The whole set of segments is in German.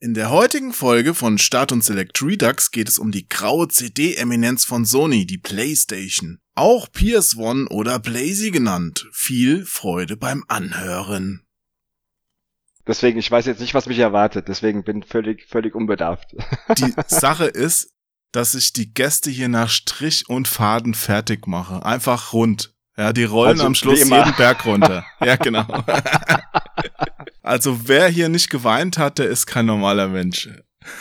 In der heutigen Folge von Start und Select Redux geht es um die graue CD-Eminenz von Sony, die PlayStation. Auch PS1 oder Blazy genannt. Viel Freude beim Anhören. Deswegen, ich weiß jetzt nicht, was mich erwartet. Deswegen bin völlig, völlig unbedarft. Die Sache ist, dass ich die Gäste hier nach Strich und Faden fertig mache. Einfach rund. Ja, die rollen Also, am Schluss jeden Berg runter. Ja, genau. Also wer hier nicht geweint hat, der ist kein normaler Mensch.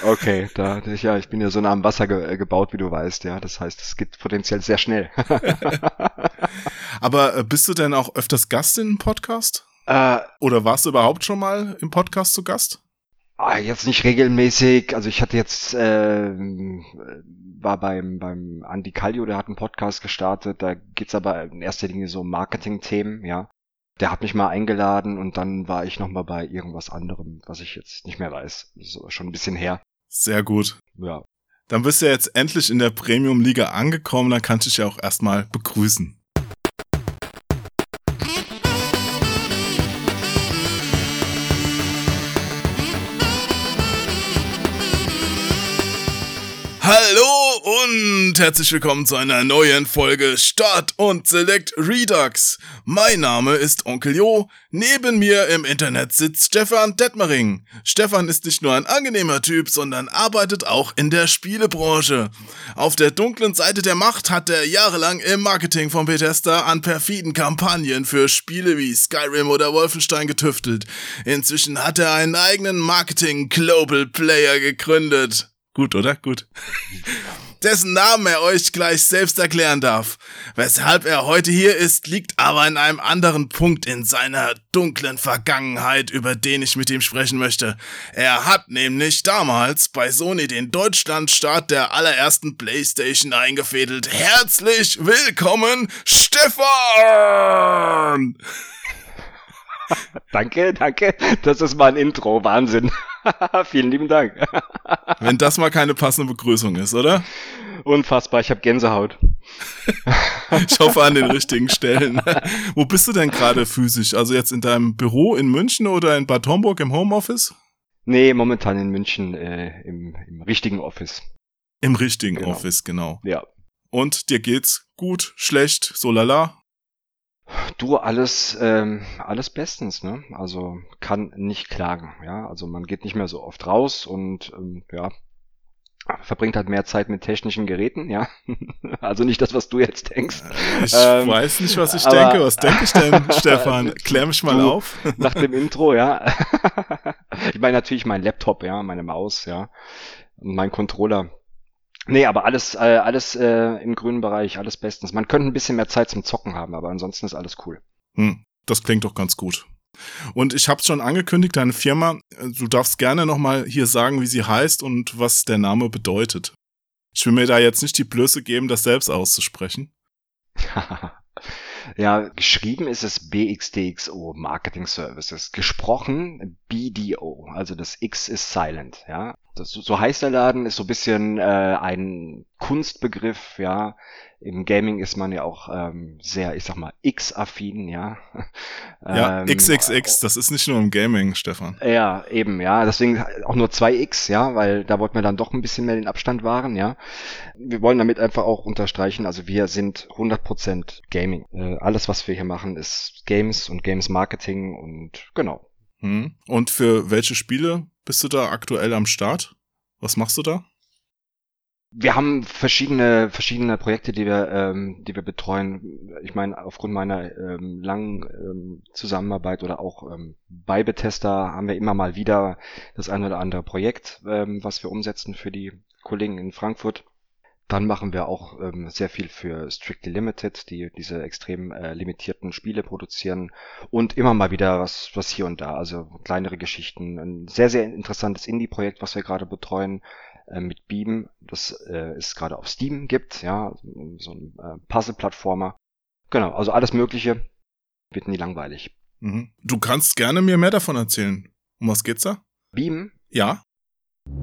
Okay, da, ja, ich bin ja so nah am Wasser ge äh, gebaut, wie du weißt, ja. Das heißt, es geht potenziell sehr schnell. Aber äh, bist du denn auch öfters Gast in einem Podcast? äh, Oder warst du überhaupt schon mal im Podcast zu Gast? Ah, jetzt nicht regelmäßig. Also ich hatte jetzt, ähm, war beim, beim Andy Kallio, der hat einen Podcast gestartet. Da geht's aber in erster Linie so um Marketing-Themen, ja. Der hat mich mal eingeladen und dann war ich noch mal bei irgendwas anderem, was ich jetzt nicht mehr weiß. Das ist aber schon ein bisschen her. Sehr gut. Ja. Dann bist du jetzt endlich in der Premium-Liga angekommen, dann kann ich dich ja auch erstmal begrüßen. Hallo und herzlich willkommen zu einer neuen Folge Start und Select Redux. Mein Name ist Onkel Jo. Neben mir im Internet sitzt Stefan Detmering. Stefan ist nicht nur ein angenehmer Typ, sondern arbeitet auch in der Spielebranche. Auf der dunklen Seite der Macht hat er jahrelang im Marketing von Bethesda an perfiden Kampagnen für Spiele wie Skyrim oder Wolfenstein getüftelt. Inzwischen hat er einen eigenen Marketing Global Player gegründet. Gut, oder? Gut. Dessen Namen er euch gleich selbst erklären darf. Weshalb er heute hier ist, liegt aber in einem anderen Punkt in seiner dunklen Vergangenheit, über den ich mit ihm sprechen möchte. Er hat nämlich damals bei Sony den Deutschlandstart der allerersten Playstation eingefädelt. Herzlich willkommen, Stefan! Danke, danke. Das ist mal ein Intro. Wahnsinn. Vielen lieben Dank. Wenn das mal keine passende Begrüßung ist, oder? Unfassbar, ich habe Gänsehaut. Ich hoffe an den richtigen Stellen. Wo bist du denn gerade physisch? Also jetzt in deinem Büro in München oder in Bad Homburg im Homeoffice? Nee, momentan in München äh, im, im richtigen Office. Im richtigen Genau. Office, genau. Ja. Und dir geht's gut, schlecht, so lala? Du, alles, ähm, alles bestens, ne? Also kann nicht klagen, ja. Also man geht nicht mehr so oft raus und ähm, ja, verbringt halt mehr Zeit mit technischen Geräten, ja. Also nicht das, was du jetzt denkst. Ich Ähm, weiß nicht, was ich aber- denke. Was denke ich denn, Stefan? Klär mich mal Du- auf. Nach dem Intro, ja. Ich meine natürlich mein Laptop, ja, meine Maus, ja, und mein Controller. Nee, aber alles, äh, alles äh, im grünen Bereich, alles bestens. Man könnte ein bisschen mehr Zeit zum Zocken haben, aber ansonsten ist alles cool. Hm, das klingt doch ganz gut. Und ich hab's schon angekündigt, deine Firma, äh, du darfst gerne nochmal hier sagen, wie sie heißt und was der Name bedeutet. Ich will mir da jetzt nicht die Blöße geben, das selbst auszusprechen. ja, geschrieben ist es BXDXO, Marketing Services. Gesprochen BDO, also das X ist silent, ja. Das, so heißt der Laden, ist so ein bisschen äh, ein Kunstbegriff, ja. Im Gaming ist man ja auch ähm, sehr, ich sag mal, X-affin, ja. Ja, Ähm, XXX, das ist nicht nur im Gaming, Stefan. Ja, eben, ja. Deswegen auch nur 2x, ja, weil da wollten wir dann doch ein bisschen mehr den Abstand wahren, ja. Wir wollen damit einfach auch unterstreichen, also wir sind 100% Gaming. Äh, alles, was wir hier machen, ist Games und Games Marketing und genau. Hm. Und für welche Spiele bist du da aktuell am Start? Was machst du da? Wir haben verschiedene, verschiedene Projekte, die wir, ähm, die wir betreuen. Ich meine, aufgrund meiner ähm, langen ähm, Zusammenarbeit oder auch ähm, bei Bethesda haben wir immer mal wieder das ein oder andere Projekt, ähm, was wir umsetzen für die Kollegen in Frankfurt. Dann machen wir auch ähm, sehr viel für Strictly Limited, die diese extrem äh, limitierten Spiele produzieren und immer mal wieder was, was hier und da, also kleinere Geschichten. Ein sehr, sehr interessantes Indie-Projekt, was wir gerade betreuen äh, mit Beam, das äh, es gerade auf Steam gibt, ja, so ein äh, Puzzle-Plattformer. Genau, also alles Mögliche, wird nie langweilig. Mhm. Du kannst gerne mir mehr davon erzählen. Um was geht's da? Beam, Ja?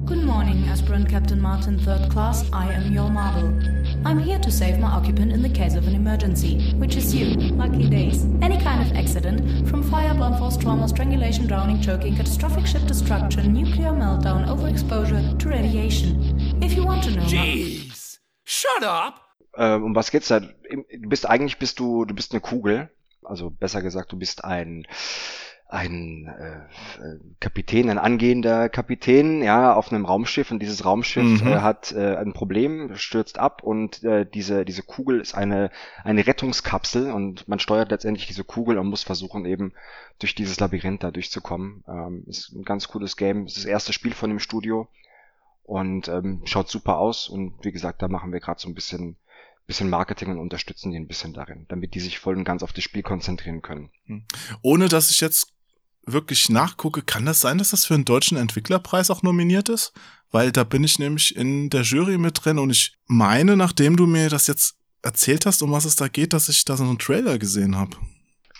Good morning, aspirant Captain Martin, third class. I am your marble. I'm here to save my occupant in the case of an emergency, which is you. Lucky days. Any kind of accident, from fire, blunt force trauma, strangulation, drowning, choking, catastrophic ship destruction, nuclear meltdown, overexposure to radiation. If you want to know. Jeez. Shut up. Äh, um was geht's da? Du bist eigentlich bist du, du bist eine Kugel. Also besser gesagt, du bist ein ein äh, äh, Kapitän, ein angehender Kapitän, ja, auf einem Raumschiff und dieses Raumschiff Mhm. äh, hat äh, ein Problem, stürzt ab und äh, diese diese Kugel ist eine eine Rettungskapsel und man steuert letztendlich diese Kugel und muss versuchen eben durch dieses Labyrinth da durchzukommen. Ähm, ist ein ganz cooles Game, ist das erste Spiel von dem Studio und ähm, schaut super aus und wie gesagt, da machen wir gerade so ein bisschen bisschen Marketing und unterstützen die ein bisschen darin, damit die sich voll und ganz auf das Spiel konzentrieren können. Ohne dass ich jetzt wirklich nachgucke, kann das sein, dass das für einen deutschen Entwicklerpreis auch nominiert ist? Weil da bin ich nämlich in der Jury mit drin und ich meine, nachdem du mir das jetzt erzählt hast, um was es da geht, dass ich da so einen Trailer gesehen habe.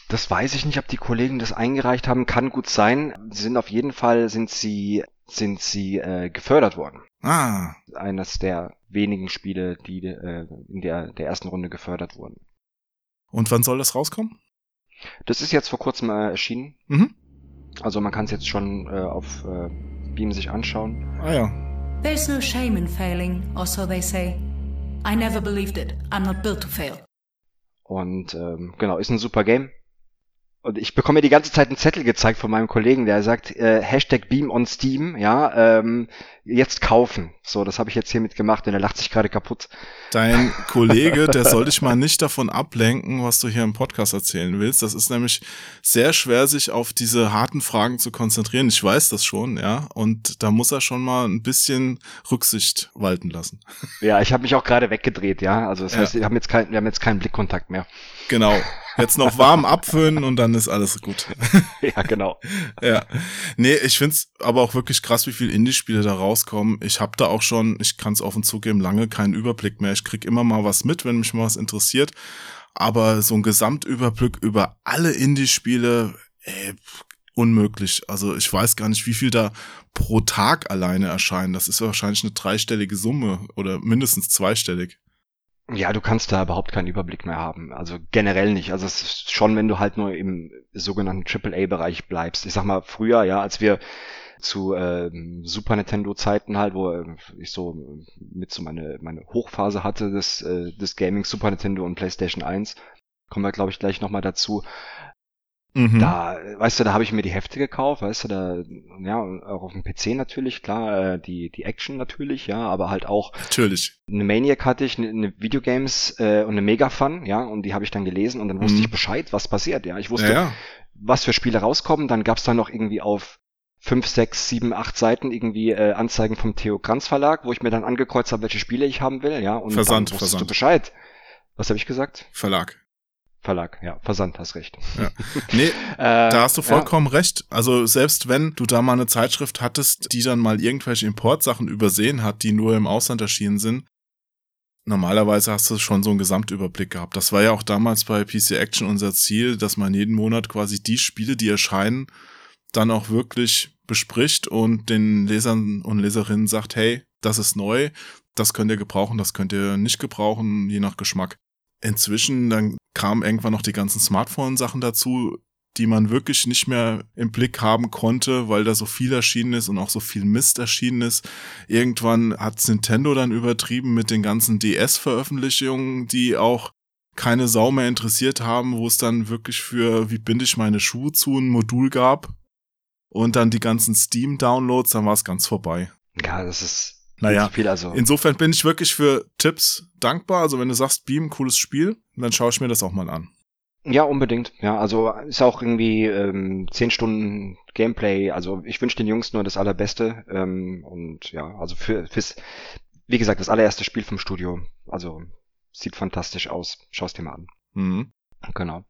Das weiß ich nicht, ob die Kollegen das eingereicht haben. Kann gut sein. Sie sind auf jeden Fall sind sie sind sie äh, gefördert worden. Ah, Eines der wenigen Spiele, die äh, in der der ersten Runde gefördert wurden. und wann soll das rauskommen? Das ist jetzt vor kurzem äh, erschienen. Mhm. Also man kann es jetzt schon äh, auf äh, Beam sich anschauen. Ah ja. There's no shame in failing, or so they say. I never believed it. I'm not built to fail. Und ähm, genau, ist ein super Game. Und ich bekomme mir die ganze Zeit einen Zettel gezeigt von meinem Kollegen, der sagt, äh, Hashtag Beam on Steam, ja, ähm, jetzt kaufen. So, das habe ich jetzt hiermit gemacht und er lacht sich gerade kaputt. Dein Kollege, der soll dich mal nicht davon ablenken, was du hier im Podcast erzählen willst. Das ist nämlich sehr schwer, sich auf diese harten Fragen zu konzentrieren. Ich weiß das schon, ja. Und da muss er schon mal ein bisschen Rücksicht walten lassen. Ja, ich habe mich auch gerade weggedreht, ja. Also das Ja. heißt, wir haben jetzt kein, wir haben jetzt keinen Blickkontakt mehr. Genau. Jetzt noch warm abföhnen und dann ist alles gut. ja, genau. ja. Nee, ich find's aber auch wirklich krass, wie viele Indie-Spiele da rauskommen. Ich habe da auch schon, ich kann es offen zugeben, lange keinen Überblick mehr. Ich krieg immer mal was mit, wenn mich mal was interessiert. Aber so ein Gesamtüberblick über alle Indie-Spiele, ey, unmöglich. Also ich weiß gar nicht, wie viel da pro Tag alleine erscheinen. Das ist wahrscheinlich eine dreistellige Summe oder mindestens zweistellig. Ja, du kannst da überhaupt keinen Überblick mehr haben. Also generell nicht. Also es ist schon, wenn du halt nur im sogenannten AAA-Bereich bleibst. Ich sag mal, früher, ja, als wir zu ähm, Super Nintendo-Zeiten halt, wo äh, ich so mit so meine, meine Hochphase hatte des, äh, des Gaming Super Nintendo und PlayStation 1, kommen wir, glaube ich, gleich nochmal dazu. Mhm. Da, weißt du, da habe ich mir die Hefte gekauft, weißt du, da, ja, auch auf dem PC natürlich, klar, äh, die, die Action natürlich, ja, aber halt auch Natürlich. eine Maniac hatte ich, eine, eine Videogames äh, und eine Megafun, ja, und die habe ich dann gelesen und dann wusste Mhm. ich Bescheid, was passiert, ja. Ich wusste, Ja, ja. was für Spiele rauskommen, dann gab's dann noch irgendwie auf fünf, sechs, sieben, acht Seiten irgendwie äh, Anzeigen vom Theo Kranz Verlag, wo ich mir dann angekreuzt habe, welche Spiele ich haben will, ja, und Versand, dann wusstest Versand. du Bescheid. Was habe ich gesagt? Verlag. Verlag, ja, Versand, hast recht. Nee, Äh, Da hast du ja. vollkommen recht. Also selbst wenn du da mal eine Zeitschrift hattest, die dann mal irgendwelche Importsachen übersehen hat, die nur im Ausland erschienen sind, normalerweise hast du schon so einen Gesamtüberblick gehabt. Das war ja auch damals bei PC Action unser Ziel, dass man jeden Monat quasi die Spiele, die erscheinen, dann auch wirklich bespricht und den Lesern und Leserinnen sagt, hey, das ist neu, das könnt ihr gebrauchen, das könnt ihr nicht gebrauchen, je nach Geschmack. Inzwischen, dann kamen irgendwann noch die ganzen Smartphone-Sachen dazu, die man wirklich nicht mehr im Blick haben konnte, weil da so viel erschienen ist und auch so viel Mist erschienen ist. Irgendwann hat Nintendo dann übertrieben mit den ganzen DS-Veröffentlichungen, die auch keine Sau mehr interessiert haben, wo es dann wirklich für wie binde ich meine Schuhe zu ein Modul gab und dann die ganzen Steam-Downloads, dann war es ganz vorbei. Ja, das ist Naja, viel, also. Insofern bin ich wirklich für Tipps dankbar. Also wenn du sagst, Beam, cooles Spiel, dann schaue ich mir das auch mal an. Ja, unbedingt. Ja, also ist auch irgendwie ähm, zehn Stunden Gameplay. Also ich wünsche den Jungs nur das Allerbeste. Ähm, und ja, also für fürs, wie gesagt, das allererste Spiel vom Studio. Also sieht fantastisch aus. Schau's dir mal an. Mhm. Genau.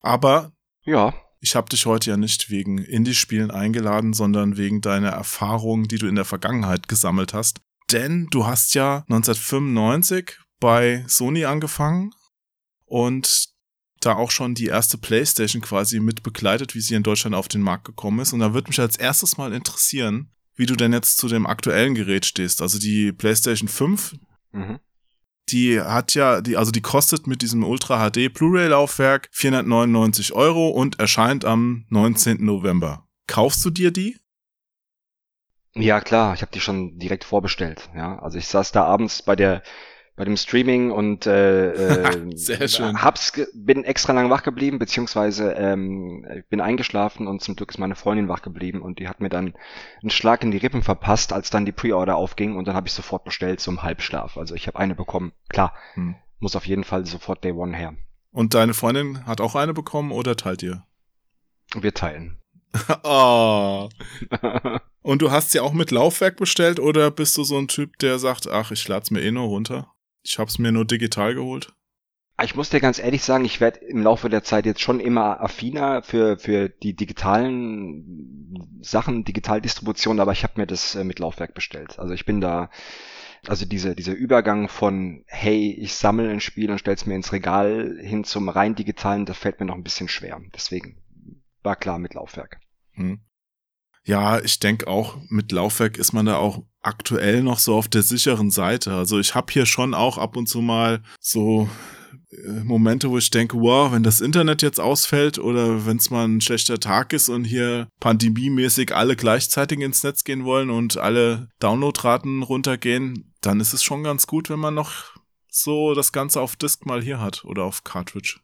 Aber Ja, ich habe dich heute ja nicht wegen Indie-Spielen eingeladen, sondern wegen deiner Erfahrungen, die du in der Vergangenheit gesammelt hast. Denn du hast ja 1995 bei Sony angefangen und da auch schon die erste PlayStation quasi mit begleitet, wie sie in Deutschland auf den Markt gekommen ist. Und da würde mich als erstes mal interessieren, wie du denn jetzt zu dem aktuellen Gerät stehst. Also die PlayStation 5, mhm. die hat ja, die, also die kostet mit diesem Ultra HD Blu-ray-Laufwerk 499 Euro und erscheint am 19. November. Kaufst du dir die? Ja, klar, ich habe die schon direkt vorbestellt. Ja, also ich saß da abends bei der bei dem Streaming und äh, äh, Sehr schön. hab's bin extra lang wach geblieben beziehungsweise ähm, bin eingeschlafen und zum Glück ist meine Freundin wach geblieben und die hat mir dann einen Schlag in die Rippen verpasst, als dann die Pre-Order aufging und dann habe ich sofort bestellt zum Halbschlaf. Also ich habe eine bekommen. Klar, Hm. muss auf jeden Fall sofort Day One her. Und deine Freundin hat auch eine bekommen oder teilt ihr? Wir teilen. oh. Und du hast sie auch mit Laufwerk bestellt oder bist du so ein Typ, der sagt, ach, ich lad's mir eh nur runter? Ich hab's mir nur digital geholt. Ich muss dir ganz ehrlich sagen, ich werde im Laufe der Zeit jetzt schon immer affiner für, für die digitalen Sachen, Digitaldistribution, aber ich habe mir das äh, mit Laufwerk bestellt. Also ich bin da, also diese, dieser Übergang von, hey, ich sammle ein Spiel und stell's mir ins Regal hin zum rein digitalen, das fällt mir noch ein bisschen schwer. Deswegen war klar mit Laufwerk. Hm. Ja, ich denke auch, mit Laufwerk ist man da auch aktuell noch so auf der sicheren Seite. Also ich habe hier schon auch ab und zu mal so äh, Momente, wo ich denke, wow, wenn das Internet jetzt ausfällt oder wenn es mal ein schlechter Tag ist und hier pandemiemäßig alle gleichzeitig ins Netz gehen wollen und alle Downloadraten runtergehen, dann ist es schon ganz gut, wenn man noch so das Ganze auf Disk mal hier hat oder auf Cartridge.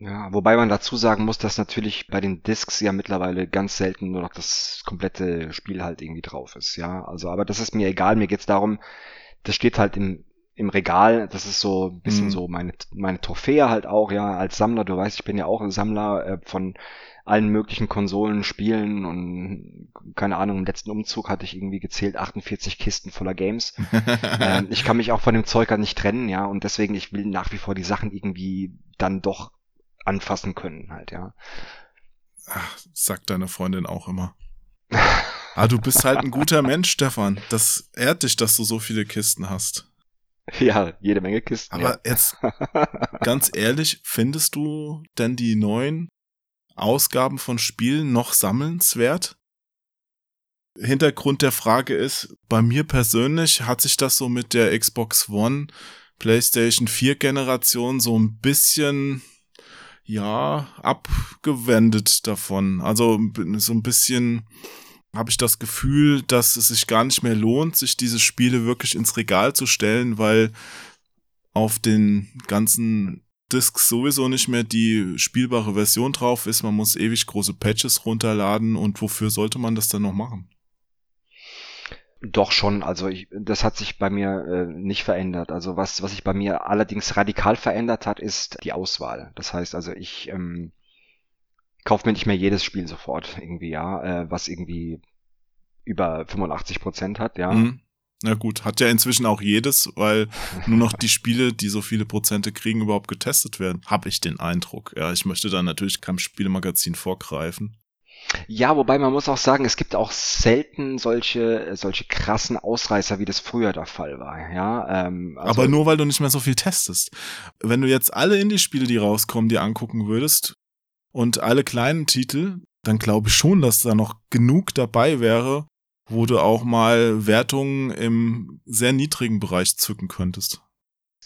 Ja, wobei man dazu sagen muss, dass natürlich bei den Discs ja mittlerweile ganz selten nur noch das komplette Spiel halt irgendwie drauf ist, ja. Also, aber das ist mir egal, mir geht's darum, das steht halt im, im Regal, das ist so ein bisschen Mhm. so meine, meine Trophäe halt auch, ja, als Sammler, du weißt, ich bin ja auch ein Sammler äh, von allen möglichen Konsolen, Spielen und keine Ahnung, im letzten Umzug hatte ich irgendwie gezählt 48 Kisten voller Games. ähm, ich kann mich auch von dem Zeug halt nicht trennen, ja, und deswegen, ich will nach wie vor die Sachen irgendwie dann doch anfassen können halt, ja. Ach, sagt deine Freundin auch immer. Ah, du bist halt ein guter Mensch, Stefan. Das ehrt dich, dass du so viele Kisten hast. Ja, jede Menge Kisten. Aber jetzt ganz ehrlich, findest du denn die neuen Ausgaben von Spielen noch sammelnswert? Hintergrund der Frage ist, bei mir persönlich hat sich das so mit der Xbox One, PlayStation 4 Generation so ein bisschen, ja, abgewendet davon. Also so ein bisschen habe ich das Gefühl, dass es sich gar nicht mehr lohnt, sich diese Spiele wirklich ins Regal zu stellen, weil auf den ganzen Discs sowieso nicht mehr die spielbare Version drauf ist. Man muss ewig große Patches runterladen und wofür sollte man das dann noch machen? Doch schon, also ich, das hat sich bei mir äh, nicht verändert. Also was, was sich bei mir allerdings radikal verändert hat, ist die Auswahl. Das heißt also, ich ähm, kaufe mir nicht mehr jedes Spiel sofort irgendwie, ja, äh, was irgendwie über 85 Prozent hat, ja. Mhm. Na gut, hat ja inzwischen auch jedes, weil nur noch die Spiele, die so viele Prozente kriegen, überhaupt getestet werden. Habe ich den Eindruck. Ja, ich möchte da natürlich keinem Spielemagazin vorgreifen. Ja, wobei man muss auch sagen, es gibt auch selten solche solche krassen Ausreißer, wie das früher der Fall war. Ja, ähm, also, Aber nur weil du nicht mehr so viel testest. Wenn du jetzt alle Indie-Spiele, die rauskommen, dir angucken würdest und alle kleinen Titel, dann glaube ich schon, dass da noch genug dabei wäre, wo du auch mal Wertungen im sehr niedrigen Bereich zücken könntest.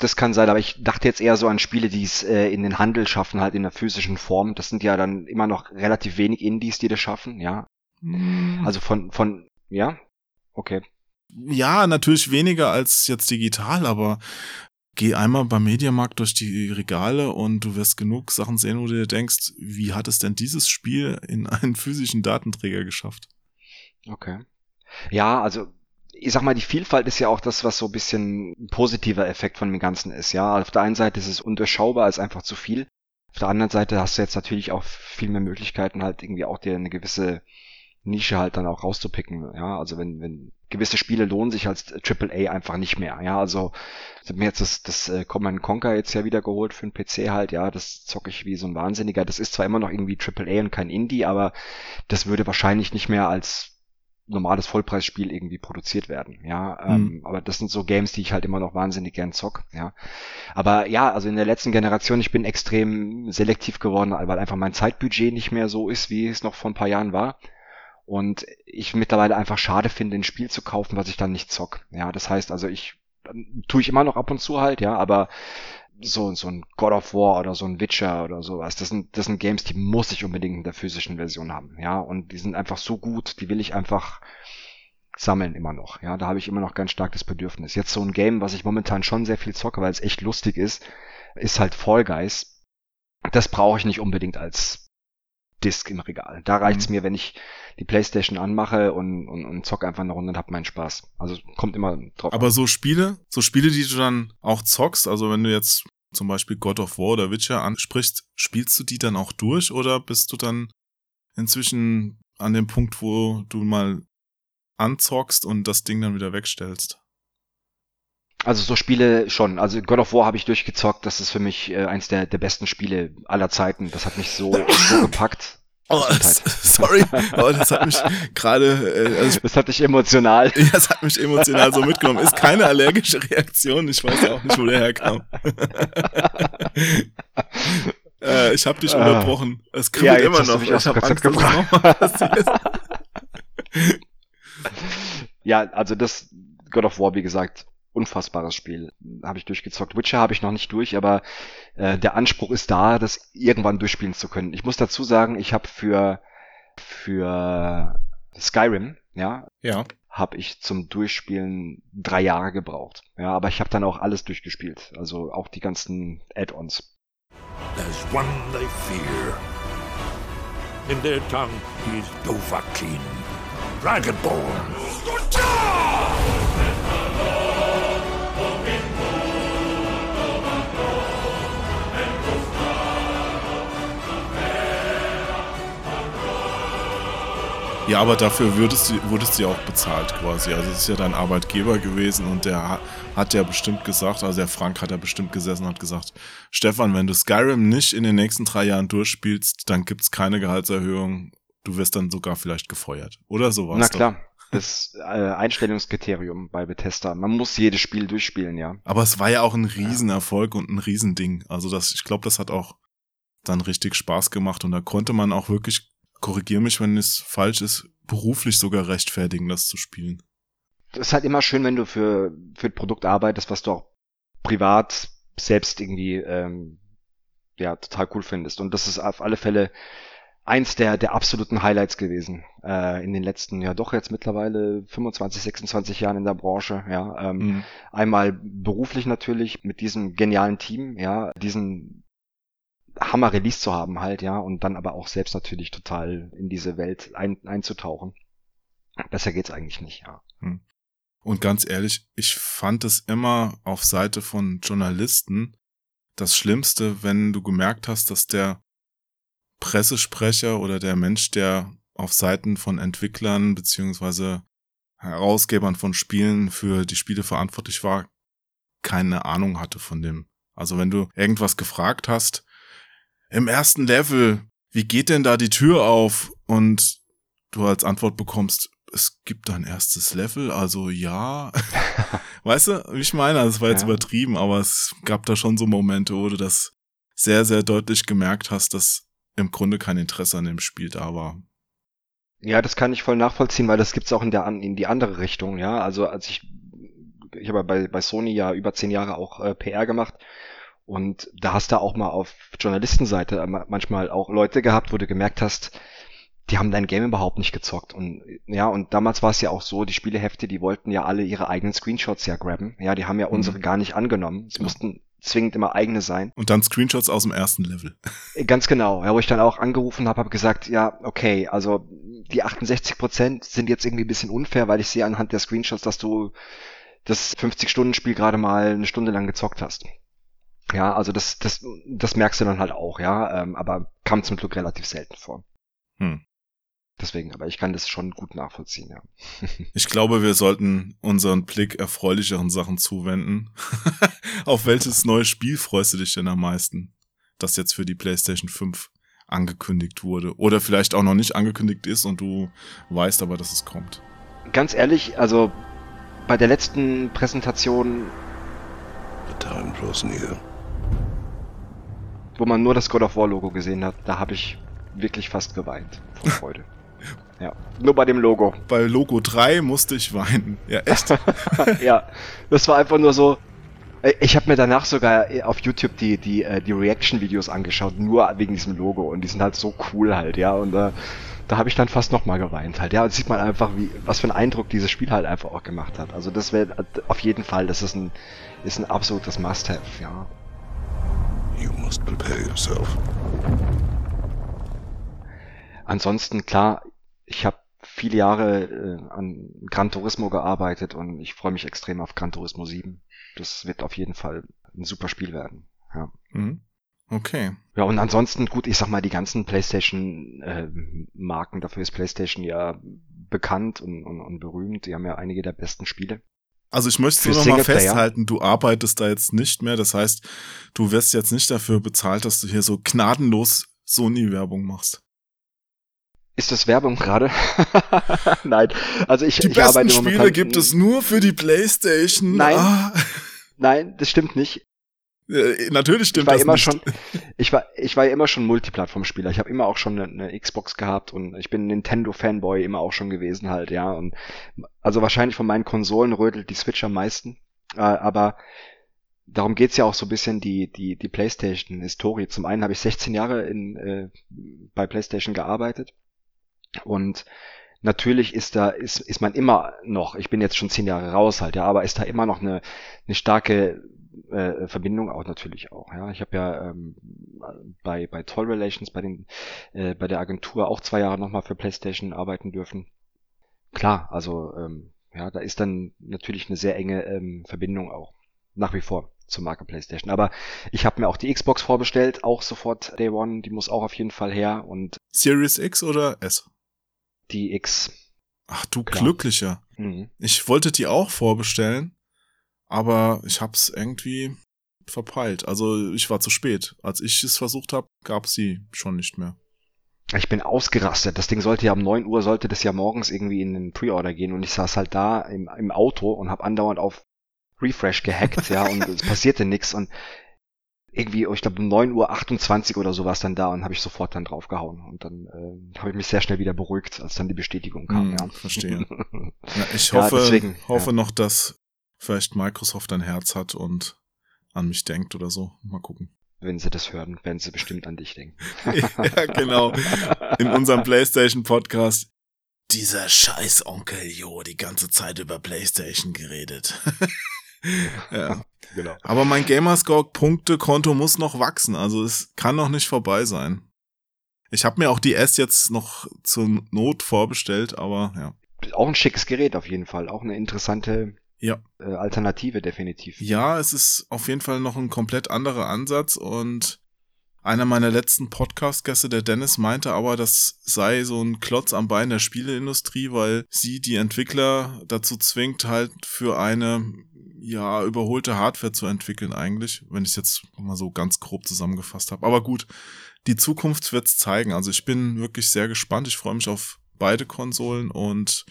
Das kann sein, aber ich dachte jetzt eher so an Spiele, die es äh, in den Handel schaffen, halt in der physischen Form. Das sind ja dann immer noch relativ wenig Indies, die das schaffen, ja. Also Also von, von, ja, okay. ja, natürlich weniger als jetzt digital, aber geh einmal beim Mediamarkt durch die Regale und du wirst genug Sachen sehen, wo du dir denkst, wie hat es denn dieses Spiel in einen physischen Datenträger geschafft? Okay. Ja, also ich sag mal, die Vielfalt ist ja auch das, was so ein bisschen ein positiver Effekt von dem Ganzen ist. Ja, auf der einen Seite ist es undurchschaubar, ist einfach zu viel. Auf der anderen Seite hast du jetzt natürlich auch viel mehr Möglichkeiten, halt irgendwie auch dir eine gewisse Nische halt dann auch rauszupicken. Ja, also wenn, wenn gewisse Spiele lohnen sich als AAA einfach nicht mehr. Ja, also ich habe mir jetzt das, das äh, Command Conquer jetzt ja wieder geholt für den PC halt. Ja, das zocke ich wie so ein Wahnsinniger. Das ist zwar immer noch irgendwie AAA und kein Indie, aber das würde wahrscheinlich nicht mehr als normales Vollpreisspiel irgendwie produziert werden, ja. Ähm, aber das sind so Games, die ich halt immer noch wahnsinnig gern zock, ja. Aber ja, also in der letzten Generation, ich bin extrem selektiv geworden, weil einfach mein Zeitbudget nicht mehr so ist, wie es noch vor ein paar Jahren war. Und ich mittlerweile einfach schade finde, ein Spiel zu kaufen, was ich dann nicht zock. Ja, das heißt also, ich tue ich immer noch ab und zu halt, ja, aber so, so ein God of War oder so ein Witcher oder sowas, das sind, das sind Games, die muss ich unbedingt in der physischen Version haben, ja, und die sind einfach so gut, die will ich einfach sammeln immer noch, ja, da habe ich immer noch ganz stark das Bedürfnis. Jetzt so ein Game, was ich momentan schon sehr viel zocke, weil es echt lustig ist, ist halt Fall Guys. Das brauche ich nicht unbedingt als Disc im Regal. Da reicht's mhm. mir, wenn ich die Playstation anmache und, und, und zock einfach eine Runde und hab meinen Spaß. Also kommt immer drauf. Aber so Spiele, so Spiele, die du dann auch zockst, also wenn du jetzt zum Beispiel God of War oder Witcher ansprichst, spielst du die dann auch durch oder bist du dann inzwischen an dem Punkt, wo du mal anzockst und das Ding dann wieder wegstellst? Also so Spiele schon. Also God of War habe ich durchgezockt. Das ist für mich äh, eins der, der besten Spiele aller Zeiten. Das hat mich so, so gepackt. Oh, sorry, aber das hat mich gerade. Äh, also das hat dich emotional. Ja, das hat mich emotional so mitgenommen. Ist keine allergische Reaktion. Ich weiß auch nicht, wo der herkam. äh, ich habe dich ah. unterbrochen. Es kribbelt ja, immer noch. Ich habe Angst, dass es noch ja, also das God of War, wie gesagt, unfassbares Spiel. Habe ich durchgezockt. Witcher habe ich noch nicht durch, aber äh, der Anspruch ist da, das irgendwann durchspielen zu können. Ich muss dazu sagen, ich habe für für Skyrim, ja, ja. habe ich zum Durchspielen drei Jahre gebraucht. Ja, aber ich habe dann auch alles durchgespielt, also auch die ganzen Add-ons. There's one they fear. In their tongue, he's Dovahkiin, Dragonborn. Ja, aber dafür würdest du, wurdest du ja auch bezahlt quasi. Also es ist ja dein Arbeitgeber gewesen und der hat ja bestimmt gesagt, also der Frank hat ja bestimmt gesessen und hat gesagt, Stefan, wenn du Skyrim nicht in den nächsten drei Jahren durchspielst, dann gibt's keine Gehaltserhöhung. Du wirst dann sogar vielleicht gefeuert. Oder sowas. Na klar. Das äh, Einstellungskriterium bei Bethesda. Man muss jedes Spiel durchspielen, ja. Aber es war ja auch ein Riesenerfolg und ein Riesending. Also das, ich glaube, das hat auch dann richtig Spaß gemacht und da konnte man auch wirklich korrigiere mich, wenn es falsch ist, beruflich sogar rechtfertigen, das zu spielen. Das ist halt immer schön, wenn du für, für ein Produkt arbeitest, was du auch privat selbst irgendwie ähm, ja total cool findest. Und das ist auf alle Fälle eins der, der absoluten Highlights gewesen äh, in den letzten, ja doch jetzt mittlerweile 25, 26 Jahren in der Branche. Ja, ähm, mhm. einmal beruflich natürlich mit diesem genialen Team, ja, diesen Hammer Release zu haben halt, ja, und dann aber auch selbst natürlich total in diese Welt ein, einzutauchen. Besser geht's eigentlich nicht, ja. Hm. Und ganz ehrlich, ich fand es immer auf Seite von Journalisten das Schlimmste, wenn du gemerkt hast, dass der Pressesprecher oder der Mensch, der auf Seiten von Entwicklern beziehungsweise Herausgebern von Spielen für die Spiele verantwortlich war, keine Ahnung hatte von dem. Also wenn du irgendwas gefragt hast, im ersten Level, wie geht denn da die Tür auf? Und du als Antwort bekommst, es gibt ein erstes Level, also ja. weißt du, wie ich meine? Es war jetzt ja. übertrieben, aber es gab da schon so Momente, wo du das sehr, sehr deutlich gemerkt hast, dass im Grunde kein Interesse an dem Spiel da war. Ja, das kann ich voll nachvollziehen, weil das gibt's auch in der in die andere Richtung, ja. Also als ich ich habe bei, bei Sony ja über zehn Jahre auch äh, PR gemacht und da hast du auch mal auf Journalistenseite manchmal auch Leute gehabt, wo du gemerkt hast, die haben dein Game überhaupt nicht gezockt. Und ja, und damals war es ja auch so, die Spielehefte, die wollten ja alle ihre eigenen Screenshots ja grabben. Ja, die haben ja mhm. unsere gar nicht angenommen. Es ja. mussten zwingend immer eigene sein. Und dann Screenshots aus dem ersten Level. Äh, ganz genau, ja, wo ich dann auch angerufen habe, habe gesagt, ja, okay, also die 68 Prozent sind jetzt irgendwie ein bisschen unfair, weil ich sehe anhand der Screenshots, dass du das 50-Stunden-Spiel gerade mal eine Stunde lang gezockt hast. Ja, also das, das, das merkst du dann halt auch, ja, ähm, aber kam zum Glück relativ selten vor. Hm. Deswegen, aber ich kann das schon gut nachvollziehen, ja. ich glaube, wir sollten unseren Blick erfreulicheren Sachen zuwenden. Auf welches neue Spiel freust du dich denn am meisten, das jetzt für die PlayStation 5 angekündigt wurde? Oder vielleicht auch noch nicht angekündigt ist und du weißt aber, dass es kommt? Ganz ehrlich, also bei der letzten Präsentation The time draws near wo man nur das God of War Logo gesehen hat, da habe ich wirklich fast geweint vor Freude. Ja, nur bei dem Logo. Bei Logo 3 musste ich weinen. Ja, echt? ja, das war einfach nur so. Äh, ich habe mir danach sogar äh, auf YouTube die, die, äh, die Reaction-Videos angeschaut, nur wegen diesem Logo. Und die sind halt so cool halt, ja. Und äh, da habe ich dann fast nochmal geweint halt. Ja, und sieht man einfach, wie, was für einen Eindruck dieses Spiel halt einfach auch gemacht hat. Also das wäre auf jeden Fall, das ist ein, ist ein absolutes Must-Have, ja. You must prepare yourself. Ansonsten, klar, ich habe viele Jahre äh, an Gran Turismo gearbeitet und ich freue mich extrem auf Gran Turismo 7. Das wird auf jeden Fall ein super Spiel werden. Ja. Mhm. Okay. Ja, und ansonsten, gut, ich sag mal, die ganzen PlayStation-Marken, äh, dafür ist PlayStation ja bekannt und, und, und berühmt. Die haben ja einige der besten Spiele. Also ich möchte nur noch mal festhalten, du arbeitest da jetzt nicht mehr. Das heißt, du wirst jetzt nicht dafür bezahlt, dass du hier so gnadenlos Sony-Werbung machst. Ist das Werbung gerade? Nein, also ich, die ich besten Spiele gibt es nur für die PlayStation. Nein, ah. nein, das stimmt nicht. Äh, natürlich stimmt ich war das immer nicht. Schon, ich war, ich war immer schon Multiplattform-Spieler. Ich habe immer auch schon eine, eine, Xbox gehabt und ich bin Nintendo-Fanboy immer auch schon gewesen halt, ja. Und also wahrscheinlich von meinen Konsolen rödelt die Switch am meisten. Äh, aber darum geht's ja auch so ein bisschen die, die, die PlayStation-Historie. Zum einen habe ich 16 Jahre in, äh, bei PlayStation gearbeitet und natürlich ist da, ist, ist man immer noch, ich bin jetzt schon zehn Jahre raus halt, ja, aber ist da immer noch eine, eine starke äh, Verbindung auch natürlich auch. Ja, ich habe ja ähm, bei bei Toll Relations bei den äh, bei der Agentur auch zwei Jahre nochmal für PlayStation arbeiten dürfen. Klar, also ähm, ja, da ist dann natürlich eine sehr enge ähm, Verbindung auch nach wie vor zur Marke PlayStation. Aber ich habe mir auch die Xbox vorbestellt, auch sofort Day One. Die muss auch auf jeden Fall her und Series X oder S? Die X. Ach du Klar. Glücklicher. Mhm. Ich wollte die auch vorbestellen, aber ich hab's irgendwie verpeilt. Also ich war zu spät. Als ich es versucht habe, gab sie schon nicht mehr. Ich bin ausgerastet. Das Ding sollte ja um neun Uhr, sollte das ja morgens irgendwie in den Pre-Order gehen und ich saß halt da im, im Auto und habe andauernd auf Refresh gehackt, ja, und es passierte nichts und irgendwie, ich glaube um 9.28 Uhr oder so war es dann da und habe ich sofort dann draufgehauen. Und dann äh, habe ich mich sehr schnell wieder beruhigt, als dann die Bestätigung kam. Hm, ja. Verstehe. ja, ich hoffe, ja, deswegen, hoffe ja. noch, dass vielleicht Microsoft ein Herz hat und an mich denkt oder so. Mal gucken. Wenn sie das hören, werden sie bestimmt an dich denken. ja, genau. In unserem PlayStation Podcast. Dieser scheiß Onkel Jo, die ganze Zeit über PlayStation geredet. ja. Genau. Aber mein Gamerscore-Punkte-Konto muss noch wachsen. Also es kann noch nicht vorbei sein. Ich habe mir auch die S jetzt noch zur Not vorbestellt, aber ja. Auch ein schickes Gerät auf jeden Fall. Auch eine interessante ja. Äh, Alternative definitiv. Ja, es ist auf jeden Fall noch ein komplett anderer Ansatz und einer meiner letzten Podcast-Gäste, der Dennis, meinte aber, das sei so ein Klotz am Bein der Spieleindustrie, weil sie die Entwickler dazu zwingt, halt für eine ja überholte Hardware zu entwickeln eigentlich, wenn ich es jetzt mal so ganz grob zusammengefasst habe. Aber gut, die Zukunft wird's zeigen. Also ich bin wirklich sehr gespannt. Ich freue mich auf beide Konsolen und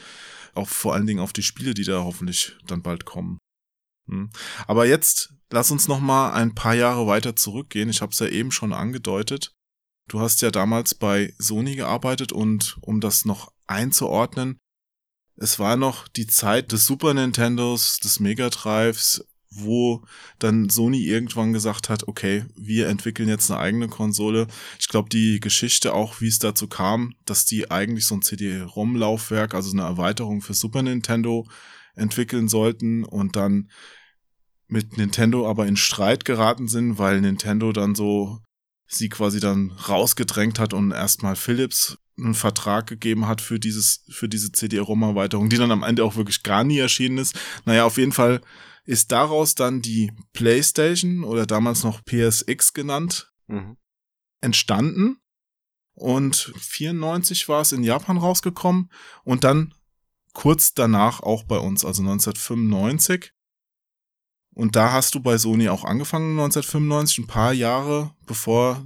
auch vor allen Dingen auf die Spiele, die da hoffentlich dann bald kommen. Hm. Aber jetzt lass uns noch mal ein paar Jahre weiter zurückgehen. Ich habe es ja eben schon angedeutet. Du hast ja damals bei Sony gearbeitet und um das noch einzuordnen, es war noch die Zeit des Super Nintendos, des Mega Drives, wo dann Sony irgendwann gesagt hat, okay, wir entwickeln jetzt eine eigene Konsole. Ich glaube, die Geschichte auch, wie es dazu kam, dass die eigentlich so ein CD-ROM-Laufwerk, also eine Erweiterung für Super Nintendo entwickeln sollten und dann mit Nintendo aber in Streit geraten sind, weil Nintendo dann so sie quasi dann rausgedrängt hat und erstmal Philips einen Vertrag gegeben hat für dieses, für diese CD-ROM-Erweiterung, die dann am Ende auch wirklich gar nie erschienen ist. Naja, auf jeden Fall ist daraus dann die PlayStation oder damals noch PSX genannt, mhm. entstanden. Und 94 war es in Japan rausgekommen und dann kurz danach auch bei uns, also 1995. Und da hast du bei Sony auch angefangen, 1995, ein paar Jahre bevor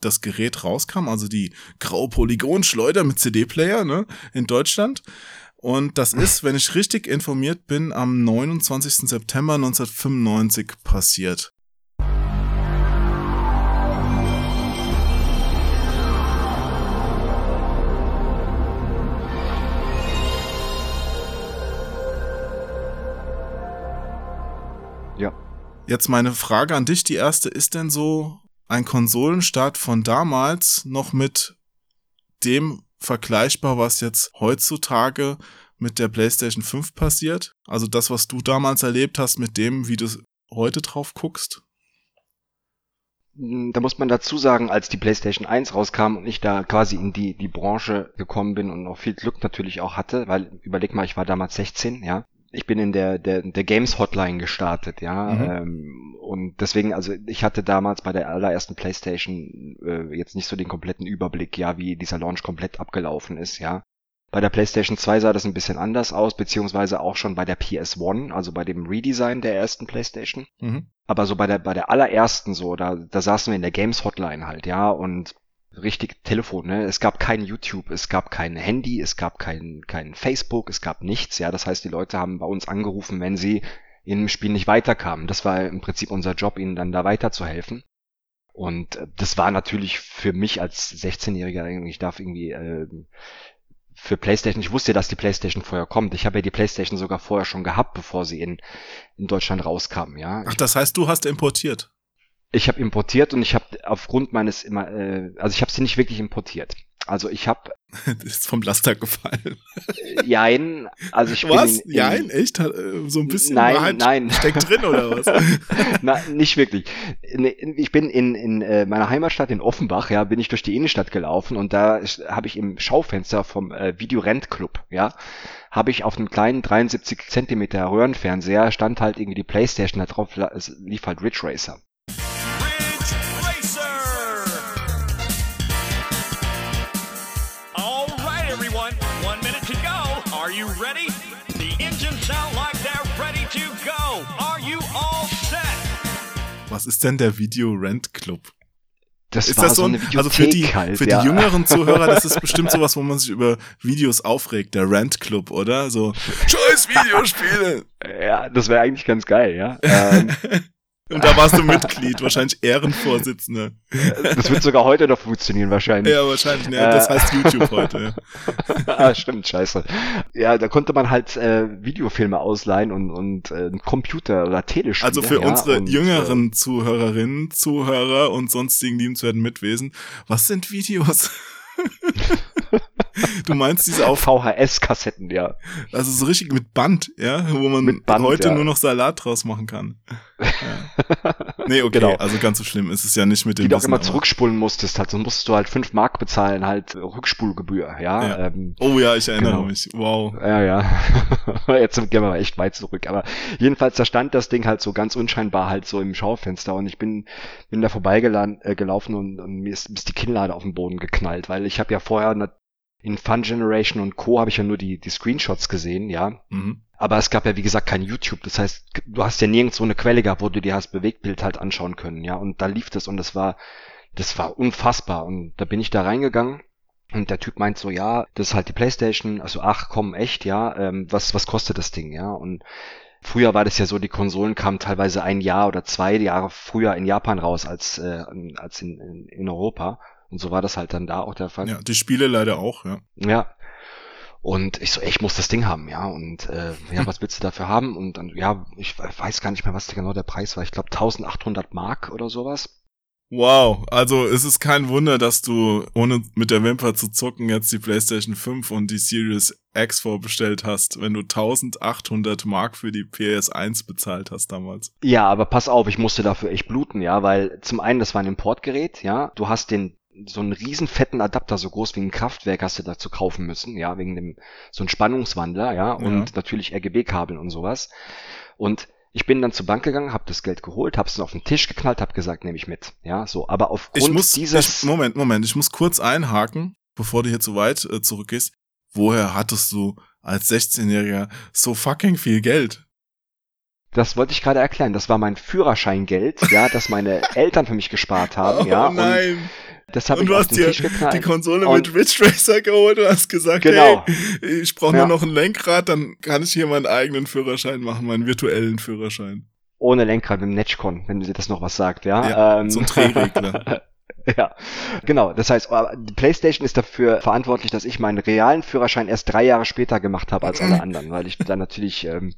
das Gerät rauskam, also die graue Polygonschleuder mit CD-Player ne, in Deutschland. Und das ist, wenn ich richtig informiert bin, am 29. September 1995 passiert. Ja. Jetzt meine Frage an dich, die erste, ist denn so ein Konsolenstart von damals noch mit dem vergleichbar, was jetzt heutzutage mit der PlayStation 5 passiert? Also das, was du damals erlebt hast, mit dem, wie du heute drauf guckst? Da muss man dazu sagen, als die PlayStation 1 rauskam und ich da quasi in die, die Branche gekommen bin und noch viel Glück natürlich auch hatte, weil überleg mal, ich war damals 16, ja. Ich bin in der, der, der Games Hotline gestartet, ja. Mhm. Ähm, und deswegen, also ich hatte damals bei der allerersten PlayStation äh, jetzt nicht so den kompletten Überblick, ja, wie dieser Launch komplett abgelaufen ist, ja. Bei der PlayStation 2 sah das ein bisschen anders aus, beziehungsweise auch schon bei der PS1, also bei dem Redesign der ersten PlayStation. Mhm. Aber so bei der, bei der allerersten so, da, da saßen wir in der Games Hotline halt, ja, und richtig Telefon, ne? Es gab kein YouTube, es gab kein Handy, es gab kein, kein Facebook, es gab nichts, ja. Das heißt, die Leute haben bei uns angerufen, wenn sie in dem Spiel nicht weiterkamen. Das war im Prinzip unser Job, ihnen dann da weiterzuhelfen. Und äh, das war natürlich für mich als 16-Jähriger, ich darf irgendwie äh, für PlayStation, ich wusste, dass die PlayStation vorher kommt. Ich habe ja die PlayStation sogar vorher schon gehabt, bevor sie in, in Deutschland rauskam, ja. Ach, das heißt, du hast importiert? Ich habe importiert und ich habe aufgrund meines immer, äh, also ich habe sie nicht wirklich importiert. Also ich habe ist vom Laster gefallen. Äh, jein, also ich was? bin in, Jein, echt? Äh, so ein bisschen nein, Wahrheit nein. steckt drin oder was? Na, nicht wirklich. Ich bin in, in äh, meiner Heimatstadt in Offenbach, ja, bin ich durch die Innenstadt gelaufen und da habe ich im Schaufenster vom äh, Videorent-Club, ja, habe ich auf einem kleinen 73 Zentimeter Röhrenfernseher stand halt irgendwie die Playstation, da drauf lief halt Ridge Racer. Was ist denn der Video Rent Club? Das ist das so ein, also für die, halt, für ja. die jüngeren Zuhörer, das ist bestimmt sowas, wo man sich über Videos aufregt, der Rent Club, oder? So, scheiß Videospiele! Ja, das wäre eigentlich ganz geil, ja. Ähm, Und da warst du Mitglied, wahrscheinlich Ehrenvorsitzender. Das wird sogar heute noch funktionieren, wahrscheinlich. Ja, wahrscheinlich. Ne, das heißt YouTube heute. ah, stimmt, scheiße. Ja, da konnte man halt äh, Videofilme ausleihen und, und äh, Computer oder Telespiele. Also für ja, unsere und, jüngeren äh, Zuhörerinnen, Zuhörer und sonstigen liebenswerten Mitwesen, was sind Videos? Du meinst diese auf VHS-Kassetten, ja. Also so richtig mit Band, ja, wo man Band, heute ja. nur noch Salat draus machen kann. Ja. Nee, okay, genau. also ganz so schlimm ist es ja nicht mit dem. Die du auch immer zurückspulen musstest, halt, so musstest du halt fünf Mark bezahlen, halt Rückspulgebühr, ja. ja. Ähm, oh ja, ich erinnere genau. mich. Wow. Ja, ja. Jetzt gehen wir mal echt weit zurück. Aber jedenfalls, da stand das Ding halt so ganz unscheinbar halt so im Schaufenster und ich bin, bin da vorbeigelaufen äh, und, und mir ist, ist die Kinnlade auf den Boden geknallt, weil ich habe ja vorher in Fun Generation und Co. habe ich ja nur die, die Screenshots gesehen, ja. Mhm. Aber es gab ja, wie gesagt, kein YouTube. Das heißt, du hast ja nirgends so eine Quelle gehabt, wo du dir das Bewegtbild halt anschauen können, ja. Und da lief das und das war, das war unfassbar. Und da bin ich da reingegangen und der Typ meint so, ja, das ist halt die Playstation. Also, ach komm, echt, ja. Ähm, was, was kostet das Ding, ja? Und Früher war das ja so, die Konsolen kamen teilweise ein Jahr oder zwei Jahre früher in Japan raus als, äh, als in, in, in Europa. Und so war das halt dann da auch der Fall. Ja, die Spiele leider auch, ja. Ja. Und ich so, ey, ich muss das Ding haben, ja. Und äh, ja, was willst du dafür haben? Und dann, ja, ich weiß gar nicht mehr, was genau der Preis war. Ich glaube 1800 Mark oder sowas. Wow, also es ist kein Wunder, dass du, ohne mit der Wimper zu zucken, jetzt die PlayStation 5 und die Series X vorbestellt hast, wenn du 1800 Mark für die PS1 bezahlt hast damals. Ja, aber pass auf, ich musste dafür echt bluten, ja, weil zum einen, das war ein Importgerät, ja, du hast den so einen riesen fetten Adapter, so groß wie ein Kraftwerk, hast du dazu kaufen müssen, ja, wegen dem, so ein Spannungswandler, ja, und ja. natürlich RGB-Kabeln und sowas. Und ich bin dann zur Bank gegangen, habe das Geld geholt, habe es auf den Tisch geknallt, habe gesagt, nehme ich mit. Ja, so. Aber aufgrund ich muss, dieses ich, Moment, Moment, ich muss kurz einhaken, bevor du hier zu weit äh, zurückgehst. Woher hattest du als 16-Jähriger so fucking viel Geld? Das wollte ich gerade erklären. Das war mein Führerscheingeld, ja, das meine Eltern für mich gespart haben, oh, ja. Nein. Und das habe ich du hast dir die Konsole und mit Ridge Racer geholt und hast gesagt, genau. hey, ich brauche ja. nur noch ein Lenkrad, dann kann ich hier meinen eigenen Führerschein machen, meinen virtuellen Führerschein. Ohne Lenkrad mit dem Netchcon, wenn dir das noch was sagt, ja. ja ähm. So ein Drehregler. ja, genau. Das heißt, die PlayStation ist dafür verantwortlich, dass ich meinen realen Führerschein erst drei Jahre später gemacht habe als alle anderen, weil ich dann natürlich ähm,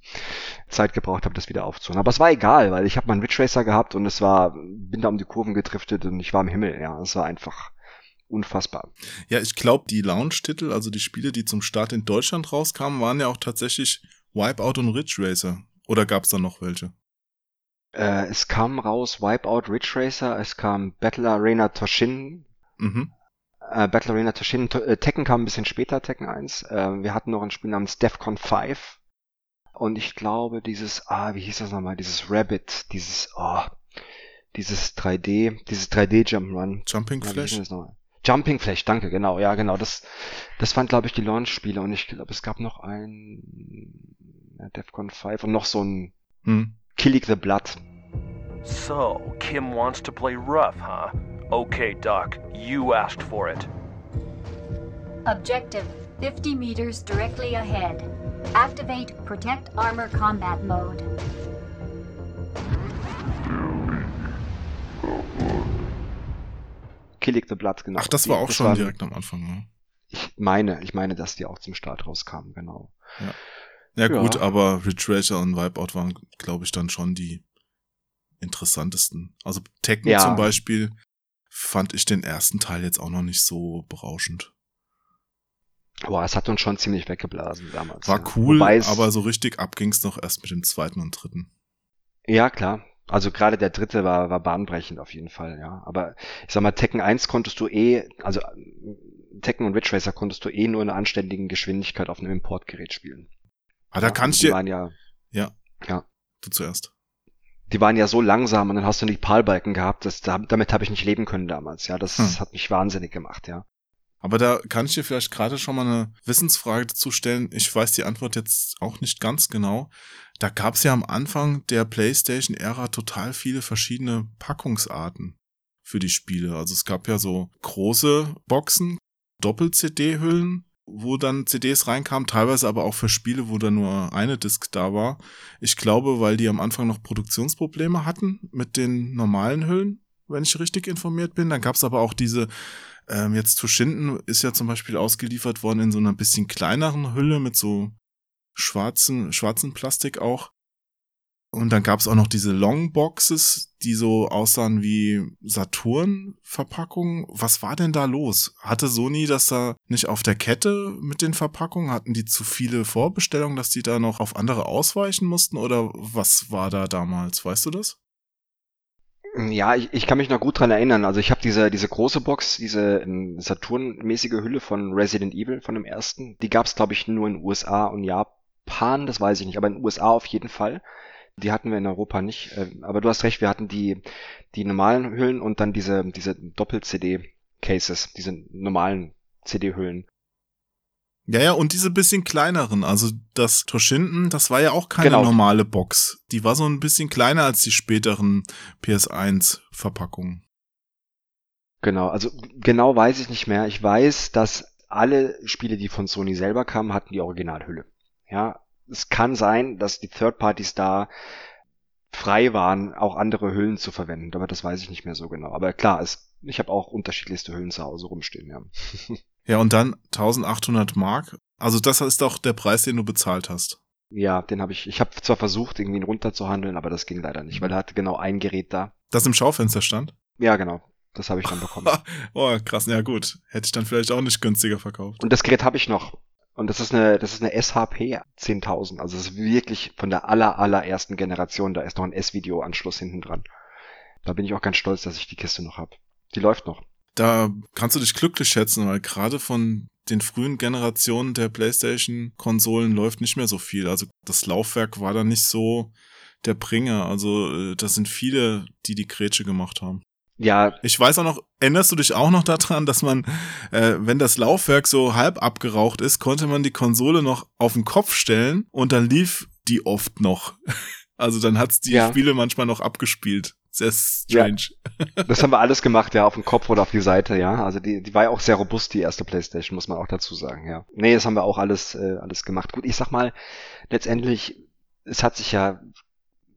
Zeit gebraucht habe, das wieder aufzuholen. Aber es war egal, weil ich habe meinen Ridge Racer gehabt und es war, bin da um die Kurven gedriftet und ich war im Himmel. Ja, es war einfach unfassbar. Ja, ich glaube, die Launch-Titel, also die Spiele, die zum Start in Deutschland rauskamen, waren ja auch tatsächlich Wipeout und Ridge Racer. Oder gab es da noch welche? Äh, es kam raus Wipeout Ridge Racer, es kam Battle Arena Toshin. Mhm. Äh, Battle Arena Toshin, to äh, Tekken kam ein bisschen später, Tekken 1. Äh, wir hatten noch ein Spiel namens Defcon 5. Und ich glaube, dieses, ah, wie hieß das nochmal, dieses Rabbit, dieses, oh, dieses 3D, dieses 3D Jump'n'Run. Jumping ja, Flash? Jumping Flash, danke, genau, ja, genau. Das, das waren, glaube ich, die Launch-Spiele und ich glaube, es gab noch ein ja, Defcon 5 und noch so ein hm. Killing the Blood. So, Kim wants to play rough, huh? Okay, Doc, you asked for it. Objective 50 meters directly ahead. Activate Protect Armor Combat Mode. Killing the Blood, genau. Ach, das war auch das schon war, direkt am Anfang, ne? Ich meine, ich meine, dass die auch zum Start rauskamen, genau. Ja. Ja, ja. gut, aber Racer und Wipeout waren, glaube ich, dann schon die interessantesten. Also Tekken ja. zum Beispiel fand ich den ersten Teil jetzt auch noch nicht so berauschend. Boah, es hat uns schon ziemlich weggeblasen damals. War ja. cool, aber so richtig ab ging's noch erst mit dem zweiten und dritten. Ja, klar. Also gerade der dritte war, war bahnbrechend auf jeden Fall, ja. Aber ich sag mal, Tekken 1 konntest du eh, also Tekken und Ridge Racer konntest du eh nur in einer anständigen Geschwindigkeit auf einem Importgerät spielen. Ah, da ja, kannst du. ja, ja. Ja. Du zuerst. Die waren ja so langsam und dann hast du nicht Palbalken gehabt, das, damit habe ich nicht leben können damals, ja. Das hm. hat mich wahnsinnig gemacht, ja. Aber da kann ich dir vielleicht gerade schon mal eine Wissensfrage dazu stellen. Ich weiß die Antwort jetzt auch nicht ganz genau. Da gab es ja am Anfang der PlayStation-Ära total viele verschiedene Packungsarten für die Spiele. Also es gab ja so große Boxen, Doppel-CD-Hüllen, wo dann CDs reinkamen, teilweise aber auch für Spiele, wo da nur eine Disc da war. Ich glaube, weil die am Anfang noch Produktionsprobleme hatten mit den normalen Hüllen, wenn ich richtig informiert bin. Dann gab es aber auch diese, ähm, jetzt Toshinden ist ja zum Beispiel ausgeliefert worden in so einer bisschen kleineren Hülle mit so schwarzen, schwarzen Plastik auch. Und dann gab es auch noch diese Longboxes, die so aussahen wie Saturn-Verpackungen. Was war denn da los? Hatte Sony das da nicht auf der Kette mit den Verpackungen? Hatten die zu viele Vorbestellungen, dass die da noch auf andere ausweichen mussten? Oder was war da damals? Weißt du das? Ja, ich, ich kann mich noch gut dran erinnern. Also ich habe diese, diese große Box, diese ähm, Saturn-mäßige Hülle von Resident Evil, von dem ersten. Die gab es, glaube ich, nur in USA und Japan, das weiß ich nicht, aber in USA auf jeden Fall. Die hatten wir in Europa nicht. Äh, aber du hast recht, wir hatten die, die normalen Hüllen und dann diese, diese Doppel-CD-Cases, diese normalen CD-Hüllen. Ja, ja, und diese bisschen kleineren, also das Toshinden, das war ja auch keine genau. normale Box. Die war so ein bisschen kleiner als die späteren PS1-Verpackungen. Genau, also genau weiß ich nicht mehr. Ich weiß, dass alle Spiele, die von Sony selber kamen, hatten die Originalhülle. Ja, es kann sein, dass die Third Parties da frei waren, auch andere Hüllen zu verwenden, aber das weiß ich nicht mehr so genau. Aber klar, es, ich habe auch unterschiedlichste Hüllen zu Hause rumstehen, ja. ja, und dann 1800 Mark. Also das ist doch der Preis, den du bezahlt hast. Ja, den habe ich. Ich habe zwar versucht, irgendwie ihn runterzuhandeln, aber das ging leider nicht, weil er hatte genau ein Gerät da. Das im Schaufenster stand? Ja, genau. Das habe ich dann bekommen. oh, krass, ja gut. Hätte ich dann vielleicht auch nicht günstiger verkauft. Und das Gerät habe ich noch. Und das ist eine, das ist eine SHP 10.000. Also es ist wirklich von der aller, allerersten Generation. Da ist noch ein S-Video-Anschluss hinten dran. Da bin ich auch ganz stolz, dass ich die Kiste noch habe. Die läuft noch. Da kannst du dich glücklich schätzen, weil gerade von den frühen Generationen der PlayStation-Konsolen läuft nicht mehr so viel. Also das Laufwerk war da nicht so der Bringer. Also äh, das sind viele, die die Grätsche gemacht haben. Ja. Ich weiß auch noch, erinnerst du dich auch noch daran, dass man, äh, wenn das Laufwerk so halb abgeraucht ist, konnte man die Konsole noch auf den Kopf stellen und dann lief die oft noch. Also dann hat's die ja. Spiele manchmal noch abgespielt. Sehr strange. Ja, das haben wir alles gemacht, ja, auf dem Kopf oder auf die Seite, ja. Also die, die war ja auch sehr robust, die erste Playstation, muss man auch dazu sagen, ja. Nee, das haben wir auch alles, äh, alles gemacht. Gut, ich sag mal, letztendlich, es hat sich ja,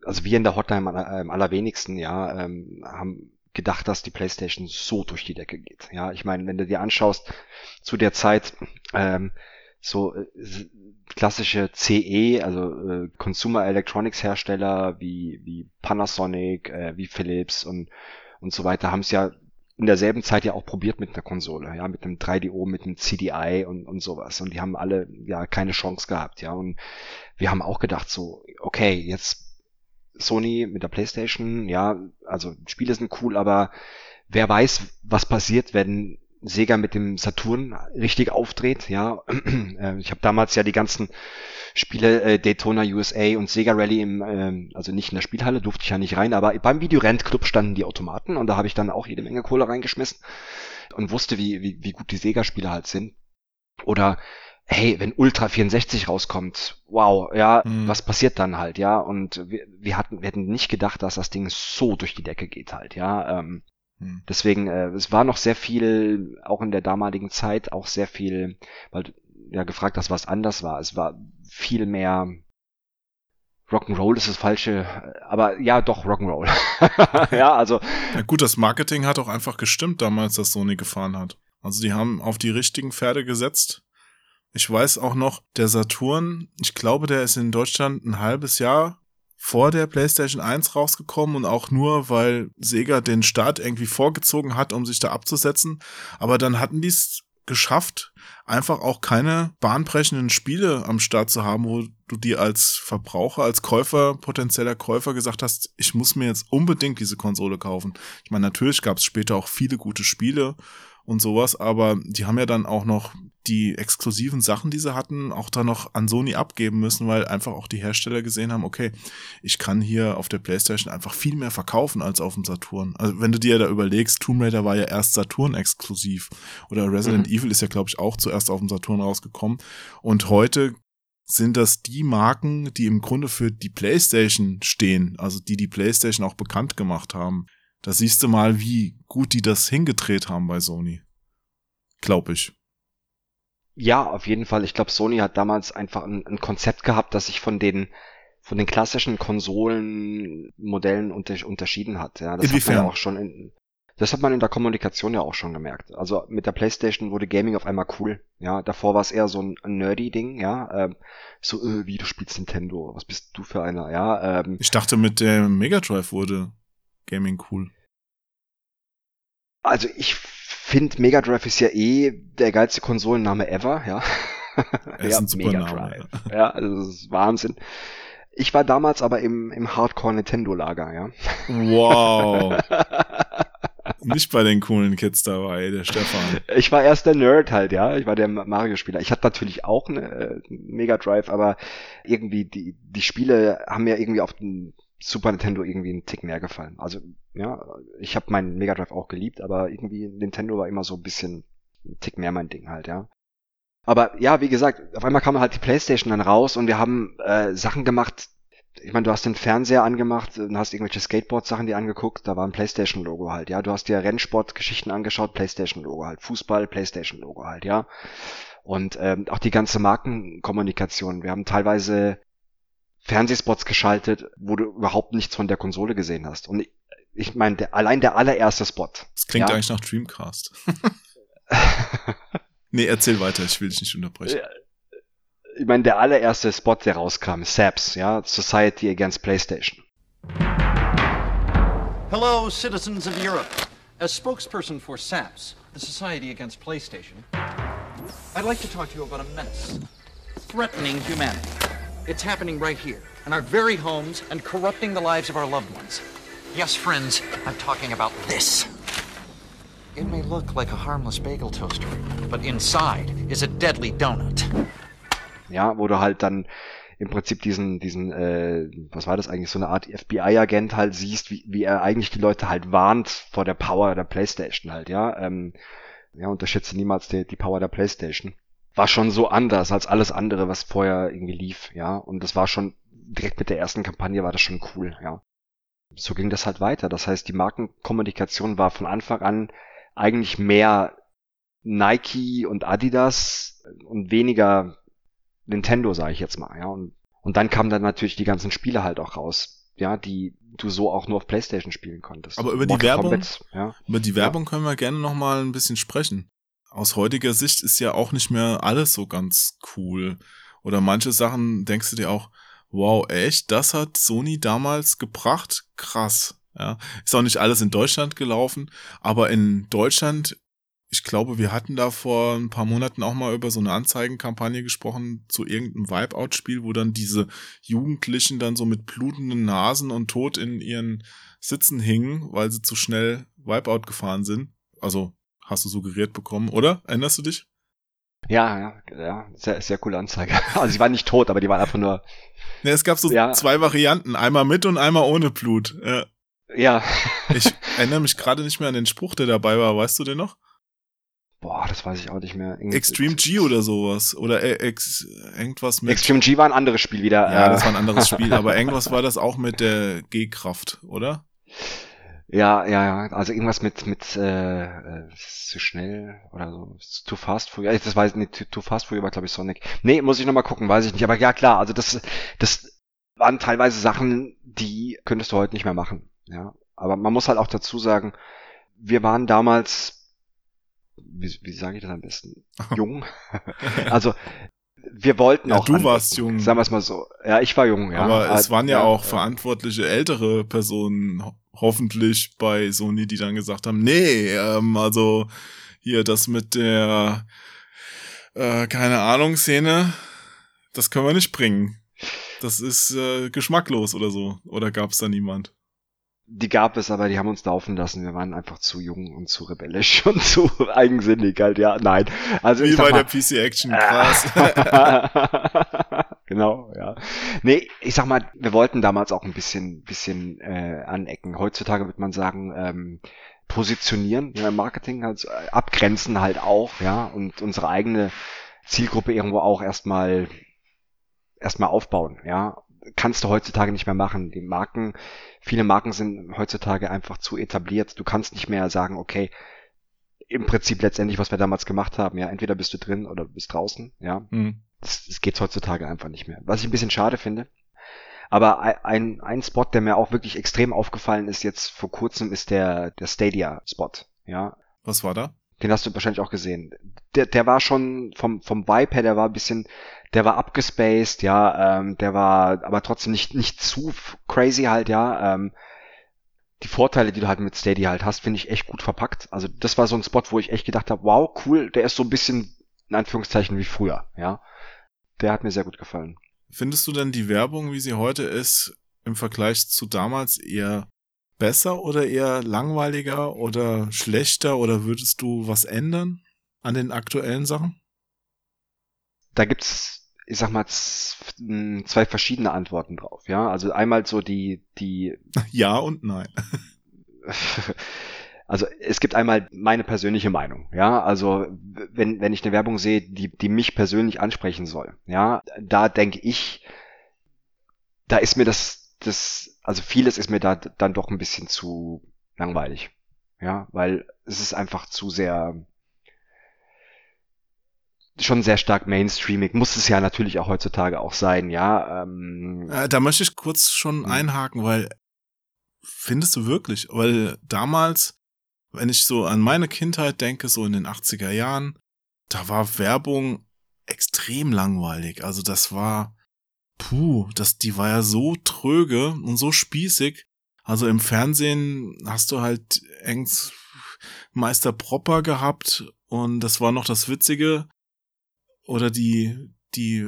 also wir in der Hotline am, am allerwenigsten, ja, ähm, haben gedacht, dass die PlayStation so durch die Decke geht. Ja, ich meine, wenn du dir anschaust, zu der Zeit ähm, so äh, klassische CE, also äh, Consumer Electronics Hersteller wie wie Panasonic, äh, wie Philips und und so weiter haben es ja in derselben Zeit ja auch probiert mit einer Konsole, ja, mit einem 3DO, mit einem CDI und, und sowas. Und die haben alle ja keine Chance gehabt, ja. Und wir haben auch gedacht, so, okay, jetzt Sony mit der Playstation, ja, also Spiele sind cool, aber wer weiß, was passiert, wenn Sega mit dem Saturn richtig aufdreht, ja. Äh, ich habe damals ja die ganzen Spiele äh, Daytona USA und Sega Rally im, äh, also nicht in der Spielhalle, durfte ich ja nicht rein, aber beim Videorent-Club standen die Automaten und da habe ich dann auch jede Menge Kohle reingeschmissen und wusste, wie, wie, wie gut die Sega-Spiele halt sind. Oder hey, wenn Ultra 64 rauskommt, wow, ja, mhm. was passiert dann halt, ja? Und wir, wir hatten, wir hätten nicht gedacht, dass das Ding so durch die Decke geht halt, ja. Ähm, mhm. Deswegen, äh, es war noch sehr viel, auch in der damaligen Zeit, auch sehr viel, weil du ja gefragt hast, was anders war. Es war viel mehr Rock'n'Roll ist das falsche, aber ja, doch Rock'n'Roll. ja, also. Ja, gut, das Marketing hat auch einfach gestimmt damals, dass Sony gefahren hat. Also die haben auf die richtigen Pferde gesetzt ich weiß auch noch, der Saturn, ich glaube, der ist in Deutschland ein halbes Jahr vor der PlayStation 1 rausgekommen und auch nur, weil Sega den Start irgendwie vorgezogen hat, um sich da abzusetzen. Aber dann hatten die es geschafft, einfach auch keine bahnbrechenden Spiele am Start zu haben, wo du dir als Verbraucher, als Käufer, potenzieller Käufer gesagt hast, ich muss mir jetzt unbedingt diese Konsole kaufen. Ich meine, natürlich gab es später auch viele gute Spiele und sowas, aber die haben ja dann auch noch die exklusiven Sachen, die sie hatten, auch da noch an Sony abgeben müssen, weil einfach auch die Hersteller gesehen haben, okay, ich kann hier auf der PlayStation einfach viel mehr verkaufen als auf dem Saturn. Also wenn du dir da überlegst, Tomb Raider war ja erst Saturn exklusiv oder Resident mhm. Evil ist ja glaube ich auch zuerst auf dem Saturn rausgekommen und heute sind das die Marken, die im Grunde für die PlayStation stehen, also die die PlayStation auch bekannt gemacht haben. Da siehst du mal, wie gut die das hingedreht haben bei Sony. Glaub ich. Ja, auf jeden Fall. Ich glaube, Sony hat damals einfach ein, ein, Konzept gehabt, das sich von den von den klassischen Konsolenmodellen unter, unterschieden hat. Ja, das Inwiefern? hat man ja auch schon in, das hat man in der Kommunikation ja auch schon gemerkt. Also mit der PlayStation wurde Gaming auf einmal cool. Ja, davor war es eher so ein, nerdy Ding. Ja, ähm, so äh, wie du spielst Nintendo. Was bist du für einer? Ja. Ähm, ich dachte, mit dem Mega Drive wurde Gaming cool. Also ich finde, Mega Drive ist ja eh der geilste Konsolenname ever, ja. ja, Mega Drive. Ja, also das ist Wahnsinn. Ich war damals aber im, im Hardcore Nintendo Lager, ja. Wow. Nicht bei den coolen Kids dabei, der Stefan. Ich war erst der Nerd halt, ja. Ich war der Mario-Spieler. Ich hatte natürlich auch eine äh, Mega Drive, aber irgendwie die, die Spiele haben mir irgendwie auf den Super Nintendo irgendwie einen Tick mehr gefallen. Also, ja, ich habe meinen Mega Drive auch geliebt, aber irgendwie Nintendo war immer so ein bisschen ein Tick mehr mein Ding halt, ja. Aber ja, wie gesagt, auf einmal kam halt die Playstation dann raus und wir haben äh, Sachen gemacht. Ich meine, du hast den Fernseher angemacht und hast irgendwelche Skateboard-Sachen dir angeguckt, da war ein Playstation-Logo halt, ja. Du hast dir Rennsport-Geschichten angeschaut, Playstation-Logo halt. Fußball, Playstation-Logo halt, ja. Und ähm, auch die ganze Markenkommunikation. Wir haben teilweise Fernsehspots geschaltet, wo du überhaupt nichts von der Konsole gesehen hast. Und ich, ich meine, der, allein der allererste Spot. Das klingt ja, eigentlich nach Dreamcast. nee, erzähl weiter, ich will dich nicht unterbrechen. Ich meine, der allererste Spot, der rauskam, SAPS, ja, Society Against PlayStation. Hello, citizens of Europe. As spokesperson for SAPS, the Society Against PlayStation, I'd like to talk to you about a menace threatening humanity. It's happening right here, in our very homes, and corrupting the lives of our loved ones. Yes, friends, I'm talking about this. It may look like a harmless bagel toaster, but inside is a deadly donut. Ja, wo du halt dann im Prinzip diesen, diesen, äh, was war das eigentlich, so eine Art FBI-Agent halt siehst, wie, wie er eigentlich die Leute halt warnt vor der Power der Playstation halt, ja. Ähm, ja, unterschätze niemals die, die Power der Playstation war schon so anders als alles andere, was vorher irgendwie lief, ja. Und das war schon direkt mit der ersten Kampagne war das schon cool, ja. So ging das halt weiter. Das heißt, die Markenkommunikation war von Anfang an eigentlich mehr Nike und Adidas und weniger Nintendo, sage ich jetzt mal, ja. Und, und dann kamen dann natürlich die ganzen Spiele halt auch raus, ja, die du so auch nur auf Playstation spielen konntest. Aber über die Mortal Werbung- Kombat, ja. Über die Werbung können wir gerne noch mal ein bisschen sprechen. Aus heutiger Sicht ist ja auch nicht mehr alles so ganz cool. Oder manche Sachen denkst du dir auch, wow, echt, das hat Sony damals gebracht? Krass. Ja, ist auch nicht alles in Deutschland gelaufen, aber in Deutschland, ich glaube, wir hatten da vor ein paar Monaten auch mal über so eine Anzeigenkampagne gesprochen zu irgendeinem Wipeout-Spiel, wo dann diese Jugendlichen dann so mit blutenden Nasen und tot in ihren Sitzen hingen, weil sie zu schnell Wipeout gefahren sind. Also hast du suggeriert bekommen, oder? Erinnerst du dich? Ja, ja, ja, sehr, sehr coole Anzeige. Also die waren nicht tot, aber die waren einfach nur, Ne, es gab so Ja. zwei Varianten, einmal mit und einmal ohne Blut. Ja. ja. Ich erinnere mich gerade nicht mehr an den Spruch, der dabei war, weißt du den noch? Boah, das weiß ich auch nicht mehr. Irgend- Extreme G oder sowas. Oder äh, ex, irgendwas mit. Extreme G war ein anderes Spiel wieder. ja, äh, das war ein anderes Spiel, aber irgendwas war das auch mit der G-Kraft, oder? Ja, ja, ja. Also irgendwas mit mit äh, äh, zu schnell oder so. Too fast for you. Ja, Das weiß ich nicht. Too- fast for you war glaube ich Sonic. Nee, muss ich noch mal gucken, weiß ich nicht. Aber ja klar. Also das das waren teilweise Sachen, die könntest du heute nicht mehr machen. Ja. Aber man muss halt auch dazu sagen, wir waren damals, wie, wie sage ich das am besten, jung. also wir wollten Ja, auch. du an- warst jung. Sagen wir es mal so. Ja, ich war jung. Ja. aber es Äh, waren ja, auch äh, verantwortliche ältere Personen, hoffentlich bei Sony, die dann gesagt haben, nee, ähm, also hier das mit der äh, keine Ahnung Szene, das können wir nicht bringen. Das ist äh, geschmacklos oder so. Oder gab es da niemand? Die gab es, aber die haben uns laufen lassen. Wir waren einfach zu jung und zu rebellisch und zu eigensinnig halt, ja. Nein. Also Wie bei mal, der PC Action. Krass. genau, ja. Nee, ich sag mal, wir wollten damals auch ein bisschen, bisschen äh, anecken. Heutzutage würde man sagen, ähm, positionieren, ja, Marketing äh, abgrenzen halt auch, ja, und unsere eigene Zielgruppe irgendwo auch erstmal erstmal aufbauen, ja. Kannst du heutzutage nicht mehr machen. Die Marken, viele Marken sind heutzutage einfach zu etabliert. Du kannst nicht mehr sagen, okay, im Prinzip letztendlich, was wir damals gemacht haben, ja, entweder bist du drin oder du bist draußen, ja. hm. Das, das geht heutzutage einfach nicht mehr. Was ich ein bisschen schade finde. Aber ei- ein, ein Spot, der mir auch wirklich extrem aufgefallen ist jetzt vor kurzem, ist der, der Stadia-Spot. Ja, Was war da? den hast du wahrscheinlich auch gesehen. Der, der war schon vom, vom Vibe her, der war ein bisschen, der war abgespaced, ja, ähm, der war aber trotzdem nicht, nicht zu crazy halt, ja. Ähm, die Vorteile, die du halt mit Stadia halt hast, finde ich echt gut verpackt. Also das war so ein Spot, wo ich echt gedacht habe, wow, cool, der ist so ein bisschen, in Anführungszeichen, wie früher, ja. Der hat mir sehr gut gefallen. Findest du denn die Werbung, wie sie heute ist, im Vergleich zu damals eher besser oder eher langweiliger oder schlechter oder würdest du was ändern an den aktuellen Sachen? da gibt's, ich sag mal, zwei verschiedene Antworten drauf, ja. Also einmal so die, die, Ja und nein. also es gibt einmal meine persönliche Meinung, ja. Also wenn, wenn ich eine Werbung sehe, die, die mich persönlich ansprechen soll, ja, da denke ich, da ist mir das, das, also vieles ist mir da dann doch ein bisschen zu langweilig, ja, weil es ist einfach zu sehr, schon sehr stark mainstreamig, muss es ja natürlich auch heutzutage auch sein, ja. Ähm, Äh, da möchte ich kurz schon Hm. einhaken, weil findest du wirklich? Weil damals, wenn ich so an meine Kindheit denke, so in den 80er Jahren, da war Werbung extrem langweilig. Also das war, puh, das, die war ja so tröge und so spießig. Also im Fernsehen hast du halt Engs Meister Propper gehabt und das war noch das Witzige. Oder die, die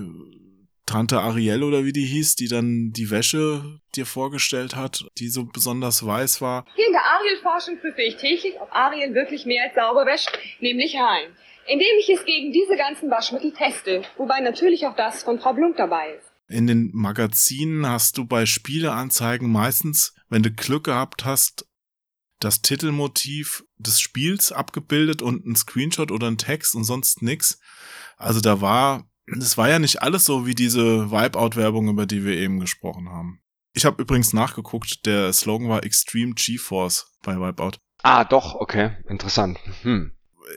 Tante Ariel oder wie die hieß, die dann die Wäsche dir vorgestellt hat, die so besonders weiß war. Hier in der Ariel-Forschung prüfe ich täglich, ob Ariel wirklich mehr als sauber wäscht, nämlich rein. Indem ich es gegen diese ganzen Waschmittel teste, wobei natürlich auch das von Frau Blunk dabei ist. In den Magazinen hast du bei Spieleanzeigen meistens, wenn du Glück gehabt hast, das Titelmotiv des Spiels abgebildet und ein Screenshot oder ein Text und sonst nix. Also da war, das war ja nicht alles so wie diese Wipeout-Werbung, über die wir eben gesprochen haben. Ich habe übrigens nachgeguckt, der Slogan war Extreme GeForce bei Wipeout. ah, doch, okay, interessant. Hm.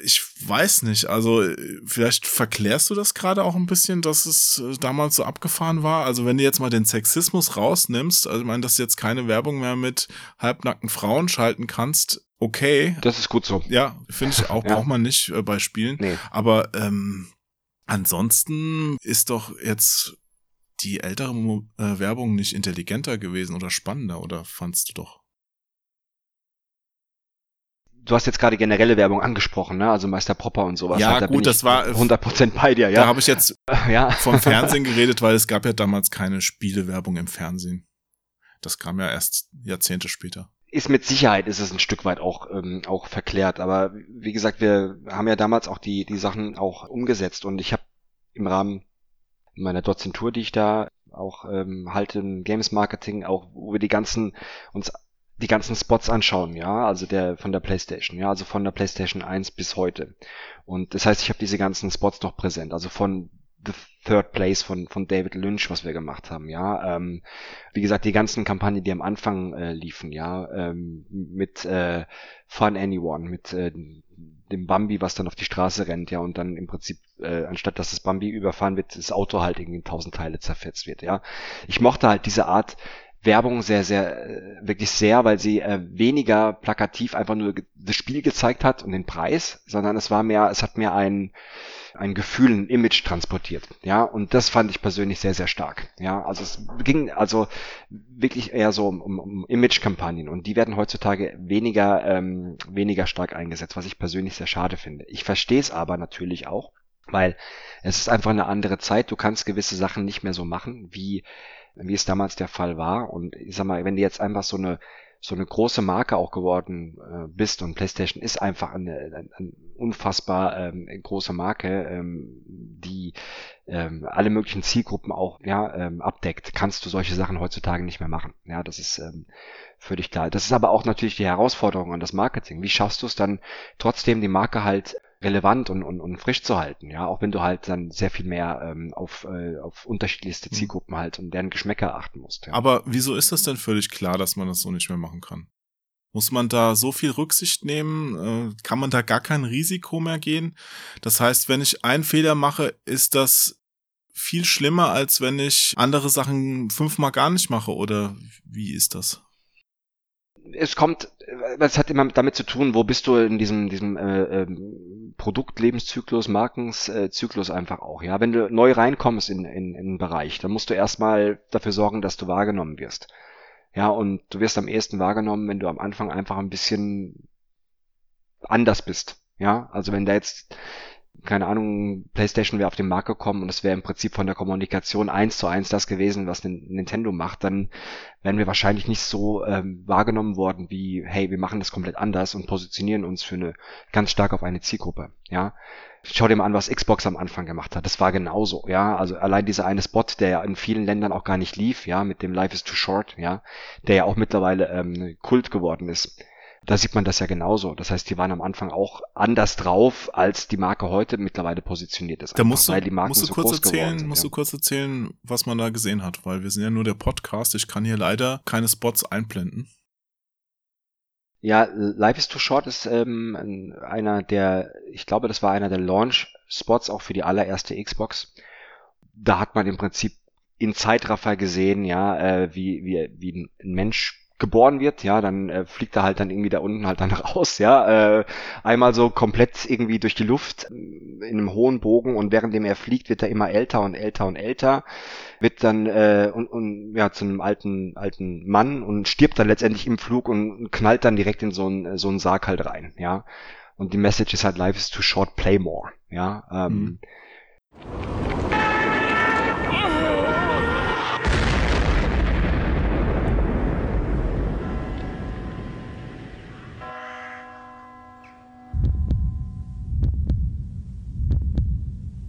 ich weiß nicht, also äh, vielleicht verklärst du das gerade auch ein bisschen, dass es äh, damals so abgefahren war. Also wenn du jetzt mal den Sexismus rausnimmst, also ich meine, dass du jetzt keine Werbung mehr mit halbnackten Frauen schalten kannst, okay. Das ist gut so. Ja, finde ich auch, ja. braucht man nicht äh, bei Spielen. Nee. Aber ähm, ansonsten ist doch jetzt die ältere äh, Werbung nicht intelligenter gewesen oder spannender, oder fandst du doch? du hast jetzt gerade generelle Werbung angesprochen, ne? Also Meister Popper und sowas. Ja, halt, gut, das war 100% bei dir, ja. Da habe ich jetzt ja. vom Fernsehen geredet, weil es gab ja damals keine Spielewerbung im Fernsehen. Das kam ja erst Jahrzehnte später. Ist mit Sicherheit ist es ein Stück weit auch ähm, auch verklärt, aber wie gesagt, wir haben ja damals auch die die Sachen auch umgesetzt. Und ich habe im Rahmen meiner Dozentur, die ich da auch ähm, halte im Games Marketing, auch wo wir die ganzen uns die ganzen Spots anschauen, ja, also der von der PlayStation, ja, also von der PlayStation 1 bis heute. Und das heißt, ich habe diese ganzen Spots noch präsent, also von The Third Place von, von David Lynch, was wir gemacht haben, ja. Ähm, wie gesagt, die ganzen Kampagnen, die am Anfang äh, liefen, ja, ähm, mit äh, Fun Anyone, mit äh, dem Bambi, was dann auf die Straße rennt, ja, und dann im Prinzip, äh, anstatt dass das Bambi überfahren wird, das Auto halt irgendwie in tausend Teile zerfetzt wird, ja. Ich mochte halt diese Art Werbung sehr, sehr, äh, wirklich sehr, weil sie äh, weniger plakativ einfach nur das Spiel gezeigt hat und den Preis, sondern es war mehr, es hat mir ein, ein Gefühl, ein Image transportiert. Ja, und das fand ich persönlich sehr, sehr stark. Ja, also es ging also wirklich eher so um, um, um Image-Kampagnen und die werden heutzutage weniger, ähm, weniger stark eingesetzt, was ich persönlich sehr schade finde. Ich verstehe es aber natürlich auch, weil es ist einfach eine andere Zeit. Du kannst gewisse Sachen nicht mehr so machen, wie wie es damals der Fall war. Und ich sag mal, wenn du jetzt einfach so eine so eine große Marke auch geworden äh, bist und PlayStation ist einfach eine, eine, eine unfassbar ähm, große Marke, ähm, die ähm, alle möglichen Zielgruppen auch ja, ähm, abdeckt, kannst du solche Sachen heutzutage nicht mehr machen. Ja, das ist ähm, völlig klar. Das ist aber auch natürlich die Herausforderung an das Marketing. Wie schaffst du es dann trotzdem die Marke halt relevant und, und, und frisch zu halten, ja, auch wenn du halt dann sehr viel mehr ähm, auf, äh, auf unterschiedlichste mhm. Zielgruppen halt und deren Geschmäcker achten musst. Ja. Aber wieso ist das denn völlig klar, dass man das so nicht mehr machen kann? Muss man da so viel Rücksicht nehmen? Äh, kann man da gar kein Risiko mehr gehen? Das heißt, wenn ich einen Fehler mache, ist das viel schlimmer, als wenn ich andere Sachen fünfmal gar nicht mache, oder wie ist das? es kommt, es hat immer damit zu tun, wo bist du in diesem, diesem äh, äh, Produktlebenszyklus, Markenszyklus einfach auch. Ja, wenn du neu reinkommst in, in, in einen Bereich, dann musst du erstmal dafür sorgen, dass du wahrgenommen wirst. Ja, und du wirst am ehesten wahrgenommen, wenn du am Anfang einfach ein bisschen anders bist. Ja, also wenn da jetzt keine Ahnung, PlayStation wäre auf den Markt gekommen und es wäre im Prinzip von der Kommunikation eins zu eins das gewesen, was Nintendo macht, dann wären wir wahrscheinlich nicht so ähm, wahrgenommen worden wie, hey, wir machen das komplett anders und positionieren uns für eine ganz stark auf eine Zielgruppe. Ja, schau dir mal an, was Xbox am Anfang gemacht hat. Das war genauso, ja. Also allein dieser eine Spot, der ja in vielen Ländern auch gar nicht lief, ja, mit dem Life is too short, ja, der ja auch mittlerweile ähm, Kult geworden ist da sieht man das ja genauso. Das heißt, die waren am Anfang auch anders drauf, als die Marke heute mittlerweile positioniert ist. Da einfach, musst du, musst du so kurz erzählen, sind, musst ja. du kurz erzählen, was man da gesehen hat, weil wir sind ja nur der Podcast. Ich kann hier leider keine Spots einblenden. Ja, Life is Too Short ist ähm, einer der, ich glaube, das war einer der Launch-Spots auch für die allererste Xbox. Da hat man im Prinzip in Zeitraffer gesehen, ja, äh, wie, wie, wie ein Mensch geboren wird, ja, dann äh, fliegt er halt dann irgendwie da unten halt dann raus, ja, äh, einmal so komplett irgendwie durch die Luft äh, in einem hohen Bogen und währenddem er fliegt, wird er immer älter und älter und älter, wird dann äh, und, und ja zu einem alten alten Mann und stirbt dann letztendlich im Flug und knallt dann direkt in so einen so einen Sarg halt rein, ja. Und die Message ist halt Life is too short, play more, ja. Ähm, mhm.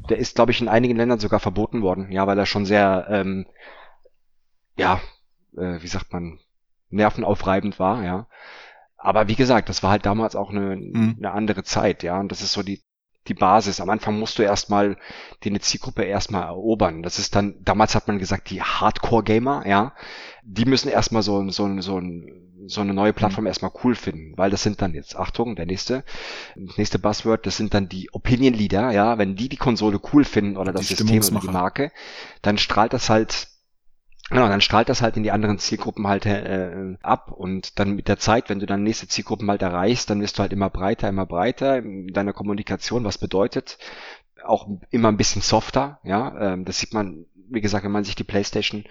Der ist, glaube ich, in einigen Ländern sogar verboten worden, ja, weil er schon sehr, ähm, ja, äh, wie sagt man, nervenaufreibend war, ja. Aber wie gesagt, das war halt damals auch eine, mhm. eine andere Zeit, ja. Und das ist so die, die Basis. Am Anfang musst du erstmal die Zielgruppe erstmal erobern. Das ist dann, damals hat man gesagt, die Hardcore-Gamer, ja, die müssen erstmal so, so, so, so eine neue Plattform mhm. erstmal cool finden, weil das sind dann jetzt, Achtung, der nächste, das nächste Buzzword, das sind dann die Opinion Leader, ja, wenn die die Konsole cool finden oder das System oder die Marke, dann strahlt das halt Genau, dann strahlt das halt in die anderen Zielgruppen halt äh, ab und dann mit der Zeit, wenn du dann nächste Zielgruppen halt erreichst, dann wirst du halt immer breiter, immer breiter in deiner Kommunikation, was bedeutet auch immer ein bisschen softer, ja, ähm, das sieht man, wie gesagt, wenn man sich die PlayStation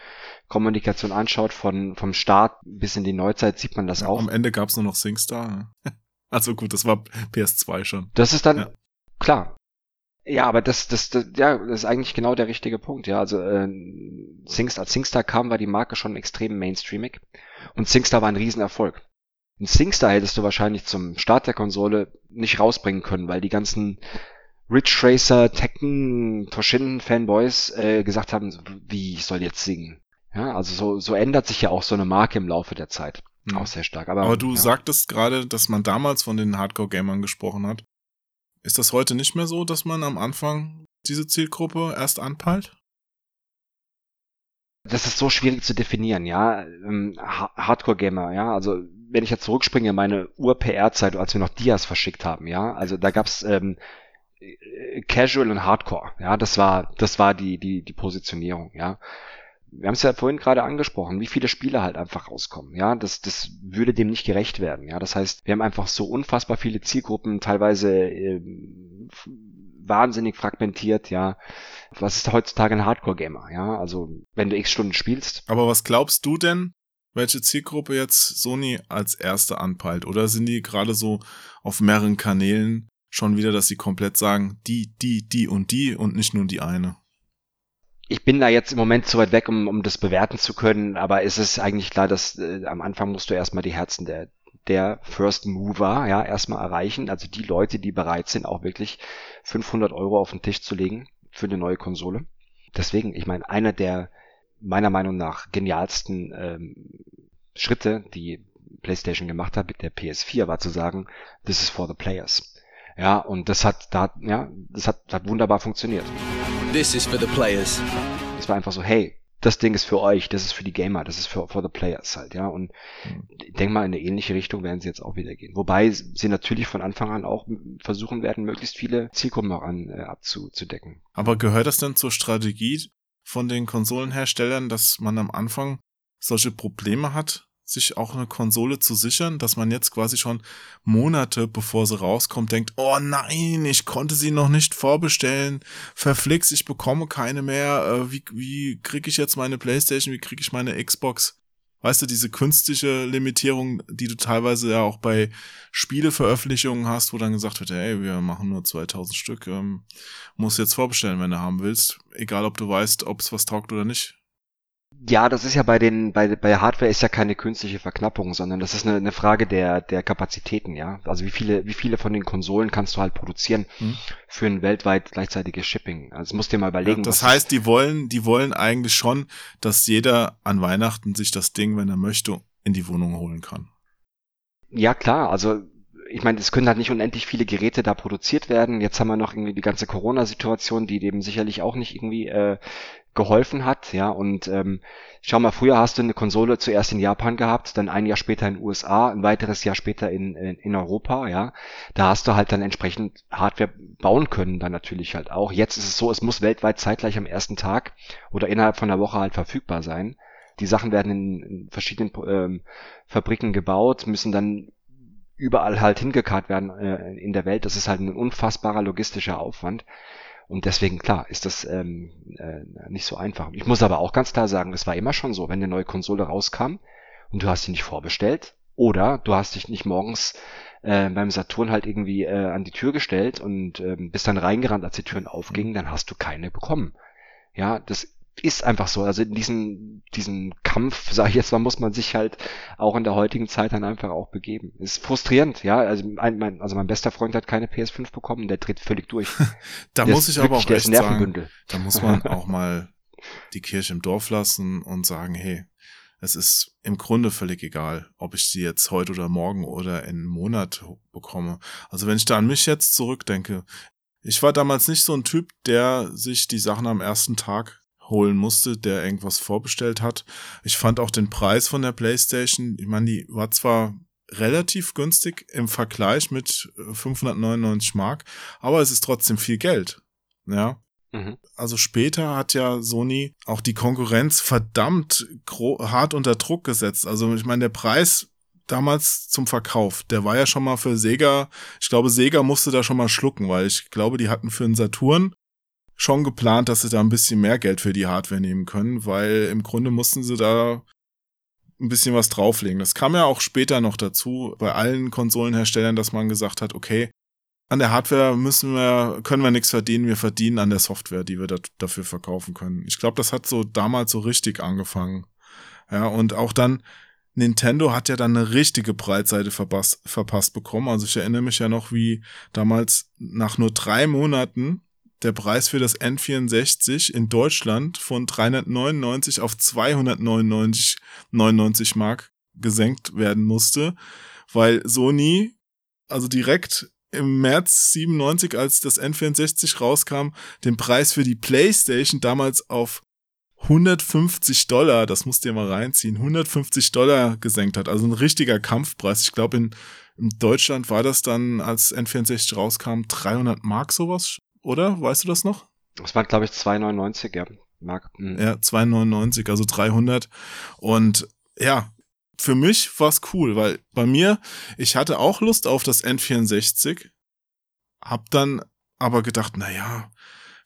Kommunikation anschaut, von vom Start bis in die Neuzeit sieht man das ja, auch. Am Ende gab's nur noch SingStar. Also gut, das war PS2 schon. Das ist dann ja. klar, ja, aber das, das, das, ja, das ist eigentlich genau der richtige Punkt. Ja, also äh, Singstar, als Singstar kam, war die Marke schon extrem mainstreamig und Singstar war ein Riesenerfolg. Ein Singstar hättest du wahrscheinlich zum Start der Konsole nicht rausbringen können, weil die ganzen Ridge Tracer, Tekken, Toshin Fanboys äh, gesagt haben, wie ich soll jetzt singen. Ja, also so, so ändert sich ja auch so eine Marke im Laufe der Zeit. Mhm. Auch sehr stark. Aber, Aber du ja. sagtest gerade, dass man damals von den Hardcore-Gamern gesprochen hat. Ist das heute nicht mehr so, dass man am Anfang diese Zielgruppe erst anpeilt? Das ist so schwierig zu definieren, ja. Ähm, Hardcore-Gamer, ja. Also wenn ich jetzt zurückspringe in meine Ur-PR-Zeit, als wir noch Dias verschickt haben, ja. Also da gab's ähm, Casual und Hardcore, ja. Das war, das war die, die, die Positionierung, ja wir haben es ja vorhin gerade angesprochen, wie viele Spiele halt einfach rauskommen. Ja, das, das würde dem nicht gerecht werden. Ja, das heißt, wir haben einfach so unfassbar viele Zielgruppen, teilweise äh, wahnsinnig fragmentiert. Ja, was ist heutzutage ein Hardcore-Gamer? Ja, also wenn du x Stunden spielst. Aber was glaubst du denn, welche Zielgruppe jetzt Sony als erste anpeilt? Oder sind die gerade so auf mehreren Kanälen schon wieder, dass sie komplett sagen, die, die, die und die und nicht nur die eine? ich bin da jetzt im Moment zu weit weg, um, um das bewerten zu können, aber es ist eigentlich klar, dass äh, am Anfang musst du erstmal die Herzen der, der First Mover ja erstmal erreichen, also die Leute, die bereit sind, auch wirklich 500 Euro auf den Tisch zu legen für eine neue Konsole. Deswegen, ich meine, einer der meiner Meinung nach genialsten ähm, Schritte, die PlayStation gemacht hat mit der PS4, war zu sagen, this is for the players. Ja, und das hat da, ja, das hat, hat wunderbar funktioniert. This is for the players. Es war einfach so, hey, das Ding ist für euch, das ist für die Gamer, das ist für for the players halt, ja. Und mhm. denk mal, in eine ähnliche Richtung werden sie jetzt auch wieder gehen. Wobei sie natürlich von Anfang an auch versuchen werden, möglichst viele Zielgruppen auch an äh, abzudecken. Aber gehört das denn zur Strategie von den Konsolenherstellern, dass man am Anfang solche Probleme hat, sich auch eine Konsole zu sichern, dass man jetzt quasi schon Monate bevor sie rauskommt denkt, oh nein, ich konnte sie noch nicht vorbestellen, verflixt, ich bekomme keine mehr, äh, wie, wie kriege ich jetzt meine Playstation, wie kriege ich meine Xbox? Weißt du, diese künstliche Limitierung, die du teilweise ja auch bei Spieleveröffentlichungen hast, wo dann gesagt wird, hey, wir machen nur 2000 Stück, ähm, musst jetzt vorbestellen, wenn du haben willst, egal ob du weißt, ob es was taugt oder nicht. Ja, das ist ja bei den, bei, bei Hardware ist ja keine künstliche Verknappung, sondern das ist eine, eine Frage der, der Kapazitäten, ja. Also wie viele, wie viele von den Konsolen kannst du halt produzieren hm. für ein weltweit gleichzeitiges Shipping? Also musst dir mal überlegen. Ja, das heißt, die wollen, die wollen eigentlich schon, dass jeder an Weihnachten sich das Ding, wenn er möchte, in die Wohnung holen kann. Ja, klar, also ich meine, es können halt nicht unendlich viele Geräte da produziert werden. Jetzt haben wir noch irgendwie die ganze Corona-Situation, die dem sicherlich auch nicht irgendwie äh, geholfen hat, ja, und ähm, schau mal, früher hast du eine Konsole zuerst in Japan gehabt, dann ein Jahr später in den USA, ein weiteres Jahr später in, in, in Europa, ja, da hast du halt dann entsprechend Hardware bauen können, dann natürlich halt auch. Jetzt ist es so, es muss weltweit zeitgleich am ersten Tag oder innerhalb von einer Woche halt verfügbar sein. Die Sachen werden in, in verschiedenen ähm, Fabriken gebaut, müssen dann überall halt hingekarrt werden äh, in der Welt. Das ist halt ein unfassbarer logistischer Aufwand. Und deswegen, klar, ist das ähm, äh, nicht so einfach. Ich muss aber auch ganz klar sagen, es war immer schon so, wenn eine neue Konsole rauskam und du hast sie nicht vorbestellt oder du hast dich nicht morgens äh, beim Saturn halt irgendwie äh, an die Tür gestellt und äh, bist dann reingerannt, als die Türen aufgingen, dann hast du keine bekommen. Ja, das ist einfach so. Also in diesen, diesen Kampf, sage ich jetzt mal, muss man sich halt auch in der heutigen Zeit dann einfach auch begeben. Ist frustrierend, ja. Also mein, mein, also mein bester Freund hat keine PS5 bekommen, der dreht völlig durch. da der muss ich aber auch echt sagen, da muss man auch mal die Kirche im Dorf lassen und sagen, hey, es ist im Grunde völlig egal, ob ich sie jetzt heute oder morgen oder in einem Monat bekomme. Also wenn ich da an mich jetzt zurückdenke, ich war damals nicht so ein Typ, der sich die Sachen am ersten Tag holen musste, der irgendwas vorbestellt hat. Ich fand auch den Preis von der PlayStation, ich meine, die war zwar relativ günstig im Vergleich mit 599 äh, Mark, aber es ist trotzdem viel Geld. Ja. Mhm. Also später hat ja Sony auch die Konkurrenz verdammt hart unter Druck gesetzt. Also ich meine, der Preis damals zum Verkauf, der war ja schon mal für Sega, ich glaube, Sega musste da schon mal schlucken, weil ich glaube, die hatten für einen Saturn schon geplant, dass sie da ein bisschen mehr Geld für die Hardware nehmen können, weil im Grunde mussten sie da ein bisschen was drauflegen. Das kam ja auch später noch dazu bei allen Konsolenherstellern, dass man gesagt hat, okay, an der Hardware müssen wir, können wir nichts verdienen, wir verdienen an der Software, die wir da, dafür verkaufen können. Ich glaube, das hat so damals so richtig angefangen. Ja, und auch dann, Nintendo hat ja dann eine richtige Breitseite verpasst, verpasst bekommen. Also ich erinnere mich ja noch, wie damals nach nur drei Monaten der Preis für das N64 in Deutschland von 399 auf 299 99 Mark gesenkt werden musste, weil Sony also direkt im März 97, als das N64 rauskam, den Preis für die PlayStation damals auf 150 Dollar, das musst ihr mal reinziehen, 150 Dollar gesenkt hat. Also ein richtiger Kampfpreis. Ich glaube, in, in Deutschland war das dann, als N64 rauskam, 300 Mark sowas oder? Weißt du das noch? Das war, glaube ich, 2,99, ja. Mark. Mhm. Ja, 2,99, also 300. Und ja, für mich war's cool, weil bei mir, ich hatte auch Lust auf das N64, hab dann aber gedacht, na ja,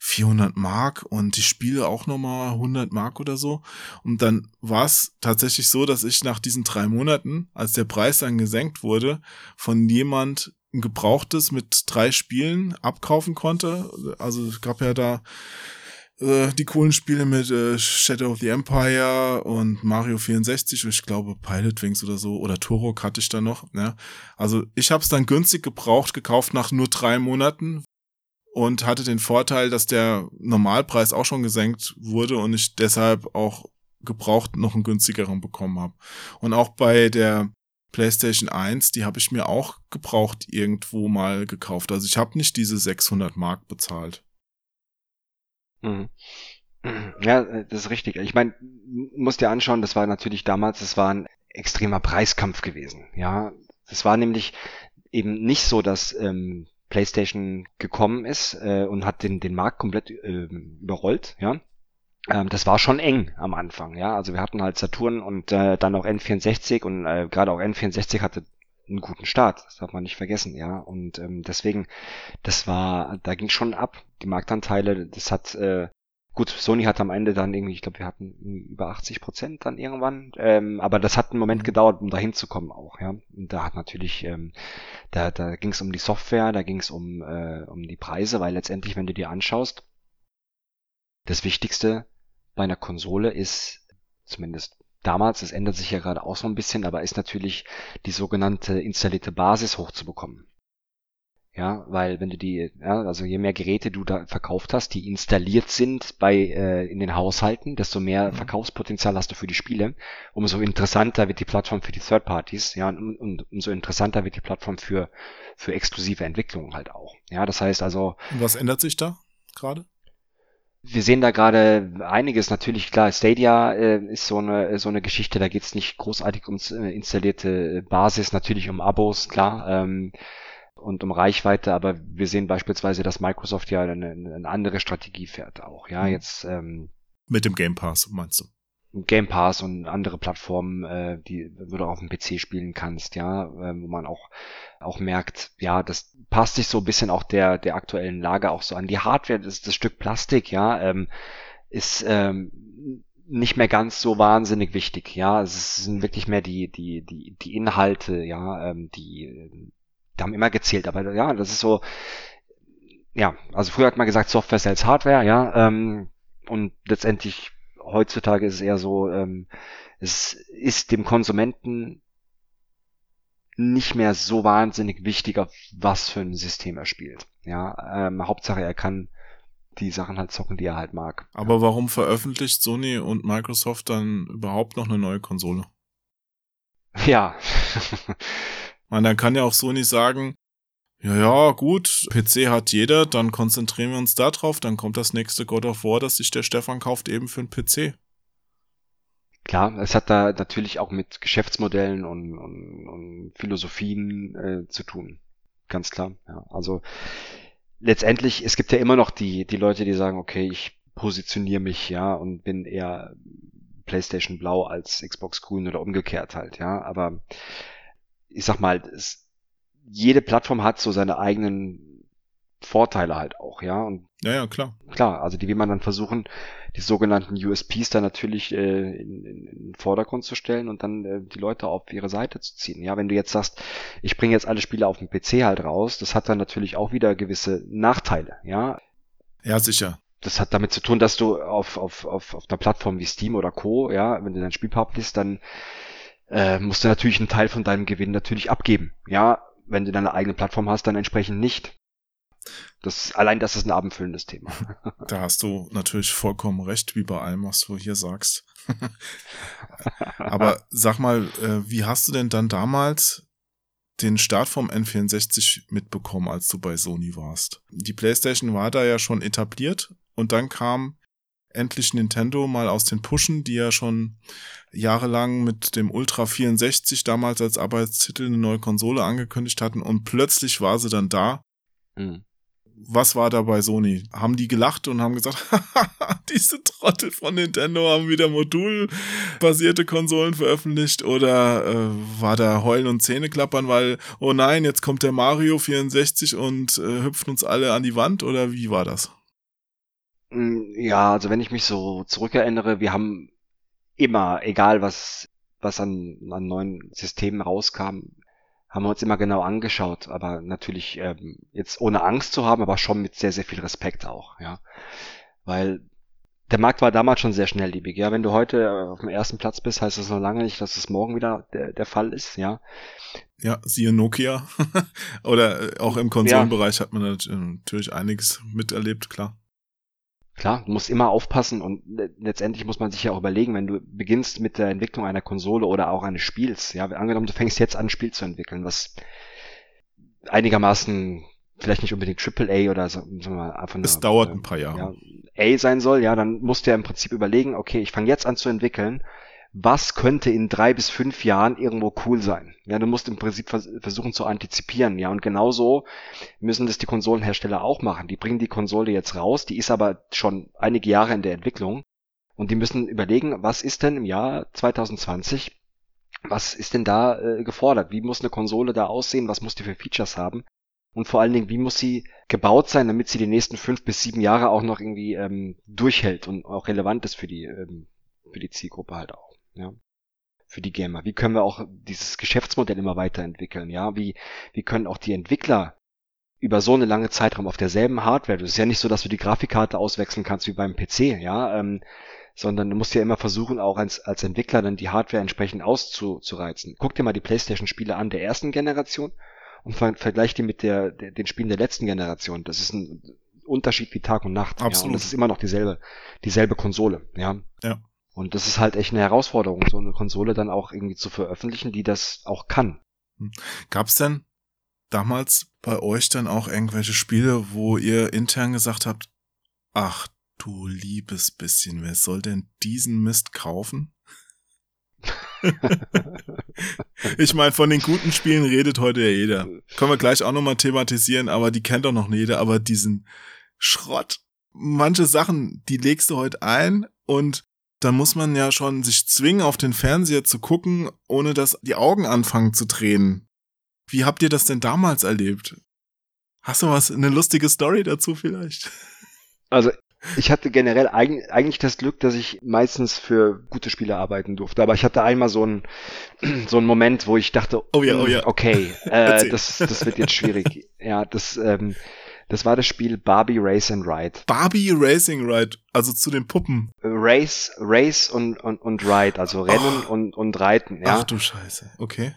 400 Mark und die Spiele auch nochmal 100 Mark oder so. Und dann war es tatsächlich so, dass ich nach diesen drei Monaten, als der Preis dann gesenkt wurde, von jemand ein gebrauchtes mit drei Spielen abkaufen konnte. Also es gab ja da äh, die coolen Spiele mit äh, Shadow of the Empire und Mario 64 und ich glaube Pilot Wings oder so oder Turok hatte ich da noch. Ja. Also ich habe es dann günstig gebraucht gekauft nach nur drei Monaten und hatte den Vorteil, dass der Normalpreis auch schon gesenkt wurde und ich deshalb auch gebraucht noch einen günstigeren bekommen habe. Und auch bei der PlayStation 1, die habe ich mir auch gebraucht irgendwo mal gekauft. Also ich habe nicht diese 600 Mark bezahlt. Mhm. Ja, das ist richtig. Ich meine, musst dir anschauen, das war natürlich damals, das war ein extremer Preiskampf gewesen. Ja, es war nämlich eben nicht so, dass ähm, PlayStation gekommen ist äh, und hat den den Markt komplett äh, überrollt. Ja, das war schon eng am Anfang, ja. Also wir hatten halt Saturn und äh, dann auch N64 und äh, gerade auch N64 hatte einen guten Start, das darf man nicht vergessen, ja. Und ähm, deswegen, das war, da ging schon ab, die Marktanteile, das hat, äh, gut, Sony hat am Ende dann irgendwie, ich glaube, wir hatten über 80 Prozent dann irgendwann, ähm, aber das hat einen Moment gedauert, um da hinzukommen auch, ja. Und da hat natürlich, ähm, da, da ging es um die Software, da ging es um, äh, um die Preise, weil letztendlich, wenn du dir anschaust, das Wichtigste bei einer Konsole ist, zumindest damals, es ändert sich ja gerade auch so ein bisschen, aber ist natürlich die sogenannte installierte Basis hochzubekommen. Ja, weil wenn du die, ja, also je mehr Geräte du da verkauft hast, die installiert sind bei äh, in den Haushalten, desto mehr mhm. Verkaufspotenzial hast du für die Spiele. Umso interessanter wird die Plattform für die Third Parties, ja, und, und umso interessanter wird die Plattform für für exklusive Entwicklungen halt auch. Ja, das heißt also. Und was ändert sich da gerade? Wir sehen da gerade einiges. Natürlich, klar, Stadia äh, ist so eine, so eine Geschichte, da geht's nicht großartig ums äh, installierte Basis, natürlich um Abos, klar, ähm, und um Reichweite, aber wir sehen beispielsweise, dass Microsoft ja eine, eine andere Strategie fährt auch. Ja, mhm. jetzt ähm, mit dem Game Pass, meinst du? Game Pass und andere Plattformen, äh, die wo du auf dem PC spielen kannst, ja, äh, wo man auch auch merkt, ja, das passt sich so ein bisschen auch der der aktuellen Lage auch so an. Die Hardware, das, das Stück Plastik, ja, ähm, ist ähm, nicht mehr ganz so wahnsinnig wichtig, ja, es sind wirklich mehr die die die die Inhalte, ja, ähm, die, die haben immer gezählt, aber ja, das ist so, ja, also früher hat man gesagt Software sells Hardware, ja, ähm, und letztendlich heutzutage ist es eher so, ähm, es ist dem Konsumenten nicht mehr so wahnsinnig wichtig, auf was für ein System er spielt. Ja, ähm, Hauptsache er kann die Sachen halt zocken, die er halt mag. Aber warum veröffentlicht Sony und Microsoft dann überhaupt noch eine neue Konsole? Ja. Man, dann kann ja auch Sony sagen, Ja, ja, gut, PC hat jeder, dann konzentrieren wir uns da drauf, dann kommt das nächste God of War, das sich der Stefan kauft, eben für einen PC. Klar, es hat da natürlich auch mit Geschäftsmodellen und, und, und Philosophien äh, zu tun. Ganz klar. Ja. Also letztendlich, es gibt ja immer noch die, die Leute, die sagen, okay, ich positioniere mich, ja, und bin eher PlayStation Blau als Xbox Grün oder umgekehrt halt, ja. Aber ich sag mal, es, jede Plattform hat so seine eigenen Vorteile halt auch, ja. Und ja, ja, klar. Klar, also die will man dann versuchen, die sogenannten USPs da natürlich äh, in, in, in den Vordergrund zu stellen und dann äh, die Leute auf ihre Seite zu ziehen. Ja, wenn du jetzt sagst, ich bringe jetzt alle Spiele auf dem PC halt raus, das hat dann natürlich auch wieder gewisse Nachteile, ja. Ja, sicher. Das hat damit zu tun, dass du auf, auf, auf, auf einer Plattform wie Steam oder Co., ja, wenn du dein Spiel publishst, dann äh, musst du natürlich einen Teil von deinem Gewinn natürlich abgeben. Ja, wenn du deine eigene Plattform hast, dann entsprechend nicht. Das, allein das ist ein abendfüllendes Thema. Da hast du natürlich vollkommen recht, wie bei allem, was du hier sagst. Aber sag mal, äh, wie hast du denn dann damals den Start vom N64 mitbekommen, als du bei Sony warst? Die PlayStation war da ja schon etabliert und dann kam endlich Nintendo mal aus den Pushen, die ja schon jahrelang mit dem Ultra 64 damals als Arbeitstitel eine neue Konsole angekündigt hatten und plötzlich war sie dann da. Mhm was war da bei Sony? Haben die gelacht und haben gesagt, diese Trottel von Nintendo haben wieder modulbasierte Konsolen veröffentlicht oder äh, war da Heulen und Zähneklappern, weil, oh nein, jetzt kommt der Mario 64 und äh, hüpft uns alle an die Wand oder wie war das? Mm, ja, also wenn ich mich so zurückerinnere, wir haben immer, egal was, was an, an neuen Systemen rauskam, haben wir uns immer genau angeschaut, aber natürlich ähm, jetzt ohne Angst zu haben, aber schon mit sehr, sehr viel Respekt auch, ja. Weil der Markt war damals schon sehr schnelllebig, ja. Wenn du heute äh, auf dem ersten Platz bist, heißt das noch lange nicht, dass es morgen wieder der, der Fall ist, ja. Ja, siehe Nokia. Oder äh, auch im Konsolenbereich ja. hat man natürlich einiges miterlebt, klar. Klar, du musst immer aufpassen und letztendlich muss man sich ja auch überlegen, wenn du beginnst mit der Entwicklung einer Konsole oder auch eines Spiels, ja, angenommen, du fängst jetzt an, ein Spiel zu entwickeln, was einigermaßen vielleicht nicht unbedingt AAA oder so, sagen wir mal, einfach nur, Es dauert ein paar Jahre. Ja, A sein soll, ja, dann musst du ja im Prinzip überlegen, okay, ich fange jetzt an zu entwickeln was könnte in drei bis fünf Jahren irgendwo cool sein. Ja, du musst im Prinzip vers versuchen zu antizipieren. Ja, und genauso müssen das die Konsolenhersteller auch machen. Die bringen die Konsole jetzt raus, die ist aber schon einige Jahre in der Entwicklung. Und die müssen überlegen, was ist denn im Jahr 2020, was ist denn da äh, gefordert? Wie muss eine Konsole da aussehen? Was muss die für Features haben? Und vor allen Dingen, wie muss sie gebaut sein, damit sie die nächsten fünf bis sieben Jahre auch noch irgendwie ähm, durchhält und auch relevant ist für die, ähm, für die Zielgruppe halt auch ja, für die Gamer? Wie können wir auch dieses Geschäftsmodell immer weiterentwickeln? Ja, wie, wie können auch die Entwickler über so eine lange Zeitraum auf derselben Hardware, das ist ja nicht so, dass du die Grafikkarte auswechseln kannst wie beim PC, ja, ähm, sondern du musst ja immer versuchen, auch als, als Entwickler dann die Hardware entsprechend auszureizen. Guck dir mal die PlayStation-Spiele an der ersten Generation und ver vergleich die mit der, der, den Spielen der letzten Generation. Das ist ein Unterschied wie Tag und Nacht. Absolut. Ja, und das ist immer noch dieselbe, dieselbe Konsole. Ja. ja. Und das ist halt echt eine Herausforderung, so eine Konsole dann auch irgendwie zu veröffentlichen, die das auch kann. Hm. Gab's denn damals bei euch dann auch irgendwelche Spiele, wo ihr intern gesagt habt, ach du liebes bisschen, wer soll denn diesen Mist kaufen? ich meine, von den guten Spielen redet heute ja jeder. Können wir gleich auch nochmal thematisieren, aber die kennt doch noch jeder, aber diesen Schrott. Manche Sachen, die legst du heute ein und da muss man ja schon sich zwingen, auf den Fernseher zu gucken, ohne dass die Augen anfangen zu tränen. Wie habt ihr das denn damals erlebt? Hast du was, eine lustige Story dazu vielleicht? Also, ich hatte generell eigentlich das Glück, dass ich meistens für gute Spiele arbeiten durfte. Aber ich hatte einmal so einen, so einen Moment, wo ich dachte, oh ja, oh ja. okay, äh, das, das wird jetzt schwierig. ja, das, ähm, das war das Spiel Barbie Race and Ride. Barbie Racing Ride, also zu den Puppen. Race, Race und, und, und Ride, also Rennen oh. und, und Reiten, ja. Ach du Scheiße, okay.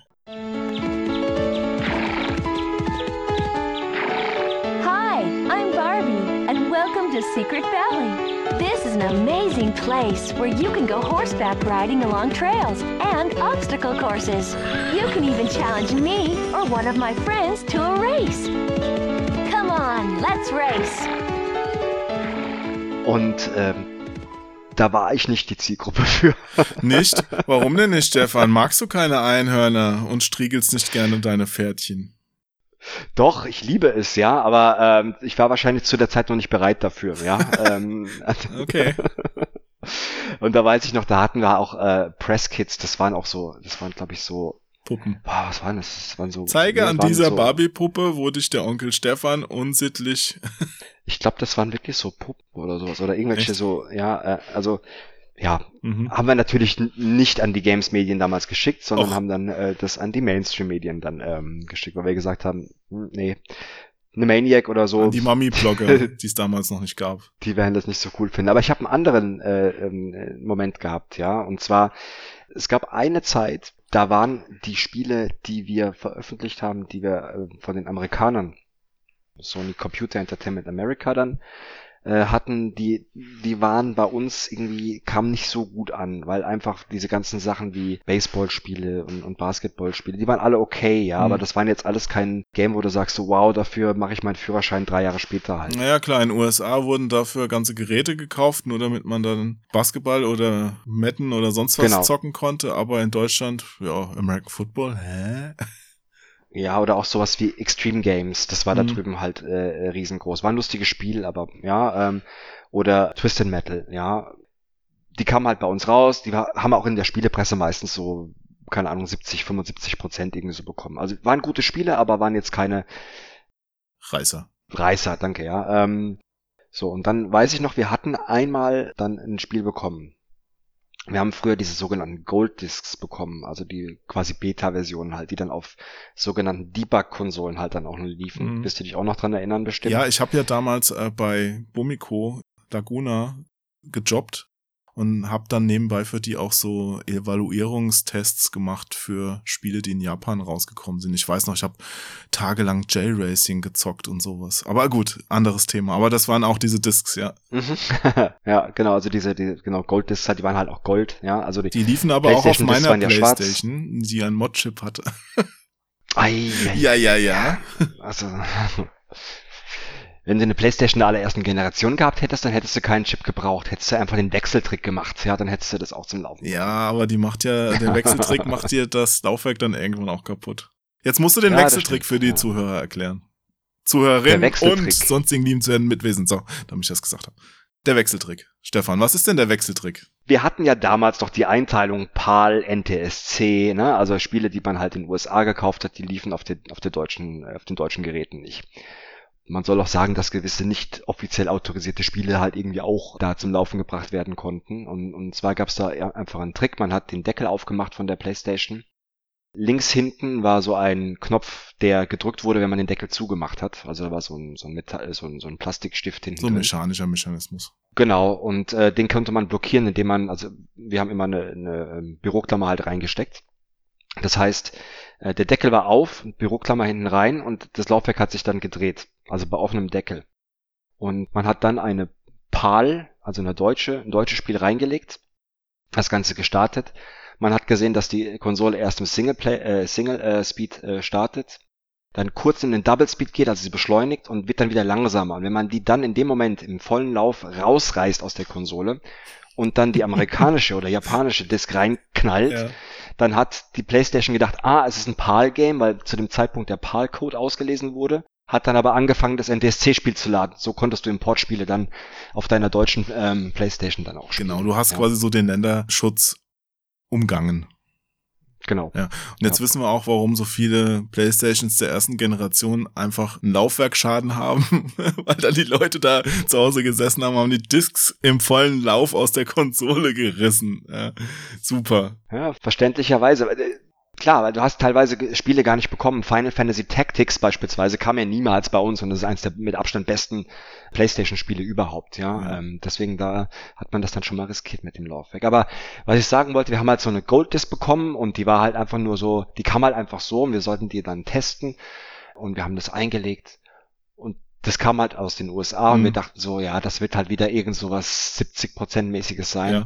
Hi, I'm Barbie and welcome to Secret Valley. This is an amazing place where you can go horseback riding along trails and obstacle courses. You can even challenge me or one of my friends to a race. Come on, let's race. Und ähm, da war ich nicht die Zielgruppe für. Nicht? Warum denn nicht, Stefan? Magst du keine Einhörner und striegelst nicht gerne deine Pferdchen? Doch, ich liebe es, ja, aber ähm, ich war wahrscheinlich zu der Zeit noch nicht bereit dafür, ja. ähm, okay. Und da weiß ich noch, da hatten wir auch äh, Presskits, das waren auch so, das waren glaube ich so Puppen. Boah, was waren das? das waren so, Zeige an dieser so, Barbie-Puppe, wo dich der Onkel Stefan unsittlich. ich glaube, das waren wirklich so Puppen oder sowas. Oder irgendwelche Echt? so, ja, äh, also ja, mhm. haben wir natürlich nicht an die Games-Medien damals geschickt, sondern Och. haben dann äh, das an die Mainstream-Medien dann ähm, geschickt, weil wir gesagt haben, hm, nee, eine Maniac oder so. An die Mami-Blogger, die es damals noch nicht gab. Die werden das nicht so cool finden. Aber ich habe einen anderen äh, äh, Moment gehabt, ja. Und zwar, es gab eine Zeit, da waren die Spiele, die wir veröffentlicht haben, die wir äh, von den Amerikanern, Sony Computer Entertainment America dann, äh, hatten, die, die waren bei uns irgendwie, kamen nicht so gut an, weil einfach diese ganzen Sachen wie Baseballspiele und, und Basketballspiele, die waren alle okay, ja, mhm. aber das waren jetzt alles kein Game, wo du sagst, so, wow, dafür mache ich meinen Führerschein drei Jahre später halt. Naja, klar, in den USA wurden dafür ganze Geräte gekauft, nur damit man dann Basketball oder Metten oder sonst was genau. zocken konnte, aber in Deutschland, ja, American Football, hä? Ja, oder auch sowas wie Extreme Games, das war mhm. da drüben halt äh, riesengroß. War ein lustiges Spiel, aber ja, ähm, oder Twisted Metal, ja. Die kamen halt bei uns raus, die war, haben auch in der Spielepresse meistens so, keine Ahnung, 70, 75 Prozent irgendwie so bekommen. Also waren gute Spiele, aber waren jetzt keine Reißer. Reißer, danke, ja. Ähm, so, und dann weiß ich noch, wir hatten einmal dann ein Spiel bekommen wir haben früher diese sogenannten Gold Discs bekommen, also die quasi Beta-Versionen halt, die dann auf sogenannten Debug-Konsolen halt dann auch noch liefen. Mhm. Wirst du dich auch noch dran erinnern bestimmt? Ja, ich habe ja damals äh, bei Bumiko Laguna gejobbt und habe dann nebenbei für die auch so Evaluierungstests gemacht für Spiele, die in Japan rausgekommen sind. Ich weiß noch, ich habe tagelang J-Racing gezockt und sowas. Aber gut, anderes Thema. Aber das waren auch diese Discs, ja. Mhm. ja, genau, also diese, die, genau, Gold-Discs, die waren halt auch Gold, ja. Also die, die liefen aber auch auf meiner Playstation, ja die einen Mod-Chip hatte. Ei, ei, ja, ja, ja. Also, wenn du eine Playstation der allerersten Generation gehabt hättest, dann hättest du keinen Chip gebraucht. Hättest du einfach den Wechseltrick gemacht, ja, dann hättest du das auch zum Laufen. Ja, aber die macht ja, der Wechseltrick macht dir das Laufwerk dann irgendwann auch kaputt. Jetzt musst du den ja, Wechseltrick für die ja. Zuhörer erklären. Zuhörerinnen und sonstigen liebenswerten Mitwesen. So, damit ich das gesagt habe. Der Wechseltrick. Stefan, was ist denn der Wechseltrick? Wir hatten ja damals doch die Einteilung PAL, NTSC, ne? also Spiele, die man halt in den USA gekauft hat, die liefen auf, den, auf, den deutschen, auf den deutschen Geräten nicht man soll auch sagen, dass gewisse nicht offiziell autorisierte Spiele halt irgendwie auch da zum Laufen gebracht werden konnten. Und, und zwar gab es da einfach einen Trick. Man hat den Deckel aufgemacht von der PlayStation. Links hinten war so ein Knopf, der gedrückt wurde, wenn man den Deckel zugemacht hat. Also da war so ein, so ein, Metall, so ein, so ein Plastikstift hinten. So ein mechanischer Mechanismus. Genau, und äh, den konnte man blockieren, indem man, also wir haben immer eine, eine ähm, Büroklammer halt reingesteckt. Das heißt, äh, der Deckel war auf, Büroklammer hinten rein und das Laufwerk hat sich dann gedreht also bei offenem Deckel. Und man hat dann eine PAL, also eine deutsche, ein deutsches Spiel reingelegt, das Ganze gestartet. Man hat gesehen, dass die Konsole erst im Single, Play, äh, Single äh, Speed äh, startet, dann kurz in den Double Speed geht, also sie beschleunigt und wird dann wieder langsamer. Und wenn man die dann in dem Moment im vollen Lauf rausreißt aus der Konsole und dann die amerikanische oder japanische Disk reinknallt, ja. dann hat die PlayStation gedacht, ah, es ist ein PAL-Game, weil zu dem Zeitpunkt der PAL-Code ausgelesen wurde hat dann aber angefangen, das NTSC-Spiel zu laden. So konntest du Importspiele dann auf deiner deutschen ähm, Playstation dann auch spielen. Genau, du hast ja. quasi so den Länderschutz umgangen. Genau. Ja. Und jetzt ja. wissen wir auch, warum so viele Playstations der ersten Generation einfach einen Laufwerksschaden haben, weil dann die Leute da zu Hause gesessen haben, haben die Discs im vollen Lauf aus der Konsole gerissen. Ja. Super. Ja, verständlicherweise. Klar, weil du hast teilweise Spiele gar nicht bekommen. Final Fantasy Tactics beispielsweise kam ja niemals bei uns und das ist eines der mit Abstand besten PlayStation-Spiele überhaupt, ja. Mhm. Ähm, deswegen da hat man das dann schon mal riskiert mit dem Laufwerk. Aber was ich sagen wollte, wir haben halt so eine Gold Disc bekommen und die war halt einfach nur so, die kam halt einfach so und wir sollten die dann testen und wir haben das eingelegt und das kam halt aus den USA und Mhm. wir dachten so, ja, das wird halt wieder irgend so was 70% mäßiges sein. Ja.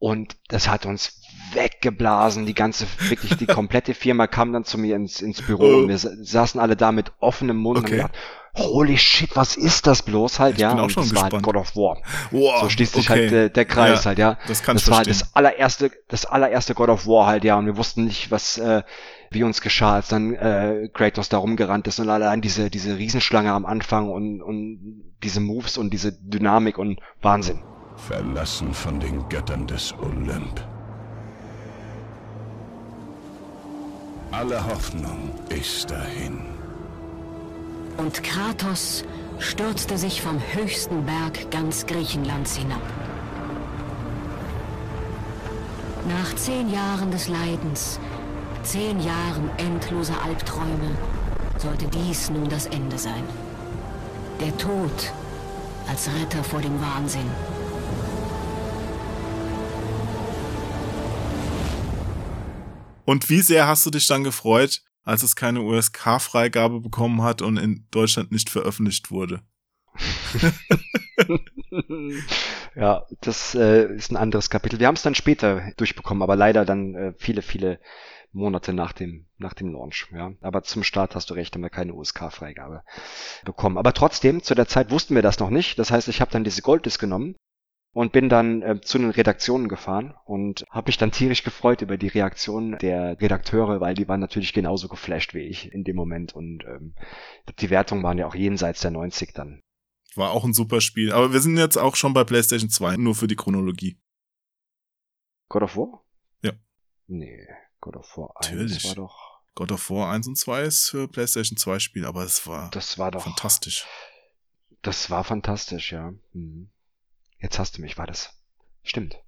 Und das hat uns weggeblasen. Die ganze, wirklich die komplette Firma kam dann zu mir ins, ins Büro Oh. und wir sa- saßen alle da mit offenem Mund und Okay. haben gedacht, holy shit, was ist das bloß halt, Ich ja? bin auch und schon das war halt gespannt. God of War. Wow, so schließt sich okay. halt der, der Kreis Ja, halt, ja. das kann ich das war verstehen. das allererste, das allererste God of War halt, ja. Und wir wussten nicht, was, äh, wie uns geschah, als dann äh, Kratos da rumgerannt ist und allein diese, diese Riesenschlange am Anfang und, und diese Moves und diese Dynamik und Wahnsinn. Verlassen von den Göttern des Olymp. Alle Hoffnung ist dahin. Und Kratos stürzte sich vom höchsten Berg ganz Griechenlands hinab. Nach zehn Jahren des Leidens, zehn Jahren endloser Albträume, sollte dies nun das Ende sein. Der Tod als Retter vor dem Wahnsinn. Und wie sehr hast du dich dann gefreut, als es keine USK-Freigabe bekommen hat und in Deutschland nicht veröffentlicht wurde? ja, das äh, ist ein anderes Kapitel. Wir haben es dann später durchbekommen, aber leider dann äh, viele, viele Monate nach dem, nach dem Launch. Ja. Aber zum Start hast du recht, haben wir keine USK-Freigabe bekommen. Aber trotzdem, zu der Zeit wussten wir das noch nicht. Das heißt, ich habe dann diese Golddisk genommen und bin dann äh, zu den Redaktionen gefahren und habe mich dann tierisch gefreut über die Reaktion der Redakteure, weil die waren natürlich genauso geflasht wie ich in dem Moment und ähm, die Wertungen waren ja auch jenseits der 90 dann. War auch ein super Spiel. Aber wir sind jetzt auch schon bei PlayStation 2, nur für die Chronologie. God of War? Ja. Nee, God of War 1 Natürlich. war doch. God of War 1 und 2 ist für PlayStation 2 Spiel, aber es war, das war doch fantastisch. Das war fantastisch, ja. Hm. Jetzt hast du mich, war das. Stimmt.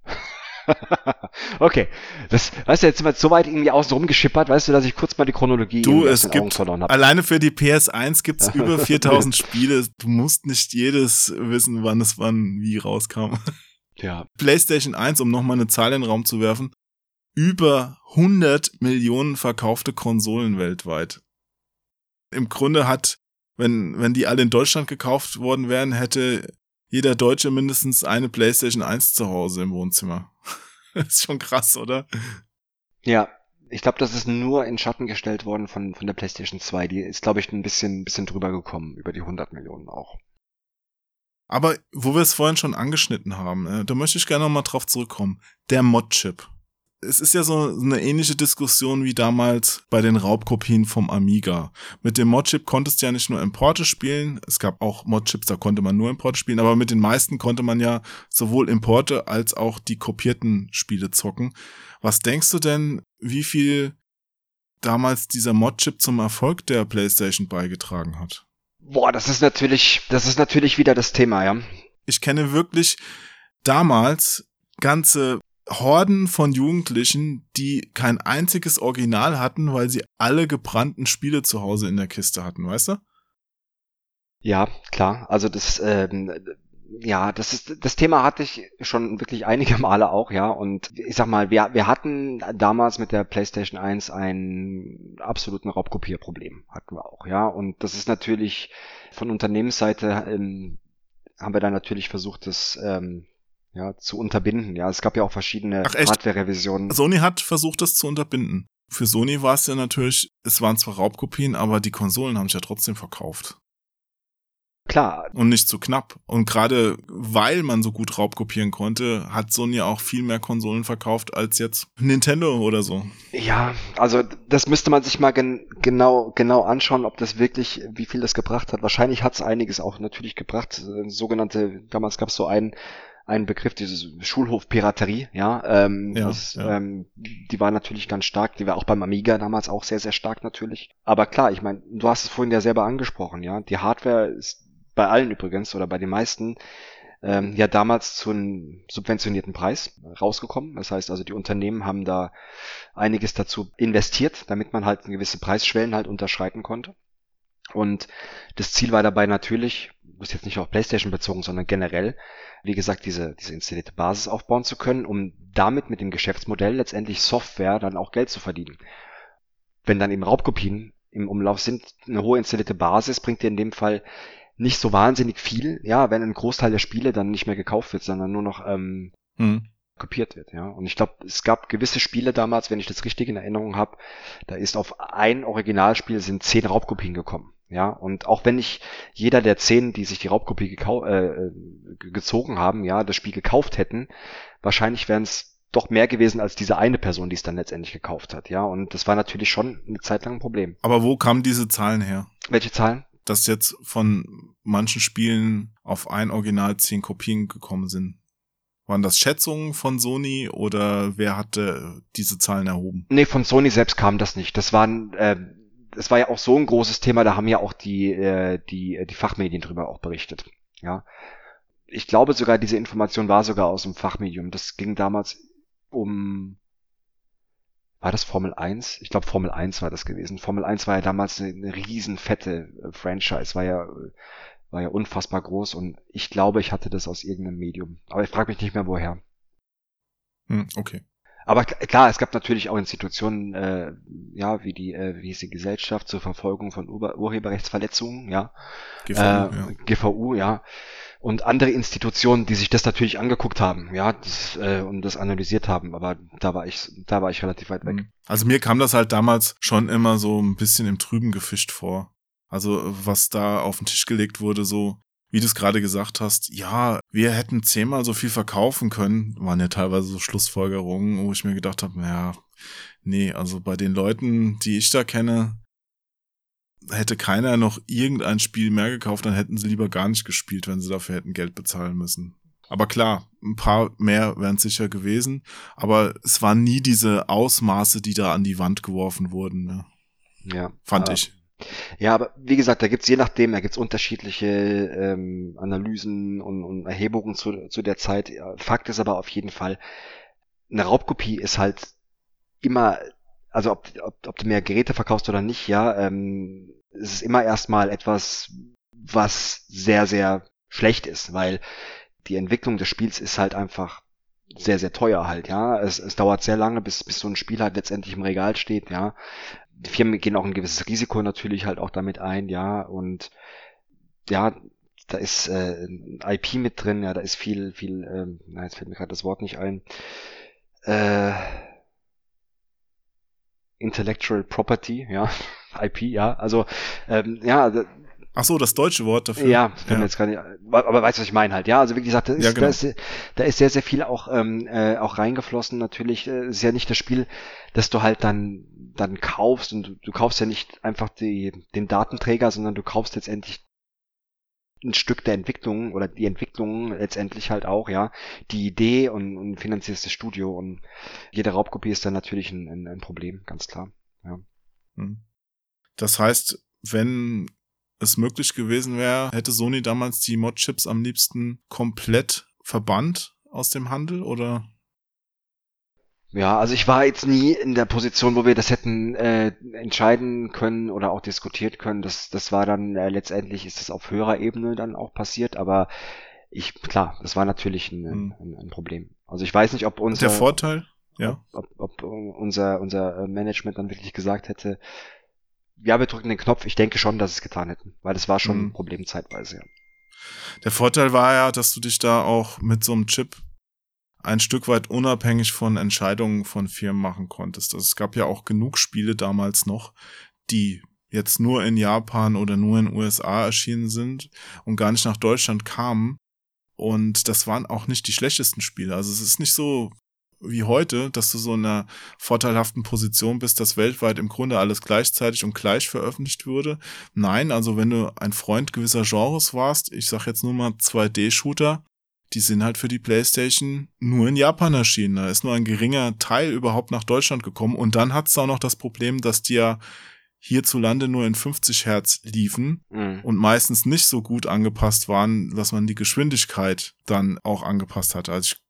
okay. Das, weißt du, jetzt sind wir so weit irgendwie außen rumgeschippert, weißt du, dass ich kurz mal die Chronologie Du, es den Augen gibt, verloren hab. alleine für die PS1 gibt's über 4000 Spiele. Du musst nicht jedes wissen, wann es wann wie rauskam. Ja. PlayStation 1, um nochmal eine Zahl in den Raum zu werfen, über 100 Millionen verkaufte Konsolen weltweit. Im Grunde hat, wenn, wenn die alle in Deutschland gekauft worden wären, hätte jeder Deutsche mindestens eine PlayStation 1 zu Hause im Wohnzimmer. Das ist schon krass, oder? Ja, ich glaube, das ist nur in Schatten gestellt worden von, von der PlayStation 2. Die ist, glaube ich, ein bisschen, bisschen drüber gekommen, über die 100 Millionen auch. Aber wo wir es vorhin schon angeschnitten haben, äh, da möchte ich gerne nochmal drauf zurückkommen. Der Mod-Chip. Es ist ja so eine ähnliche Diskussion wie damals bei den Raubkopien vom Amiga. Mit dem Mod-Chip konntest du ja nicht nur Importe spielen, es gab auch Mod-Chips, da konnte man nur Importe spielen, aber mit den meisten konnte man ja sowohl Importe als auch die kopierten Spiele zocken. Was denkst du denn, wie viel damals dieser Mod-Chip zum Erfolg der PlayStation beigetragen hat? Boah, das ist natürlich, das ist natürlich wieder das Thema, ja. Ich kenne wirklich damals ganze Horden von Jugendlichen, die kein einziges Original hatten, weil sie alle gebrannten Spiele zu Hause in der Kiste hatten, weißt du? Ja, klar. Also das, ähm, ja, das ist das Thema hatte ich schon wirklich einige Male auch, ja. Und ich sag mal, wir, wir hatten damals mit der PlayStation 1 ein absoluten Raubkopierproblem, hatten wir auch, ja. Und das ist natürlich von Unternehmensseite ähm, haben wir dann natürlich versucht, das ähm, ja, zu unterbinden. Ja, es gab ja auch verschiedene? Hardware-Revisionen. Sony hat versucht, das zu unterbinden. Für Sony war es ja natürlich, es waren zwar Raubkopien, aber die Konsolen haben sich ja trotzdem verkauft. Klar. Und nicht zu knapp. Und gerade weil man so gut Raubkopieren konnte, hat Sony auch viel mehr Konsolen verkauft als jetzt Nintendo oder so. Ja, also das müsste man sich mal gen genau genau anschauen, ob das wirklich, wie viel das gebracht hat. Wahrscheinlich hat es einiges auch natürlich gebracht. Äh, Sogenannte, damals gab es so einen einen Begriff, dieses Schulhofpiraterie, ja, ähm, Ja, das, ja. Ähm, die war natürlich ganz stark, die war auch beim Amiga damals auch sehr, sehr stark natürlich. Aber klar, ich meine, du hast es vorhin ja selber angesprochen, ja, die Hardware ist bei allen übrigens oder bei den meisten ähm, ja damals zu einem subventionierten Preis rausgekommen. Das heißt also, die Unternehmen haben da einiges dazu investiert, damit man halt gewisse Preisschwellen halt unterschreiten konnte. Und das Ziel war dabei natürlich, das ist jetzt nicht auf PlayStation bezogen, sondern generell, wie gesagt, diese, diese installierte Basis aufbauen zu können, um damit mit dem Geschäftsmodell letztendlich Software dann auch Geld zu verdienen. Wenn dann eben Raubkopien im Umlauf sind. Eine hohe installierte Basis bringt dir in dem Fall nicht so wahnsinnig viel, ja, wenn ein Großteil der Spiele dann nicht mehr gekauft wird, sondern nur noch ähm, hm. kopiert wird, ja. Und ich glaube, es gab gewisse Spiele damals, wenn ich das richtig in Erinnerung habe, da ist auf ein Originalspiel sind zehn Raubkopien gekommen. Ja, und auch wenn nicht jeder der zehn, die sich die Raubkopie äh, gezogen haben, ja, das Spiel gekauft hätten, wahrscheinlich wären es doch mehr gewesen als diese eine Person, die es dann letztendlich gekauft hat, ja. Und das war natürlich schon eine Zeit lang ein Problem. Aber wo kamen diese Zahlen her? Welche Zahlen? Dass jetzt von manchen Spielen auf ein Original zehn Kopien gekommen sind. Waren das Schätzungen von Sony oder wer hatte diese Zahlen erhoben? Nee, von Sony selbst kam das nicht. Das waren äh, es war ja auch so ein großes Thema, da haben ja auch die, äh, die, die Fachmedien drüber auch berichtet. Ja. Ich glaube sogar, diese Information war sogar aus dem Fachmedium. Das ging damals um, war das Formel 1? Ich glaube, Formel 1 war das gewesen. Formel 1 war ja damals eine, eine riesen fette äh, Franchise, war ja, war ja unfassbar groß und ich glaube, ich hatte das aus irgendeinem Medium. Aber ich frage mich nicht mehr, woher. Hm, okay. Aber klar, es gab natürlich auch Institutionen, äh, ja, wie die, äh, wie hieß die Gesellschaft zur Verfolgung von Ur Urheberrechtsverletzungen, ja. GVU, äh, ja. GVU, ja. Und andere Institutionen, die sich das natürlich angeguckt haben, ja, das, äh, und das analysiert haben, aber da war ich, da war ich relativ weit weg. Mhm. Also mir kam das halt damals schon immer so ein bisschen im Trüben gefischt vor. Also was da auf den Tisch gelegt wurde, so wie du es gerade gesagt hast, ja, wir hätten zehnmal so viel verkaufen können, waren ja teilweise so Schlussfolgerungen, wo ich mir gedacht habe, ja, nee, also bei den Leuten, die ich da kenne, hätte keiner noch irgendein Spiel mehr gekauft, dann hätten sie lieber gar nicht gespielt, wenn sie dafür hätten Geld bezahlen müssen. Aber klar, ein paar mehr wären sicher gewesen, aber es waren nie diese Ausmaße, die da an die Wand geworfen wurden. Ne? Ja. Fand ah. ich. Ja, aber wie gesagt, da gibt's je nachdem, da gibt's unterschiedliche ähm, Analysen und, und Erhebungen zu, zu der Zeit. Fakt ist aber auf jeden Fall, eine Raubkopie ist halt immer, also ob, ob, ob du mehr Geräte verkaufst oder nicht, ja, ähm, es ist immer erstmal etwas, was sehr, sehr schlecht ist, weil die Entwicklung des Spiels ist halt einfach sehr, sehr teuer halt, ja. Es, es dauert sehr lange, bis, bis so ein Spiel halt letztendlich im Regal steht, ja die Firmen gehen auch ein gewisses Risiko natürlich halt auch damit ein, ja, und ja, da ist äh, IP mit drin, ja, da ist viel, viel, ähm, na, jetzt fällt mir gerade das Wort nicht ein, äh, Intellectual Property, ja, IP, ja, also ähm, ja, Ach so, das deutsche Wort dafür. Ja, ja. Jetzt gar nicht, aber weißt du, was ich meine halt. Ja, also wie gesagt, da ist, ja, genau. da, ist, da ist sehr, sehr viel auch, ähm, äh, auch reingeflossen. Natürlich äh, ist ja nicht das Spiel, dass du halt dann, dann kaufst und du, du kaufst ja nicht einfach die, den Datenträger, sondern du kaufst letztendlich ein Stück der Entwicklung oder die Entwicklung letztendlich halt auch, ja, die Idee und, und finanzierst das Studio und jede Raubkopie ist dann natürlich ein, ein, ein Problem, ganz klar. Ja. Hm. Das heißt, wenn es möglich gewesen wäre, hätte Sony damals die Mod-Chips am liebsten komplett verbannt aus dem Handel oder? Ja, also ich war jetzt nie in der Position, wo wir das hätten äh, entscheiden können oder auch diskutiert können. Das, das war dann äh, letztendlich ist das auf höherer Ebene dann auch passiert, aber ich, klar, das war natürlich ein, hm. ein, ein Problem. Also ich weiß nicht, ob unser der Vorteil, ja, ob, ob, ob unser unser Management dann wirklich gesagt hätte, ja, wir drücken den Knopf. Ich denke schon, dass es getan hätten, weil das war schon mhm. ein Problem zeitweise, ja. Der Vorteil war ja, dass du dich da auch mit so einem Chip ein Stück weit unabhängig von Entscheidungen von Firmen machen konntest. Also es gab ja auch genug Spiele damals noch, die jetzt nur in Japan oder nur in USA erschienen sind und gar nicht nach Deutschland kamen. Und das waren auch nicht die schlechtesten Spiele. Also es ist nicht so wie heute, dass du so in einer vorteilhaften Position bist, dass weltweit im Grunde alles gleichzeitig und gleich veröffentlicht würde. Nein, also wenn du ein Freund gewisser Genres warst, ich sag jetzt nur mal 2D-Shooter, die sind halt für die PlayStation nur in Japan erschienen. Da ist nur ein geringer Teil überhaupt nach Deutschland gekommen. Und dann hat es auch noch das Problem, dass die ja hierzulande nur in 50 Hertz liefen mhm. und meistens nicht so gut angepasst waren, dass man die Geschwindigkeit dann auch angepasst hat. Also ich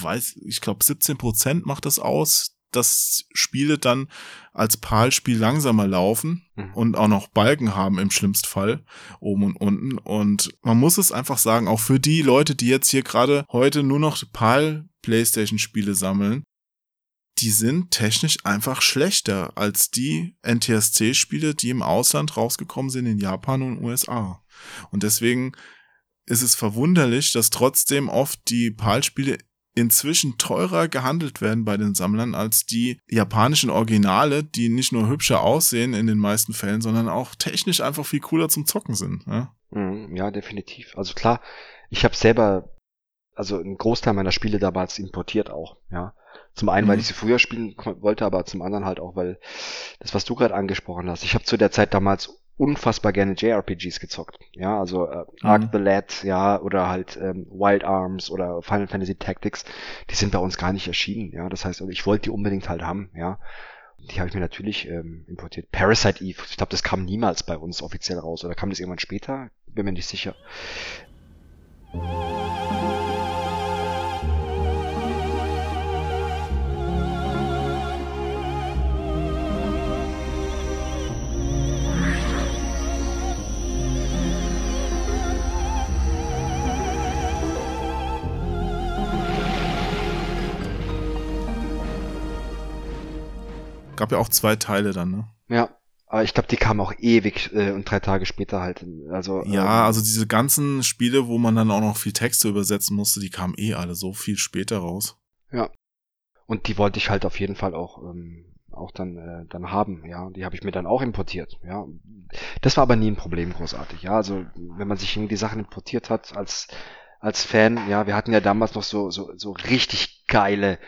weiß, ich glaube 17 Prozent macht das aus, dass Spiele dann als PAL-Spiel langsamer laufen mhm. und auch noch Balken haben im schlimmsten Fall, oben und unten. Und man muss es einfach sagen, auch für die Leute, die jetzt hier gerade heute nur noch PAL PlayStation-Spiele sammeln, die sind technisch einfach schlechter als die NTSC-Spiele, die im Ausland rausgekommen sind in Japan und USA. Und deswegen ist es verwunderlich, dass trotzdem oft die PAL-Spiele inzwischen teurer gehandelt werden bei den Sammlern als die japanischen Originale, die nicht nur hübscher aussehen in den meisten Fällen, sondern auch technisch einfach viel cooler zum Zocken sind. Ja, mhm, ja definitiv. Also klar, ich habe selber also einen Großteil meiner Spiele damals importiert auch, ja. Zum einen, mhm. weil ich sie früher spielen wollte, aber zum anderen halt auch, weil das, was du gerade angesprochen hast. Ich habe zu der Zeit damals unfassbar gerne JRPGs gezockt. Ja, also äh, Ark mhm. the Lad, ja, oder halt ähm, Wild Arms oder Final Fantasy Tactics, die sind bei uns gar nicht erschienen. Ja, das heißt, ich wollte die unbedingt halt haben. Ja, die habe ich mir natürlich ähm, importiert. Parasite Eve, ich glaube, das kam niemals bei uns offiziell raus. Oder kam das irgendwann später? Bin mir nicht sicher. Gab ja auch zwei Teile dann, ne? Ja, aber ich glaube, die kamen auch ewig äh, und drei Tage später halt. Also ja, ähm, also diese ganzen Spiele, wo man dann auch noch viel Texte übersetzen musste, die kamen eh alle so viel später raus. Ja. Und die wollte ich halt auf jeden Fall auch ähm, auch dann äh, dann haben. Ja, die habe ich mir dann auch importiert. Ja, das war aber nie ein Problem großartig. Ja, also wenn man sich irgendwie Sachen importiert hat als als Fan, ja, wir hatten ja damals noch so so so richtig geile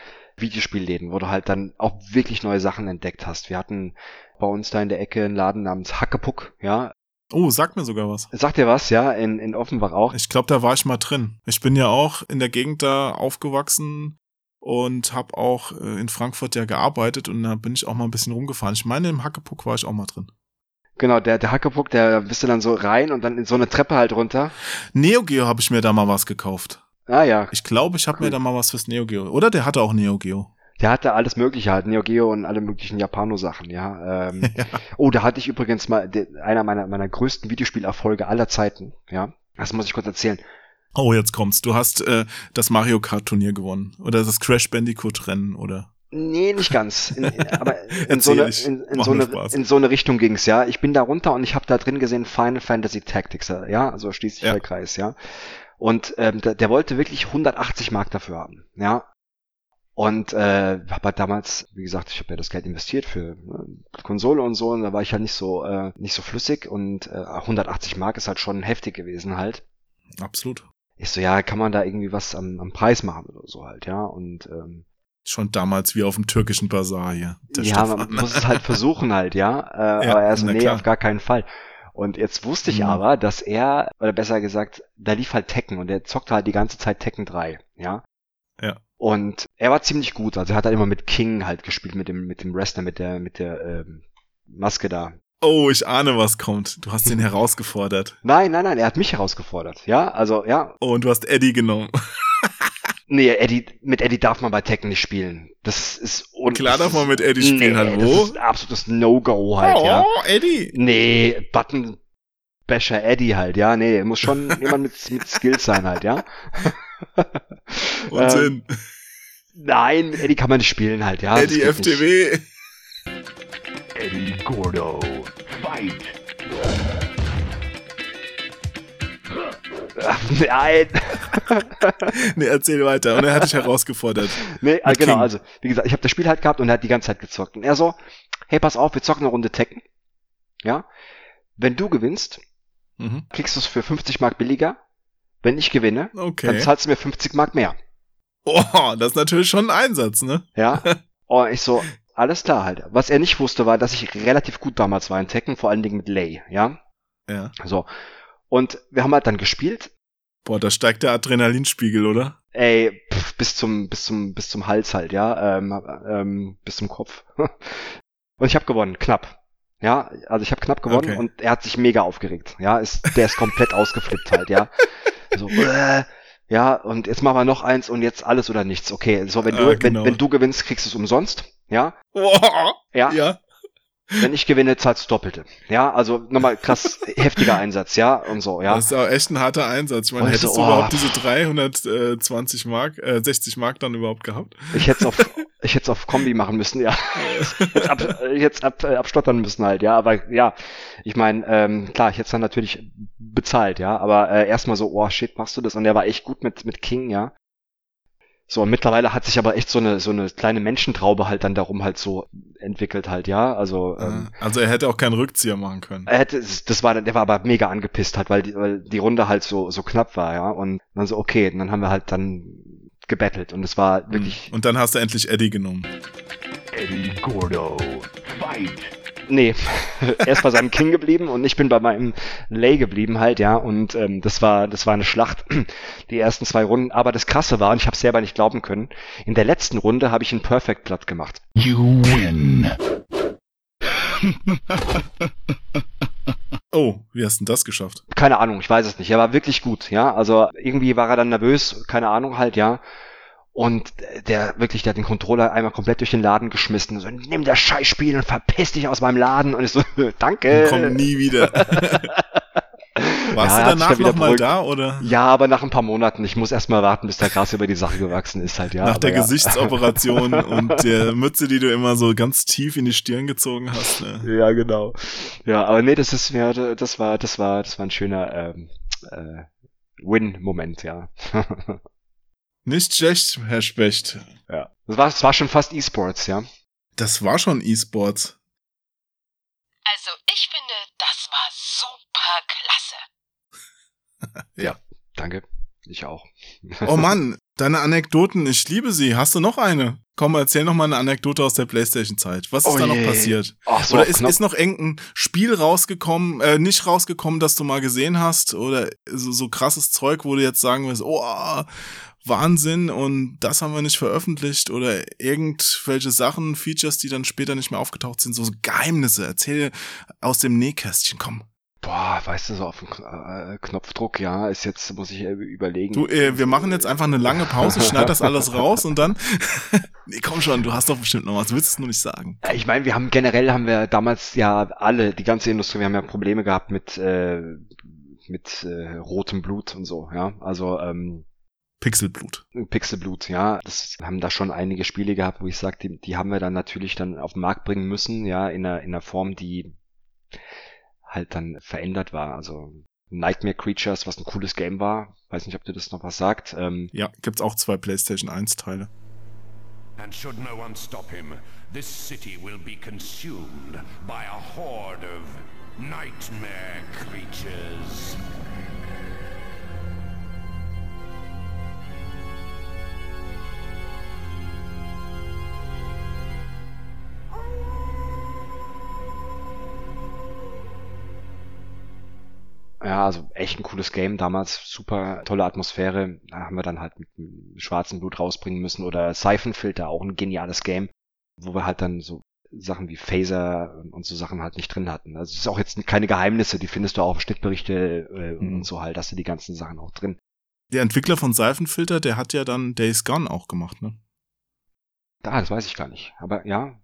Videospielläden, wo du halt dann auch wirklich neue Sachen entdeckt hast. Wir hatten bei uns da in der Ecke einen Laden namens Hackepuck, ja. Oh, sagt mir sogar was. Sagt dir was, ja, in, in Offenbach auch. Ich glaube, da war ich mal drin. Ich bin ja auch in der Gegend da aufgewachsen und habe auch äh, in Frankfurt ja gearbeitet und da bin ich auch mal ein bisschen rumgefahren. Ich meine, im Hackepuck war ich auch mal drin. Genau, der, der Hackepuck, der bist du dann so rein und dann in so eine Treppe halt runter. Neo Geo habe ich mir da mal was gekauft. Ah ja. Ich glaube, ich habe cool. mir da mal was fürs Neo Geo. Oder der hatte auch Neo Geo. Der hatte alles Mögliche halt, Neo Geo und alle möglichen Japano-Sachen, ja. Ähm, ja. Oh, da hatte ich übrigens mal de, einer meiner, meiner größten Videospielerfolge aller Zeiten, ja. Das muss ich kurz erzählen. Oh, jetzt kommt's. Du hast äh, das Mario Kart Turnier gewonnen. Oder das Crash Bandicoot Rennen, oder? Nee, nicht ganz. In, aber in so, eine, in, in, so eine, in so eine Richtung ging's, ja. Ich bin da runter und ich habe da drin gesehen Final Fantasy Tactics, ja. Also schließt sich ja. der Kreis, ja. Und ähm, der, der wollte wirklich 180 Mark dafür haben. Ja. Und äh, habe halt damals, wie gesagt, ich habe ja das Geld investiert für ne, Konsole und so, und da war ich halt nicht so äh, nicht so flüssig und äh, 180 Mark ist halt schon heftig gewesen halt. Absolut. Ich so, ja, kann man da irgendwie was am, am Preis machen oder so halt, ja. Und ähm, Schon damals wie auf dem türkischen Bazar hier. ja, Stefan. man muss es halt versuchen halt, ja. Äh, ja aber er so, nee, klar. auf gar keinen Fall. Und jetzt wusste ich mhm. aber, dass er, oder besser gesagt, da lief halt Tekken und er zockte halt die ganze Zeit Tekken 3, ja. Ja. Und er war ziemlich gut, also er hat halt immer mit King halt gespielt, mit dem, mit dem Wrestler, mit der, mit der ähm, Maske da. Oh, ich ahne, was kommt. Du hast ihn herausgefordert. Nein, nein, nein, er hat mich herausgefordert. Ja, also, ja. Oh, und du hast Eddie genommen. Nee, Eddie, mit Eddie darf man bei Tekken nicht spielen. Das ist un Klar darf man mit Eddie spielen, nee, hallo? Das ist ein absolutes No-Go halt, oh, ja. Oh, Eddie. Nee, Button Basher Eddie halt, ja. Nee, muss schon jemand mit, mit Skills sein halt, ja. Unsinn. Ähm, nein, Eddie kann man nicht spielen halt, ja. Eddie FTW. Eddie Gordo, fight. Nein. nee, erzähl weiter. Und er hat dich herausgefordert. Nee, also genau, also, wie gesagt, ich habe das Spiel halt gehabt und er hat die ganze Zeit gezockt. Und er so, hey, pass auf, wir zocken eine Runde Tekken. Ja. Wenn du gewinnst, mhm. kriegst du es für 50 Mark billiger. Wenn ich gewinne, okay. dann zahlst du mir 50 Mark mehr. Oh, das ist natürlich schon ein Einsatz, ne? Ja. Oh, ich so, alles klar halt. Was er nicht wusste, war, dass ich relativ gut damals war in Tekken, vor allen Dingen mit Lay, ja? Ja. So. Und wir haben halt dann gespielt. Boah, da steigt der Adrenalinspiegel, oder? Ey, pff, bis zum, bis zum, bis zum Hals halt, ja, ähm, ähm, bis zum Kopf. Und ich habe gewonnen, knapp. Ja, also ich habe knapp gewonnen okay. und er hat sich mega aufgeregt. Ja, ist, der ist komplett ausgeflippt halt, ja. So, äh, ja, und jetzt machen wir noch eins und jetzt alles oder nichts. Okay, so wenn du, äh, genau. wenn, wenn du gewinnst, kriegst du es umsonst. Ja. Oh, ja. ja. Wenn ich gewinne, zahlst du Doppelte. Ja, also nochmal krass heftiger Einsatz, ja, und so, ja. Das ist auch echt ein harter Einsatz. Ich meine, hättest so, du oh. überhaupt diese 320 Mark, äh, 60 Mark dann überhaupt gehabt? Ich hätte es auf, Ich hätte es auf Kombi machen müssen, ja. jetzt ab, jetzt ab, äh, abstottern müssen halt, ja. Aber ja, ich meine, ähm, klar, ich hätte es dann natürlich bezahlt, ja. Aber äh, erstmal so, oh shit, machst du das? Und der war echt gut mit, mit King, ja. So, und mittlerweile hat sich aber echt so eine, so eine kleine Menschentraube halt dann darum halt so entwickelt halt, ja. Also, ähm, also er hätte auch keinen Rückzieher machen können. er hätte, das war, der war aber mega angepisst halt, weil die, weil die Runde halt so, so knapp war, ja. Und dann so, okay, dann haben wir halt dann gebettelt und es war wirklich. Und dann hast du endlich Eddie genommen. Eddie Gordo, fight! Nee, er ist bei seinem King geblieben und ich bin bei meinem Lay geblieben halt, ja. Und ähm, das war, das war eine Schlacht, die ersten zwei Runden. Aber das Krasse war, und ich habe selber nicht glauben können, in der letzten Runde habe ich ihn Perfect platt gemacht. You win. oh, wie hast du denn das geschafft? Keine Ahnung, ich weiß es nicht. Er war wirklich gut, ja. Also irgendwie war er dann nervös, keine Ahnung halt, ja. Und der wirklich, der hat den Controller einmal komplett durch den Laden geschmissen. So, nimm das Scheißspiel und verpiss dich aus meinem Laden. Und ich so, danke. Und komm nie wieder. Warst Ja, du danach nochmal da oder? Ja, aber nach ein paar Monaten. Ich muss erst mal warten, bis der Gras über die Sache gewachsen ist halt, ja. Nach der ja. Gesichtsoperation und der Mütze, die du immer so ganz tief in die Stirn gezogen hast. Ne? Ja, genau. Ja, aber nee, das ist mir, das war, das war, das war ein schöner ähm, äh, Win-Moment, ja. Nicht schlecht, Herr Specht. ja. Das war, das war schon fast E-Sports, ja. Das war schon E-Sports. Also, ich finde, das war super klasse. Ja. Danke. Ich auch. Oh Mann, deine Anekdoten, ich liebe sie. Hast du noch eine? Komm, erzähl noch mal eine Anekdote aus der Playstation-Zeit. Was ist Oh da noch je. passiert? Ach so, oder ist, ist noch irgendein Spiel rausgekommen, äh, nicht rausgekommen, das du mal gesehen hast? Oder so, so krasses Zeug, wo du jetzt sagen wirst, oh, Wahnsinn und das haben wir nicht veröffentlicht oder irgendwelche Sachen, Features, die dann später nicht mehr aufgetaucht sind, so Geheimnisse. Erzähl aus dem Nähkästchen, komm. Boah, weißt du, so auf den äh, Knopfdruck, ja, ist jetzt, muss ich äh, überlegen. Du, äh, wir machen jetzt einfach eine lange Pause, schneid das alles raus und dann. nee, komm schon, du hast doch bestimmt noch was. Du willst es nur nicht sagen. Ja, Ich meine, wir haben generell haben wir damals ja alle, die ganze Industrie, wir haben ja Probleme gehabt mit äh, mit äh, rotem Blut und so, ja. Also ähm, Pixelblut. Pixelblut, ja. Das haben da schon einige Spiele gehabt, wo ich sage, die, die haben wir dann natürlich dann auf den Markt bringen müssen, ja, in einer, in einer Form, die halt dann verändert war. Also Nightmare Creatures, was ein cooles Game war. Weiß nicht, ob dir das noch was sagt. Ähm, Ja, gibt's auch zwei PlayStation 1 Teile. And should no one stop him, this city will be consumed by a horde of nightmare creatures. Ja, also echt ein cooles Game damals, super tolle Atmosphäre. Da haben wir dann halt mit schwarzen Blut rausbringen müssen oder Siphonfilter, auch ein geniales Game, wo wir halt dann so Sachen wie Phaser und- so Sachen halt nicht drin hatten. Also es ist auch jetzt keine Geheimnisse, die findest du auch auf Schnittberichte äh, Mhm. und so halt, hast du die ganzen Sachen auch drin. Der Entwickler von Seifenfilter, der hat ja dann Days Gone auch gemacht, ne? Ah, das weiß ich gar nicht. Aber ja,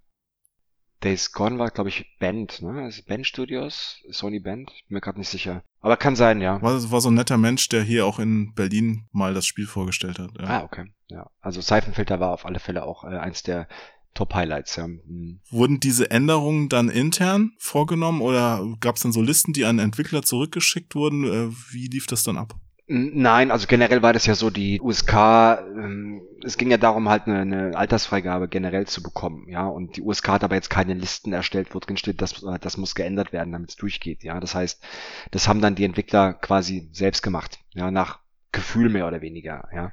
Days Gone war, glaube ich, Band, ne? Ist Band Studios, Sony Band, bin mir gerade nicht sicher. Aber kann sein, ja. War, war so ein netter Mensch, der hier auch in Berlin mal das Spiel vorgestellt hat. Ja. Ah, okay. Ja. Also Seifenfilter war auf alle Fälle auch äh, eins der Top-Highlights, ja. Mhm. Wurden diese Änderungen dann intern vorgenommen oder gab's dann so Listen, die an Entwickler zurückgeschickt wurden? Äh, Wie lief das dann ab? Nein, also generell war das ja so, die USK, ähm, es ging ja darum, halt eine, eine Altersfreigabe generell zu bekommen, ja, und die USK hat aber jetzt keine Listen erstellt, wo drin steht, das, äh, das muss geändert werden, damit es durchgeht, ja, das heißt, das haben dann die Entwickler quasi selbst gemacht, ja, nach Gefühl mehr oder weniger, ja.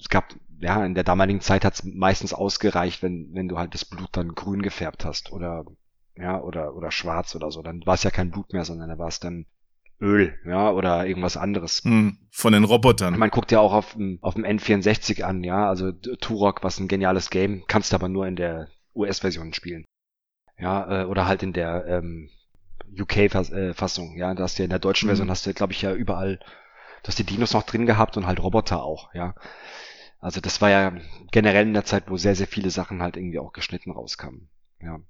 Es gab, ja, in der damaligen Zeit hat es meistens ausgereicht, wenn, wenn du halt das Blut dann grün gefärbt hast oder, ja, oder, oder schwarz oder so, dann war es ja kein Blut mehr, sondern da war es dann Öl, ja, oder irgendwas anderes. Hm, von den Robotern. Man guckt ja auch auf dem, auf dem N64 an, ja, also Turok, was ein geniales Game, kannst du aber nur in der US-Version spielen. Ja, äh, oder halt in der ähm, UK-Fassung, ja, da hast du ja in der deutschen Mhm. Version hast du, glaube ich, ja überall, du hast die Dinos noch drin gehabt und halt Roboter auch, ja. Also das war ja generell in der Zeit, wo sehr, sehr viele Sachen halt irgendwie auch geschnitten rauskamen, ja.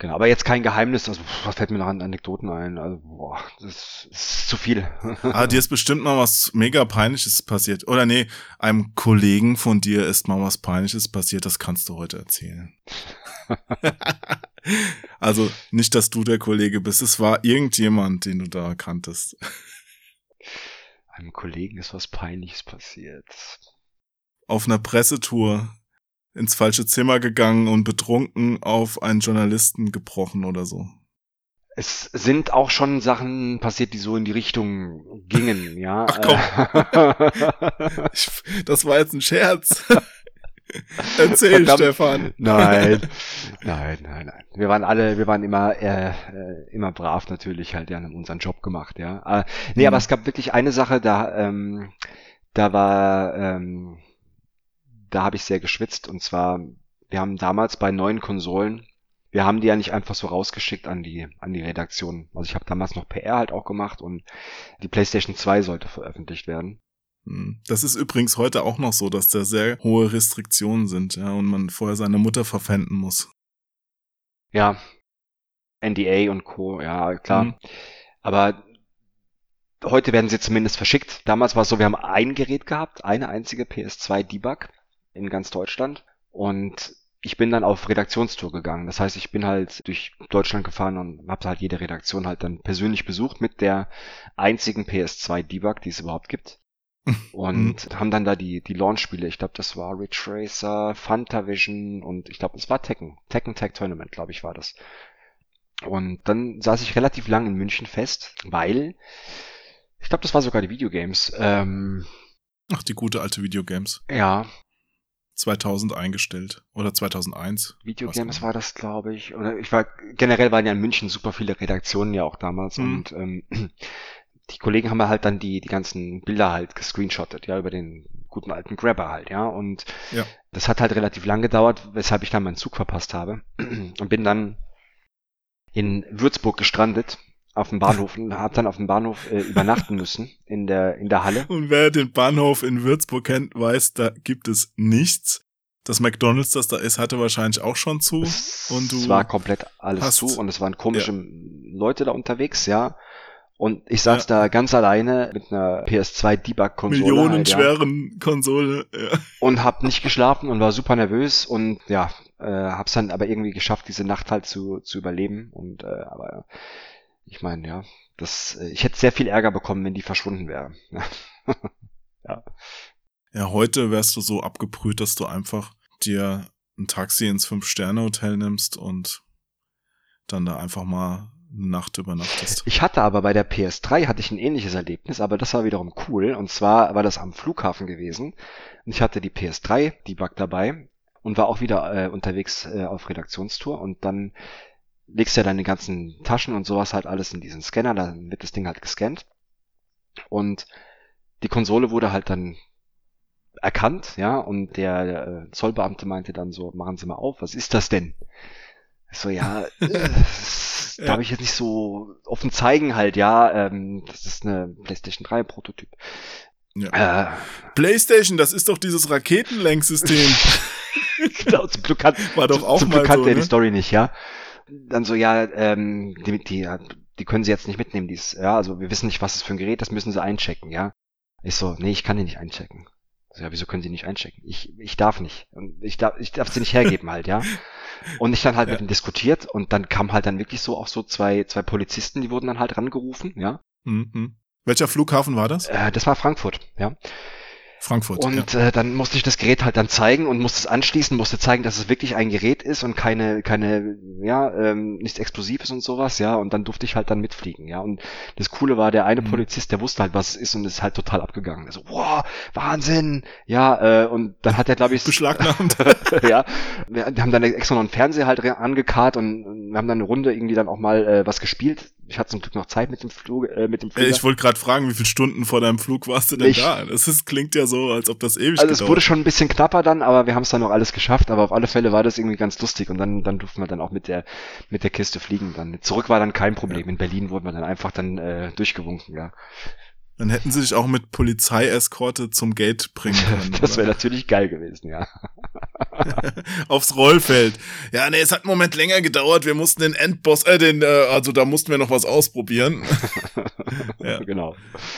Genau, aber jetzt kein Geheimnis, also was fällt mir noch an Anekdoten ein? Also, boah, das ist zu viel. ah, dir ist bestimmt mal was mega peinliches passiert. Oder nee, einem Kollegen von dir ist mal was peinliches passiert, das kannst du heute erzählen. also nicht, dass du der Kollege bist, es war irgendjemand, den du da kanntest. Einem Kollegen ist was peinliches passiert. Auf einer Pressetour ins falsche Zimmer gegangen und betrunken auf einen Journalisten gebrochen oder so. Es sind auch schon Sachen passiert, die so in die Richtung gingen, ja. Ach komm. ich, das war jetzt ein Scherz. Erzähl, Verdammt. Stefan. Nein, nein, nein, nein. Wir waren alle, wir waren immer, äh, äh, immer brav natürlich halt, ja, haben unseren Job gemacht, ja. Äh, nee, mhm. aber es gab wirklich eine Sache, da, ähm, da war, ähm, da habe ich sehr geschwitzt. Und zwar, wir haben damals bei neuen Konsolen, wir haben die ja nicht einfach so rausgeschickt an die, an die Redaktion. Also ich habe damals noch PR halt auch gemacht und die PlayStation 2 sollte veröffentlicht werden. Hm. Das ist übrigens heute auch noch so, dass da sehr hohe Restriktionen sind, ja, und man vorher seine Mutter verpfänden muss. Ja. NDA und Co., ja, klar. Mhm. Aber heute werden sie zumindest verschickt. Damals war es so, wir haben ein Gerät gehabt, eine einzige PS2 Debug in ganz Deutschland. Und ich bin dann auf Redaktionstour gegangen. Das heißt, ich bin halt durch Deutschland gefahren und habe halt jede Redaktion halt dann persönlich besucht mit der einzigen PS2 Debug, die es überhaupt gibt. und mhm. haben dann da die, die Launch-Spiele, ich glaube, das war Ridge Racer, Fantavision und ich glaube, es war Tekken. Tekken Tag Tournament, glaube ich, war das. Und dann saß ich relativ lang in München fest, weil ich glaube, das war sogar die Videogames. Ähm, Ach, die gute alte Videogames. Ja, 2000 eingestellt oder 2001. Videogames war das, glaube ich. Oder ich war generell waren ja in München super viele Redaktionen ja auch damals mhm. und ähm, die Kollegen haben halt dann die die ganzen Bilder halt gescreenshottet, ja, über den guten alten Grabber halt, ja. Und ja. das hat halt relativ lang gedauert, weshalb ich dann meinen Zug verpasst habe und bin dann in Würzburg gestrandet auf dem Bahnhof und habe dann auf dem Bahnhof äh, übernachten müssen in der in der Halle. Und wer den Bahnhof in Würzburg kennt, weiß, da gibt es nichts. Das McDonald's, das da ist, hatte wahrscheinlich auch schon zu. und du es war komplett alles zu und es waren komische ja. Leute da unterwegs, ja. Und ich saß ja. da ganz alleine mit einer PS2 Debug-Konsole. Millionenschweren halt, ja. Konsole, ja. Und hab nicht geschlafen und war super nervös und ja, äh, hab's dann aber irgendwie geschafft, diese Nacht halt zu, zu überleben. Und äh, aber ich meine, ja, das, äh, ich hätte sehr viel Ärger bekommen, wenn die verschwunden wäre. ja. Ja, heute wärst du so abgebrüht, dass du einfach dir ein Taxi ins Fünf-Sterne-Hotel nimmst und dann da einfach mal eine Nacht übernachtest. Ich hatte aber bei der PS3 hatte ich ein ähnliches Erlebnis, aber das war wiederum cool. Und zwar war das am Flughafen gewesen. Und ich hatte die PS3 Debug dabei und war auch wieder äh, unterwegs äh, auf Redaktionstour. Und dann legst ja deine ganzen Taschen und sowas halt alles in diesen Scanner, dann wird das Ding halt gescannt. Und die Konsole wurde halt dann erkannt, ja, und der, äh, Zollbeamte meinte dann so, machen Sie mal auf, was ist das denn? Ich so, ja, äh, ja. darf ich jetzt nicht so offen zeigen halt, ja, ähm, das ist eine PlayStation 3 Prototyp. Ja. Äh, PlayStation, das ist doch dieses Raketenlenksystem. genau, zum Glück hat, War doch auch zum, Glück hat so, der ne? die Story nicht, ja dann so, ja, ähm, die, die, die können sie jetzt nicht mitnehmen, dies, ja, also wir wissen nicht, was es für ein Gerät, das müssen sie einchecken, ja. Ich so, nee, ich kann die nicht einchecken. So, ja, wieso können sie nicht einchecken? Ich, ich darf nicht. Und ich darf, ich darf sie nicht hergeben halt, ja. Und ich dann halt ja. mit ihm diskutiert und dann kam halt dann wirklich so auch so zwei, zwei Polizisten, die wurden dann halt rangerufen, ja. Mhm. Welcher Flughafen war das? Äh, das war Frankfurt, ja. Frankfurt. Und ja. äh, dann musste ich das Gerät halt dann zeigen und musste es anschließen, musste zeigen, dass es wirklich ein Gerät ist und keine, keine, ja, ähm, nichts Explosives und sowas, ja. Und dann durfte ich halt dann mitfliegen, ja. Und das Coole war, der eine mhm. Polizist, der wusste halt, was es ist und ist halt total abgegangen. Also, wow, Wahnsinn, ja. Äh, und dann hat er, glaube ich, beschlagnahmt. ja. Wir, wir haben dann extra noch einen Fernseher halt angekarrt und wir haben dann eine Runde irgendwie dann auch mal äh, was gespielt ich hatte zum Glück noch Zeit mit dem Flug, äh, mit dem Flieger. Ich wollte gerade fragen, wie viele Stunden vor deinem Flug warst du denn ich, da? Das ist, klingt ja so, als ob das ewig Also es wurde schon ein bisschen knapper dann, aber wir haben es dann noch alles geschafft. Aber auf alle Fälle war das irgendwie ganz lustig und dann, dann durften wir dann auch mit der mit der Kiste fliegen. Dann zurück war dann kein Problem. Ja. In Berlin wurden wir dann einfach dann äh, durchgewunken, ja. Dann hätten sie dich auch mit Polizeieskorte zum Gate bringen können. das wäre natürlich geil gewesen, ja. aufs Rollfeld. Ja, nee, es hat einen Moment länger gedauert. Wir mussten den Endboss, äh, den, äh, also da mussten wir noch was ausprobieren. ja. Genau.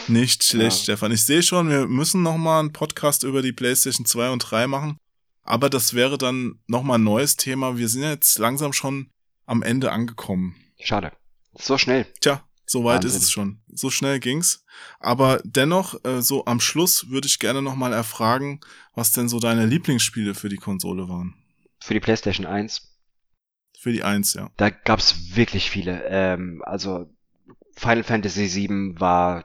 Nicht schlecht, ja. Stefan. Ich sehe schon, wir müssen noch mal einen Podcast über die PlayStation 2 und 3 machen. Aber das wäre dann noch mal ein neues Thema. Wir sind jetzt langsam schon am Ende angekommen. Schade. So schnell. Tja, so weit ist es schon. So schnell ging's. Aber dennoch, äh, so am Schluss würde ich gerne noch mal erfragen, was denn so deine Lieblingsspiele für die Konsole waren. Für die PlayStation 1. Für die 1, ja. Da gab's wirklich viele. Ähm, also Final Fantasy VII war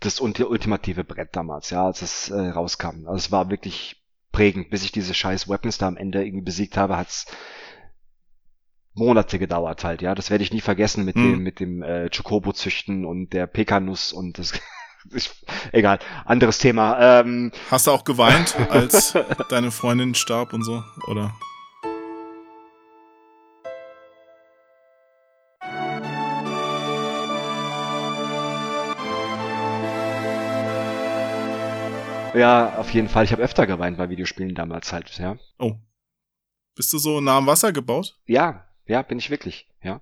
das ultimative Brett damals, ja, als es äh, rauskam. Also es war wirklich prägend. Bis ich diese scheiß Weapons da am Ende irgendwie besiegt habe, hat's Monate gedauert halt, ja. Das werde ich nie vergessen mit hm. dem, mit dem äh, Chocobo züchten und der Pekanuss und das. ich, egal, anderes Thema. Ähm, Hast du auch geweint, als deine Freundin starb und so, oder? Ja, auf jeden Fall. Ich habe öfter geweint bei Videospielen damals halt, ja. Oh. Bist du so nah am Wasser gebaut? Ja, ja, bin ich wirklich, ja.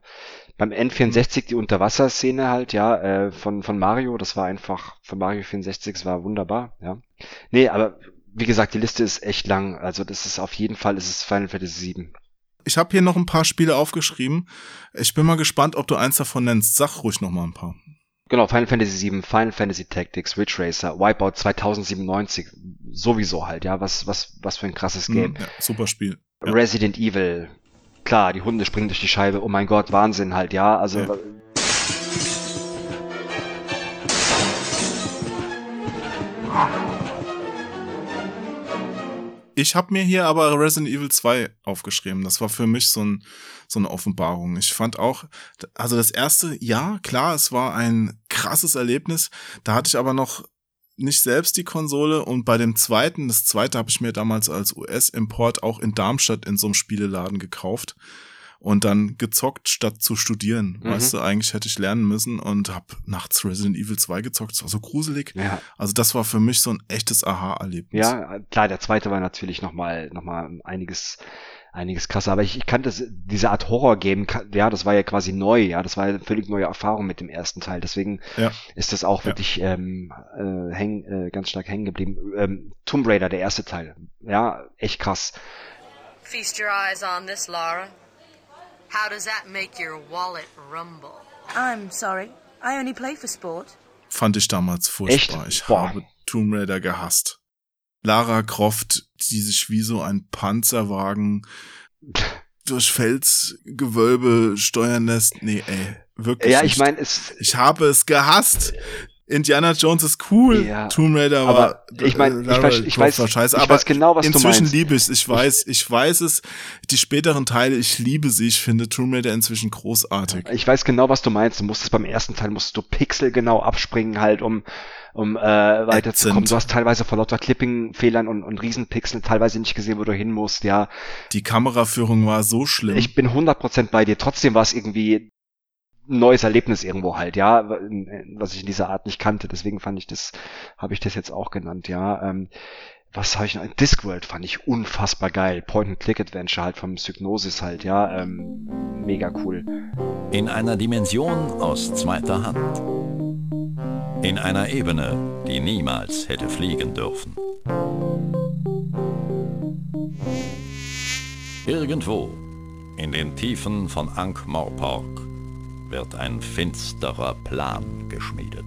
Beim N64 die Unterwasserszene halt, ja, äh, von, von Mario, das war einfach, von Mario 64, das war wunderbar, ja. Nee, aber wie gesagt, die Liste ist echt lang. Also das ist auf jeden Fall, es ist Final Fantasy VII. Ich habe hier noch ein paar Spiele aufgeschrieben. Ich bin mal gespannt, ob du eins davon nennst. Sag ruhig noch mal ein paar. Genau, Final Fantasy VII, Final Fantasy Tactics, Ridge Racer, Wipeout 2097, sowieso halt, ja, was, was, was für ein krasses hm, Game. Ja, super Spiel. Ja. Resident Evil, klar, die Hunde springen durch die Scheibe, oh mein Gott, Wahnsinn halt, ja, also. Ja. Ich habe mir hier aber Resident Evil 2 aufgeschrieben. Das war für mich so, ein, so eine Offenbarung. Ich fand auch, also das erste, ja, klar, es war ein krasses Erlebnis. Da hatte ich aber noch nicht selbst die Konsole und bei dem zweiten, das zweite habe ich mir damals als US-Import auch in Darmstadt in so einem Spieleladen gekauft und dann gezockt, statt zu studieren. Mhm. Weißt du, eigentlich hätte ich lernen müssen und hab nachts Resident Evil 2 gezockt. Das war so gruselig. Ja. Also das war für mich so ein echtes Aha-Erlebnis. Ja, klar, der zweite war natürlich nochmal noch mal einiges einiges krasser. Aber ich, ich kannte diese Art Horror-Game, ja, das war ja quasi neu, ja, das war eine völlig neue Erfahrung mit dem ersten Teil. Deswegen ja. ist das auch wirklich ja. ähm, äh, häng, äh, ganz stark hängen geblieben. Ähm, Tomb Raider, der erste Teil, ja, echt krass. Feast your eyes on this, Lara. How does that make your wallet rumble? I'm sorry. I only play for sport. Fand ich damals furchtbar. Echt? Ich Boah. habe Tomb Raider gehasst. Lara Croft, die sich wie so ein Panzerwagen durch Felsgewölbe steuern lässt. Nee, ey, wirklich. Ja, ich meine, es. Ich habe es gehasst. Indiana Jones ist cool, ja, Tomb Raider aber war, ich meine, ich, weiß, ich, weiß, scheiße, ich aber weiß genau, was inzwischen liebe ich es. Ich weiß, ich weiß es. Die späteren Teile, ich liebe sie. Ich finde Tomb Raider inzwischen großartig. Ich weiß genau, was du meinst. Du musstest beim ersten Teil musstest du pixelgenau abspringen halt, um um äh, weiterzukommen. Du hast teilweise vor lauter Clipping-Fehlern und, und Riesenpixeln teilweise nicht gesehen, wo du hin musst, ja. Die Kameraführung war so schlimm. Ich bin 100% bei dir. Trotzdem war es irgendwie ein neues Erlebnis irgendwo halt, ja, was ich in dieser Art nicht kannte. Deswegen fand ich das, habe ich das jetzt auch genannt, ja. Ähm, was habe ich noch? Discworld fand ich unfassbar geil. Point-and-Click-Adventure halt vom Psygnosis halt, ja. Ähm, mega cool. In einer Dimension aus zweiter Hand. In einer Ebene, die niemals hätte fliegen dürfen. Irgendwo in den Tiefen von Ankh-Morpork wird ein finsterer Plan geschmiedet.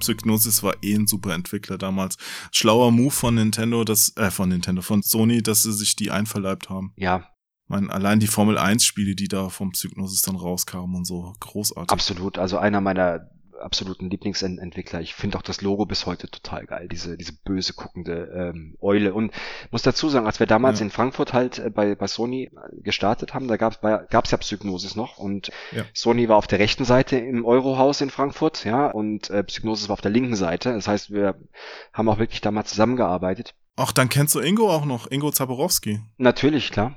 Psygnosis war eh ein super Entwickler damals. Schlauer Move von Nintendo, das, äh, von Nintendo, von Sony, dass sie sich die einverleibt haben. Ja. Meine, allein die Formel 1 Spiele, die da vom Psygnosis dann rauskamen und so, großartig. Absolut. Also einer meiner absoluten Lieblingsentwickler. Ich finde auch das Logo bis heute total geil, diese, diese böse guckende ähm, Eule. Und muss dazu sagen, als wir damals ja. in Frankfurt halt äh, bei, bei Sony äh, gestartet haben, da gab es ja Psygnosis noch und ja. Sony war auf der rechten Seite im Eurohaus in Frankfurt, ja, und äh, Psygnosis war auf der linken Seite. Das heißt, wir haben auch wirklich damals zusammengearbeitet. Ach, dann kennst du Ingo auch noch, Ingo Zaborowski. Natürlich, klar.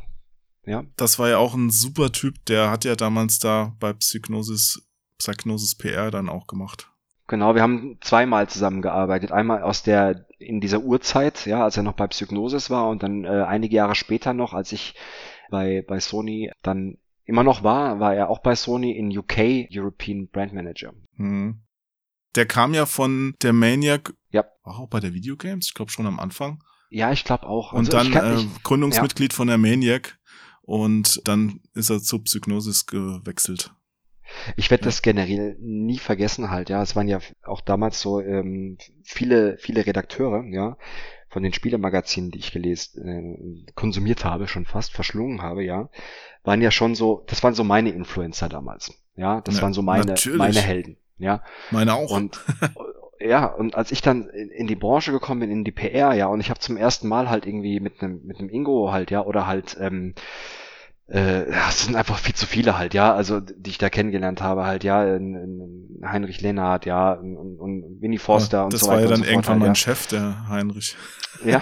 Ja. Das war ja auch ein super Typ, der hat ja damals da bei Psygnosis Psychnosis PR dann auch gemacht. Genau, wir haben zweimal zusammengearbeitet. Einmal aus der in dieser Urzeit, ja, als er noch bei Psygnosis war und dann äh, einige Jahre später noch, als ich bei, bei Sony dann immer noch war, war er auch bei Sony in UK European Brand Manager. Hm. Der kam ja von der Maniac, ja. war auch bei der Videogames, ich glaube schon am Anfang. Ja, ich glaube auch. Und also dann äh, Gründungsmitglied ja. von der Maniac und dann ist er zu Psygnosis gewechselt. Ich werde das generell nie vergessen halt, ja. Es waren ja auch damals so ähm, viele, viele Redakteure, ja, von den Spielemagazinen, die ich gelesen, äh, konsumiert habe, schon fast verschlungen habe, ja, waren ja schon so, das waren so meine Influencer damals. Ja, das ja, waren so meine, meine Helden. Ja. Meine auch. Und ja, und als ich dann in die Branche gekommen bin, in die PR, ja, und ich habe zum ersten Mal halt irgendwie mit einem mit einem Ingo halt, ja, oder halt ähm, äh, ja, es sind einfach viel zu viele halt, ja, also die ich da kennengelernt habe halt, ja, in, in Heinrich Lennart, ja, und, und Winnie Forster ja, und so weiter. Das war ja dann so irgendwann halt, mein ja. Chef, der Heinrich. Ja.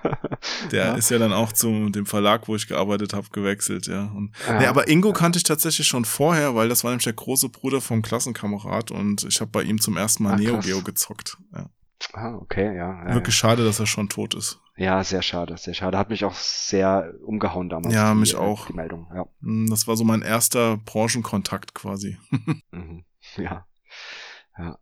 der ja. ist ja dann auch zu dem Verlag, wo ich gearbeitet habe, gewechselt, ja. Und, ja. Nee, aber Ingo kannte ich tatsächlich schon vorher, weil das war nämlich der große Bruder vom Klassenkamerad und ich habe bei ihm zum ersten Mal ah, Neo Geo gezockt. Ja. Ah, okay, ja. Wirklich schade, dass er schon tot ist. Ja, sehr schade, sehr schade. Hat mich auch sehr umgehauen damals. Ja, die, mich auch. Die Meldung, ja. Hm, das war so mein erster Branchenkontakt quasi. mhm. Ja. Ja.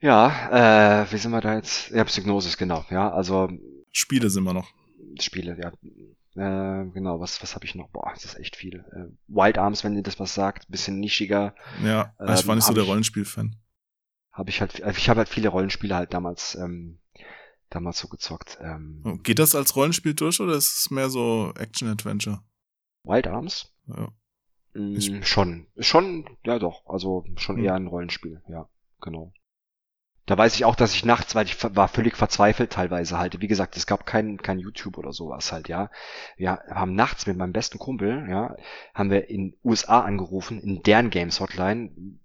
Ja, äh, wie sind wir da jetzt? Ja, Psygnosis, genau. Ja, also. Spiele sind wir noch. Spiele, ja. Äh, genau, was, was habe ich noch? Boah, das ist echt viel. Äh, Wild Arms, wenn ihr das was sagt, bisschen nischiger. Ja, ähm, ich war nicht so der Rollenspiel-Fan. Habe ich halt, ich habe halt viele Rollenspiele halt damals ähm, damals so gezockt. Ähm, Geht das als Rollenspiel durch oder ist es mehr so Action-Adventure? Wild Arms? Ja. Mm, schon. Schon, ja doch. Also schon hm. eher ein Rollenspiel, ja, genau. Da weiß ich auch, dass ich nachts, weil ich war völlig verzweifelt teilweise halt. Wie gesagt, es gab kein, kein YouTube oder sowas halt, ja. Wir haben nachts mit meinem besten Kumpel, ja, haben wir in USA angerufen, in deren Games Hotline,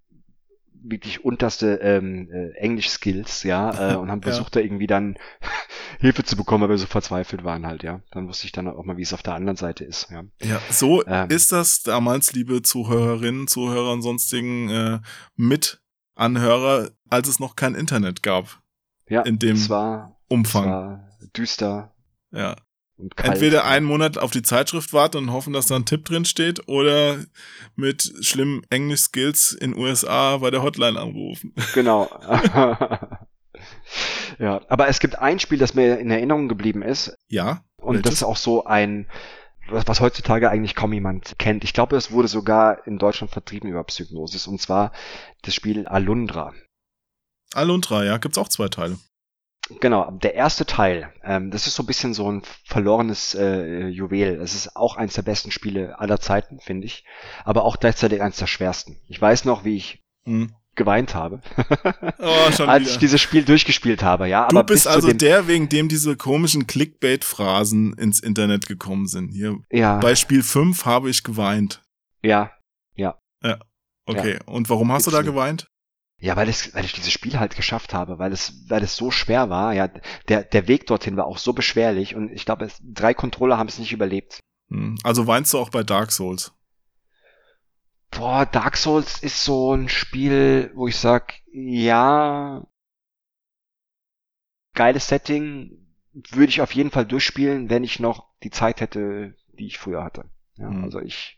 wirklich unterste ähm, äh, Englisch-Skills, ja, äh, und haben versucht, ja. da irgendwie dann Hilfe zu bekommen, weil wir so verzweifelt waren halt, ja. Dann wusste ich dann auch mal, wie es auf der anderen Seite ist, ja. Ja, so ähm, ist das damals, liebe Zuhörerinnen, Zuhörer und sonstigen äh, Mitanhörer, als es noch kein Internet gab. Ja, in dem es war, Umfang. Es war düster. Ja. Entweder einen Monat auf die Zeitschrift warten und hoffen, dass da ein Tipp drin steht, oder mit schlimmen Englisch-Skills in USA bei der Hotline anrufen. Genau. ja, aber es gibt ein Spiel, das mir in Erinnerung geblieben ist. Ja. Und welches? das ist auch so ein, was, was heutzutage eigentlich kaum jemand kennt. Ich glaube, es wurde sogar in Deutschland vertrieben über Psygnosis, und zwar das Spiel Alundra. Alundra, ja, gibt's auch zwei Teile. Genau, der erste Teil, ähm, das ist so ein bisschen so ein verlorenes äh, Juwel. Es ist auch eins der besten Spiele aller Zeiten, finde ich, aber auch gleichzeitig eins der schwersten. Ich weiß noch, wie ich hm. geweint habe, oh, als ich dieses Spiel durchgespielt habe. Ja, du bist also der, wegen dem diese komischen Clickbait-Phrasen ins Internet gekommen sind. Hier ja. bei Spiel 5 habe ich geweint. Ja, ja. Ja, okay. Ja. Und warum hast Gibt's du da geweint? Ja, weil, es, weil ich dieses Spiel halt geschafft habe, weil es, weil es so schwer war. Ja, der, der Weg dorthin war auch so beschwerlich und ich glaube, drei Controller haben es nicht überlebt. Hm, also weinst du auch bei Dark Souls? Boah, Dark Souls ist so ein Spiel, wo ich sag, ja, geiles Setting, würde ich auf jeden Fall durchspielen, wenn ich noch die Zeit hätte, die ich früher hatte. Ja, hm. Also ich,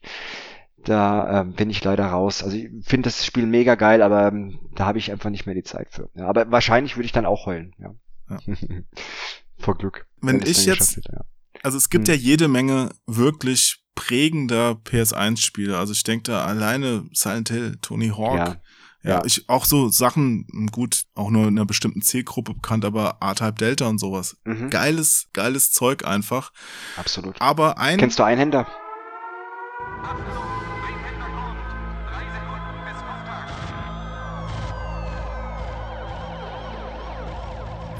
da ähm, bin ich leider raus. Also ich finde das Spiel mega geil, aber ähm, da habe ich einfach nicht mehr die Zeit für. Ja, aber wahrscheinlich würde ich dann auch heulen. Ja. ja. Vor Glück. Wenn, wenn ich jetzt, hätte, ja. also es gibt hm. ja jede Menge wirklich prägender PS1-Spiele. Also ich denke da alleine Silent Hill, Tony Hawk. Ja. Ich auch so Sachen, gut, auch nur in einer bestimmten Zielgruppe bekannt, aber A-Type Delta und sowas. Mhm. Geiles, geiles Zeug einfach. Absolut. Aber ein. Kennst du Einhänder?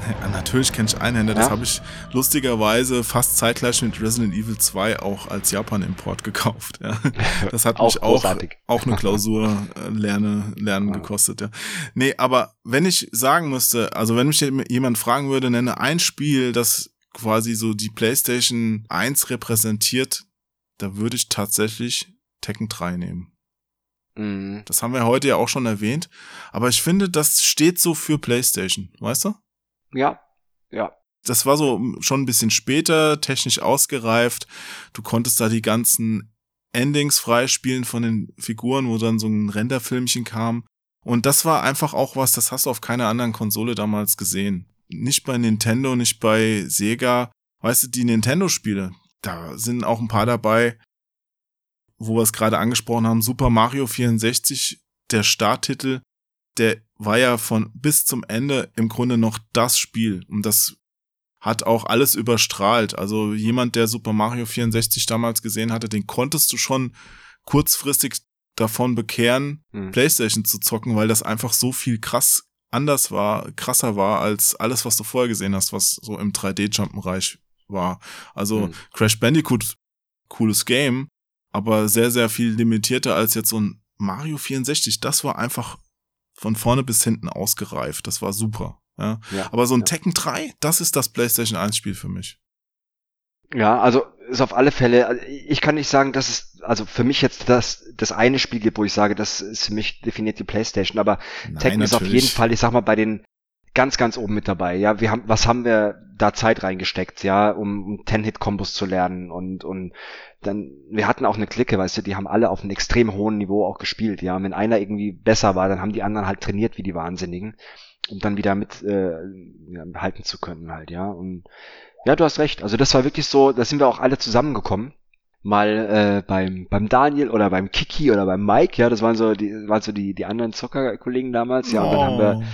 Ja, natürlich kenne ich Einhänder. Ja? Das habe ich lustigerweise fast zeitgleich mit Resident Evil 2 auch als Japan-Import gekauft. Ja. Das hat mich auch, auch eine Klausur äh, lerne, lernen gekostet. Ja. Nee, aber wenn ich sagen müsste, also wenn mich jemand fragen würde, nenne ein Spiel, das quasi so die PlayStation 1 repräsentiert, da würde ich tatsächlich Tekken 3 nehmen. Mhm. Das haben wir heute ja auch schon erwähnt. Aber ich finde, das steht so für PlayStation, weißt du? Ja, Ja. Das war so schon ein bisschen später, technisch ausgereift. Du konntest da die ganzen Endings freispielen von den Figuren, wo dann so ein Renderfilmchen kam. Und das war einfach auch was, das hast du auf keiner anderen Konsole damals gesehen. Nicht bei Nintendo, nicht bei Sega. Weißt du, die Nintendo-Spiele, da sind auch ein paar dabei, wo wir es gerade angesprochen haben. Super Mario 64, der Starttitel, der war ja von bis zum Ende im Grunde noch das Spiel. Und das hat auch alles überstrahlt. Also jemand, der Super Mario 64 damals gesehen hatte, den konntest du schon kurzfristig davon bekehren, hm. PlayStation zu zocken, weil das einfach so viel krass anders war, krasser war als alles, was du vorher gesehen hast, was so im 3D-Jumpenreich war. Also hm. Crash Bandicoot, cooles Game, aber sehr, sehr viel limitierter als jetzt so ein Mario 64. Das war einfach von vorne bis hinten ausgereift. Das war super. Ja. ja Aber so ein ja. Tekken 3, das ist das PlayStation 1 Spiel für mich. Ja, also ist auf alle Fälle, also ich kann nicht sagen, dass es, also für mich jetzt das, das eine Spiel gibt, wo ich sage, das ist für mich definiert die Playstation, aber Nein, Tekken natürlich. ist auf jeden Fall, ich sag mal, bei den ganz, ganz oben mit dabei. Ja, wir haben, was haben wir da Zeit reingesteckt, ja, um, um Ten-Hit-Kombos zu lernen und, und dann, wir hatten auch eine Clique, weißt du, die haben alle auf einem extrem hohen Niveau auch gespielt, ja. Und wenn einer irgendwie besser war, dann haben die anderen halt trainiert wie die Wahnsinnigen um dann wieder mit äh, ja, halten zu können halt, ja. Und ja, du hast recht. Also das war wirklich so, da sind wir auch alle zusammengekommen. Mal äh, beim beim Daniel oder beim Kiki oder beim Mike, ja, das waren so die waren so die die anderen Zockerkollegen damals, ja, und dann haben wir oh.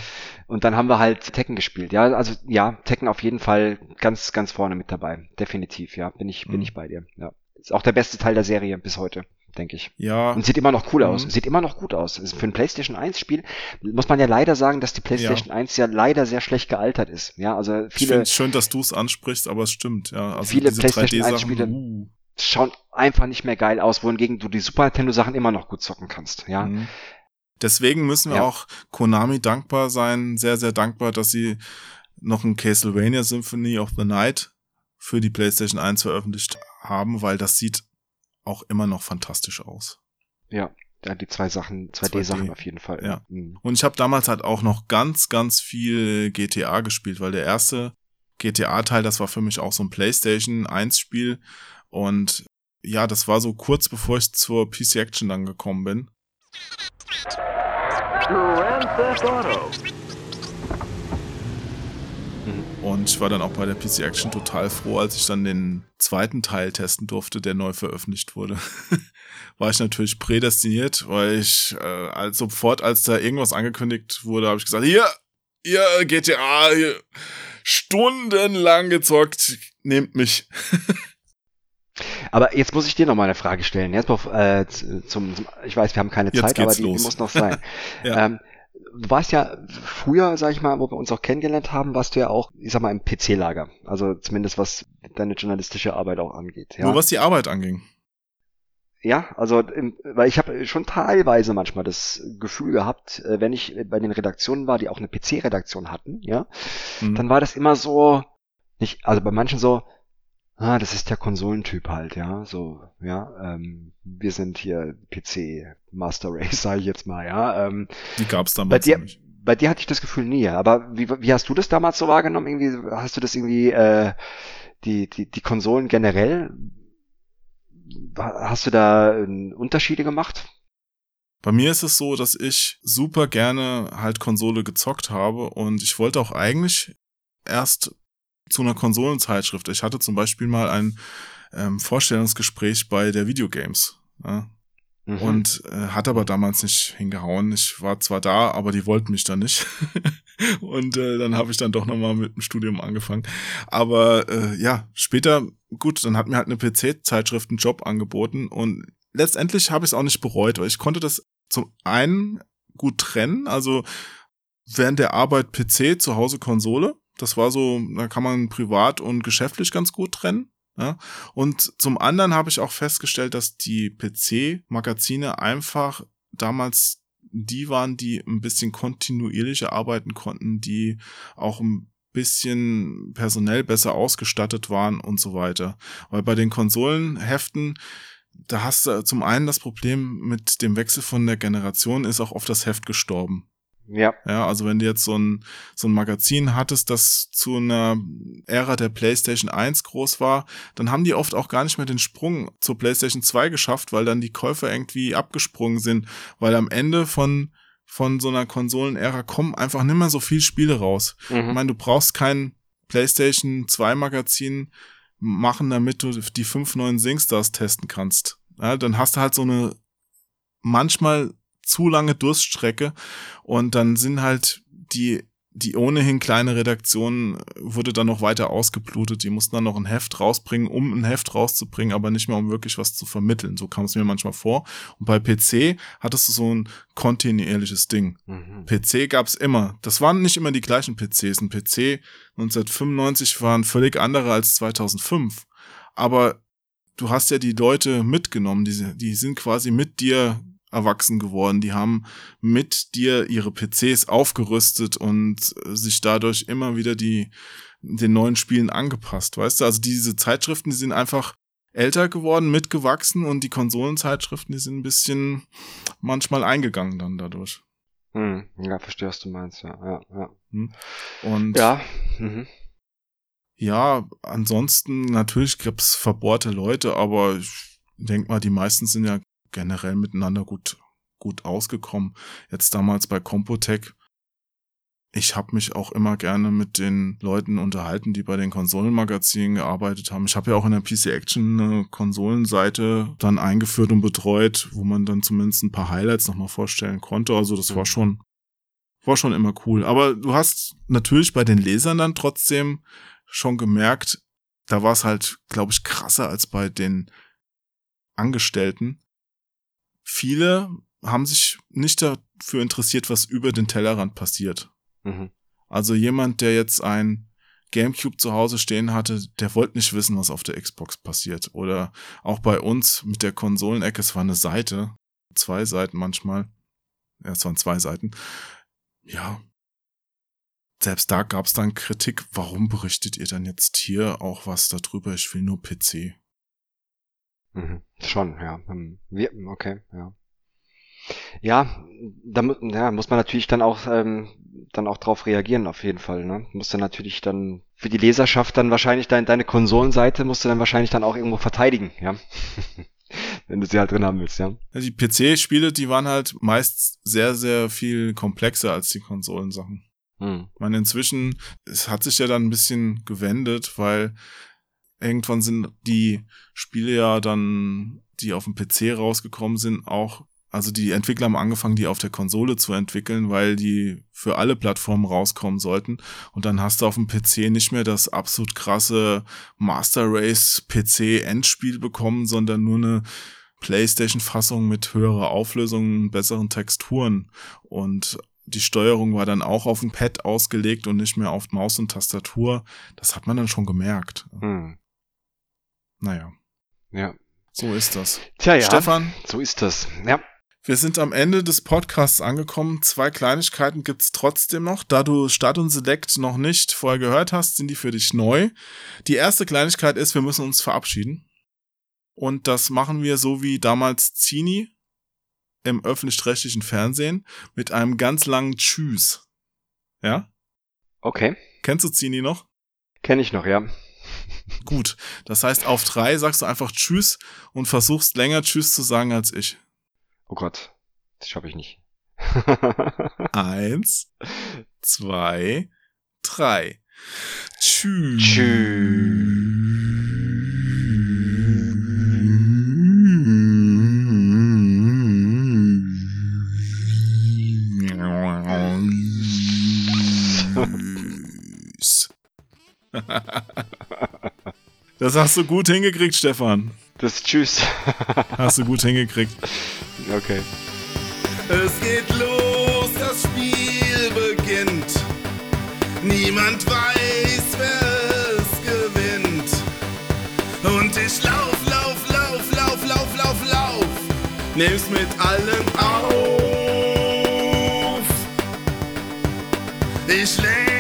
Und dann haben wir halt Tekken gespielt. Ja, also ja, Tekken auf jeden Fall ganz ganz vorne mit dabei, definitiv, ja, bin ich bin mhm. ich bei dir. Ja. Ist auch der beste Teil der Serie bis heute denke ich. Ja. Und sieht immer noch cool aus. Mhm. Sieht immer noch gut aus. Also für ein PlayStation 1 Spiel muss man ja leider sagen, dass die PlayStation ja. 1 ja leider sehr schlecht gealtert ist. Ja, also viele. Ich schön, dass du es ansprichst, aber es stimmt, ja. Also viele PlayStation 1 Spiele uh. schauen einfach nicht mehr geil aus, wohingegen du die Super Nintendo Sachen immer noch gut zocken kannst, ja. Mhm. Deswegen müssen wir ja. auch Konami dankbar sein, sehr, sehr dankbar, dass sie noch ein Castlevania Symphony of the Night für die PlayStation 1 veröffentlicht haben, weil das sieht auch immer noch fantastisch aus. Ja, ja die zwei Sachen, 2D-Sachen 2D. auf jeden Fall. Ja. Mhm. Und ich habe damals halt auch noch ganz, ganz viel GTA gespielt, weil der erste GTA-Teil, das war für mich auch so ein PlayStation 1-Spiel. Und ja, das war so kurz bevor ich zur PC Action dann gekommen bin. Grand Theft Auto. Und ich war dann auch bei der PC Action total froh, als ich dann den zweiten Teil testen durfte, der neu veröffentlicht wurde. war ich natürlich prädestiniert, weil ich äh, als sofort, als da irgendwas angekündigt wurde, habe ich gesagt, hier, ihr GTA, hier, stundenlang gezockt, nehmt mich. Aber jetzt muss ich dir noch mal eine Frage stellen. Jetzt auf, äh, zum, zum, ich weiß, wir haben keine Zeit, aber die, die, muss noch sein. ja. ähm, du warst ja früher, sag ich mal, wo wir uns auch kennengelernt haben, warst du ja auch, ich sag mal, im PC-Lager. Also zumindest was deine journalistische Arbeit auch angeht. Ja? Nur was die Arbeit anging. Ja, also im, weil ich habe schon teilweise manchmal das Gefühl gehabt, äh, wenn ich bei den Redaktionen war, die auch eine PC-Redaktion hatten, ja, mhm. dann war das immer so, nicht, also bei manchen so, ah, das ist der Konsolentyp halt, ja, so, ja, ähm, wir sind hier PC Master Race, sage ich jetzt mal, ja. Ähm, Die gab's damals bei dir, nicht. Bei dir hatte ich das Gefühl nie, aber wie, wie hast du das damals so wahrgenommen? Irgendwie hast du das irgendwie äh, die die die Konsolen generell hast du da äh, Unterschiede gemacht? Bei mir ist es so, dass ich super gerne halt Konsole gezockt habe und ich wollte auch eigentlich erst zu einer Konsolenzeitschrift. Ich hatte zum Beispiel mal ein ähm, Vorstellungsgespräch bei der Videogames. Ja? Mhm. Und äh, hat aber damals nicht hingehauen. Ich war zwar da, aber die wollten mich da nicht. und äh, dann habe ich dann doch nochmal mit dem Studium angefangen. Aber äh, ja, später, gut, dann hat mir halt eine PC-Zeitschrift einen Job angeboten und letztendlich habe ich es auch nicht bereut, weil ich konnte das zum einen gut trennen, also während der Arbeit PC, zu Hause Konsole. Das war so, da kann man privat und geschäftlich ganz gut trennen. Ja? Und zum anderen habe ich auch festgestellt, dass die PC-Magazine einfach damals die waren, die ein bisschen kontinuierlicher arbeiten konnten, die auch ein bisschen personell besser ausgestattet waren und so weiter. Weil bei den Konsolenheften, da hast du zum einen das Problem mit dem Wechsel von der Generation, ist auch oft das Heft gestorben. Ja. Ja, also wenn du jetzt so ein, so ein Magazin hattest, das zu einer Ära der PlayStation 1 groß war, dann haben die oft auch gar nicht mehr den Sprung zur PlayStation 2 geschafft, weil dann die Käufer irgendwie abgesprungen sind, weil am Ende von von so einer Konsolenära kommen einfach nicht mehr so viel Spiele raus. Mhm. Ich meine, du brauchst kein PlayStation 2 Magazin machen, damit du die fünf neuen SingStars testen kannst. Ja, dann hast du halt so eine manchmal zu lange Durststrecke und dann sind halt die die ohnehin kleine Redaktion wurde dann noch weiter ausgeblutet. Die mussten dann noch ein Heft rausbringen, um ein Heft rauszubringen, aber nicht mehr, um wirklich was zu vermitteln. So kam es mir manchmal vor. Und bei PC hattest du so ein kontinuierliches Ding. Mhm. PC gab's immer. Das waren nicht immer die gleichen PCs. Ein PC 1995 war ein völlig anderer als 2005. Aber du hast ja die Leute mitgenommen. Die, die sind quasi mit dir erwachsen geworden. Die haben mit dir ihre PCs aufgerüstet und äh, sich dadurch immer wieder die den neuen Spielen angepasst, weißt du? Also diese Zeitschriften, die sind einfach älter geworden, mitgewachsen und die Konsolenzeitschriften, die sind ein bisschen manchmal eingegangen dann dadurch. Hm, ja, verstehe, was du meinst, ja, ja, ja. Hm. Und Ja, mhm. ja, ansonsten natürlich gibt's verbohrte Leute, aber ich denk mal, die meisten sind ja generell miteinander gut gut ausgekommen. Jetzt damals bei Compotech. Ich habe mich auch immer gerne mit den Leuten unterhalten, die bei den Konsolenmagazinen gearbeitet haben. Ich habe ja auch in der PC Action eine Konsolenseite dann eingeführt und betreut, wo man dann zumindest ein paar Highlights nochmal vorstellen konnte. Also das war schon war schon immer cool. Aber du hast natürlich bei den Lesern dann trotzdem schon gemerkt, da war es halt, glaube ich, krasser als bei den Angestellten. Viele haben sich nicht dafür interessiert, was über den Tellerrand passiert. Mhm. Also jemand, der jetzt ein GameCube zu Hause stehen hatte, der wollte nicht wissen, was auf der Xbox passiert. Oder auch bei uns mit der Konsolenecke, es war eine Seite, zwei Seiten manchmal. Ja, es waren zwei Seiten. Ja. Selbst da gab es dann Kritik, warum berichtet ihr dann jetzt hier auch was darüber? Ich will nur PC. Mhm. Schon, ja. Hm. Wir, okay, ja. Ja, da ja, muss man natürlich dann auch ähm, dann auch drauf reagieren auf jeden Fall. Ne? Musst du natürlich dann für die Leserschaft dann wahrscheinlich dein, deine Konsolenseite musst du dann wahrscheinlich dann auch irgendwo verteidigen, ja. Wenn du sie halt drin haben willst, ja. Ja, Die PC-Spiele, die waren halt meist sehr, sehr viel komplexer als die Konsolensachen. Hm. Ich meine, inzwischen, es hat sich ja dann ein bisschen gewendet, weil irgendwann sind die Spiele ja dann, die auf dem PC rausgekommen sind, auch, also die Entwickler haben angefangen, die auf der Konsole zu entwickeln, weil die für alle Plattformen rauskommen sollten. Und dann hast du auf dem PC nicht mehr das absolut krasse Master Race PC Endspiel bekommen, sondern nur eine PlayStation-Fassung mit höherer Auflösung besseren Texturen. Und die Steuerung war dann auch auf ein Pad ausgelegt und nicht mehr auf Maus und Tastatur. Das hat man dann schon gemerkt. Hm. Naja, Ja. so ist das. Tja, ja. Stefan, So ist das. Ja. wir sind am Ende des Podcasts angekommen. Zwei Kleinigkeiten gibt's trotzdem noch. Da du Start und Select noch nicht vorher gehört hast, sind die für dich neu. Die erste Kleinigkeit ist, wir müssen uns verabschieden. Und das machen wir so wie damals Zini im öffentlich-rechtlichen Fernsehen mit einem ganz langen Tschüss. Ja? Okay. Kennst du Zini noch? Kenne ich noch, ja. Gut. Das heißt, auf drei sagst du einfach Tschüss und versuchst länger Tschüss zu sagen als ich. Oh Gott. Das schaffe ich nicht. Eins, zwei, drei. Tschüss. Tschüss. Das hast du gut hingekriegt, Stefan. Das Tschüss. Hast du gut hingekriegt. Okay. Es geht los, das Spiel beginnt. Niemand weiß, wer es gewinnt. Und ich lauf, lauf, lauf, lauf, lauf, lauf, lauf. Nimm's mit allen auf. Ich lenke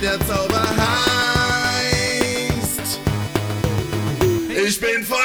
wie der Zauber heißt. Ich bin vollkommen,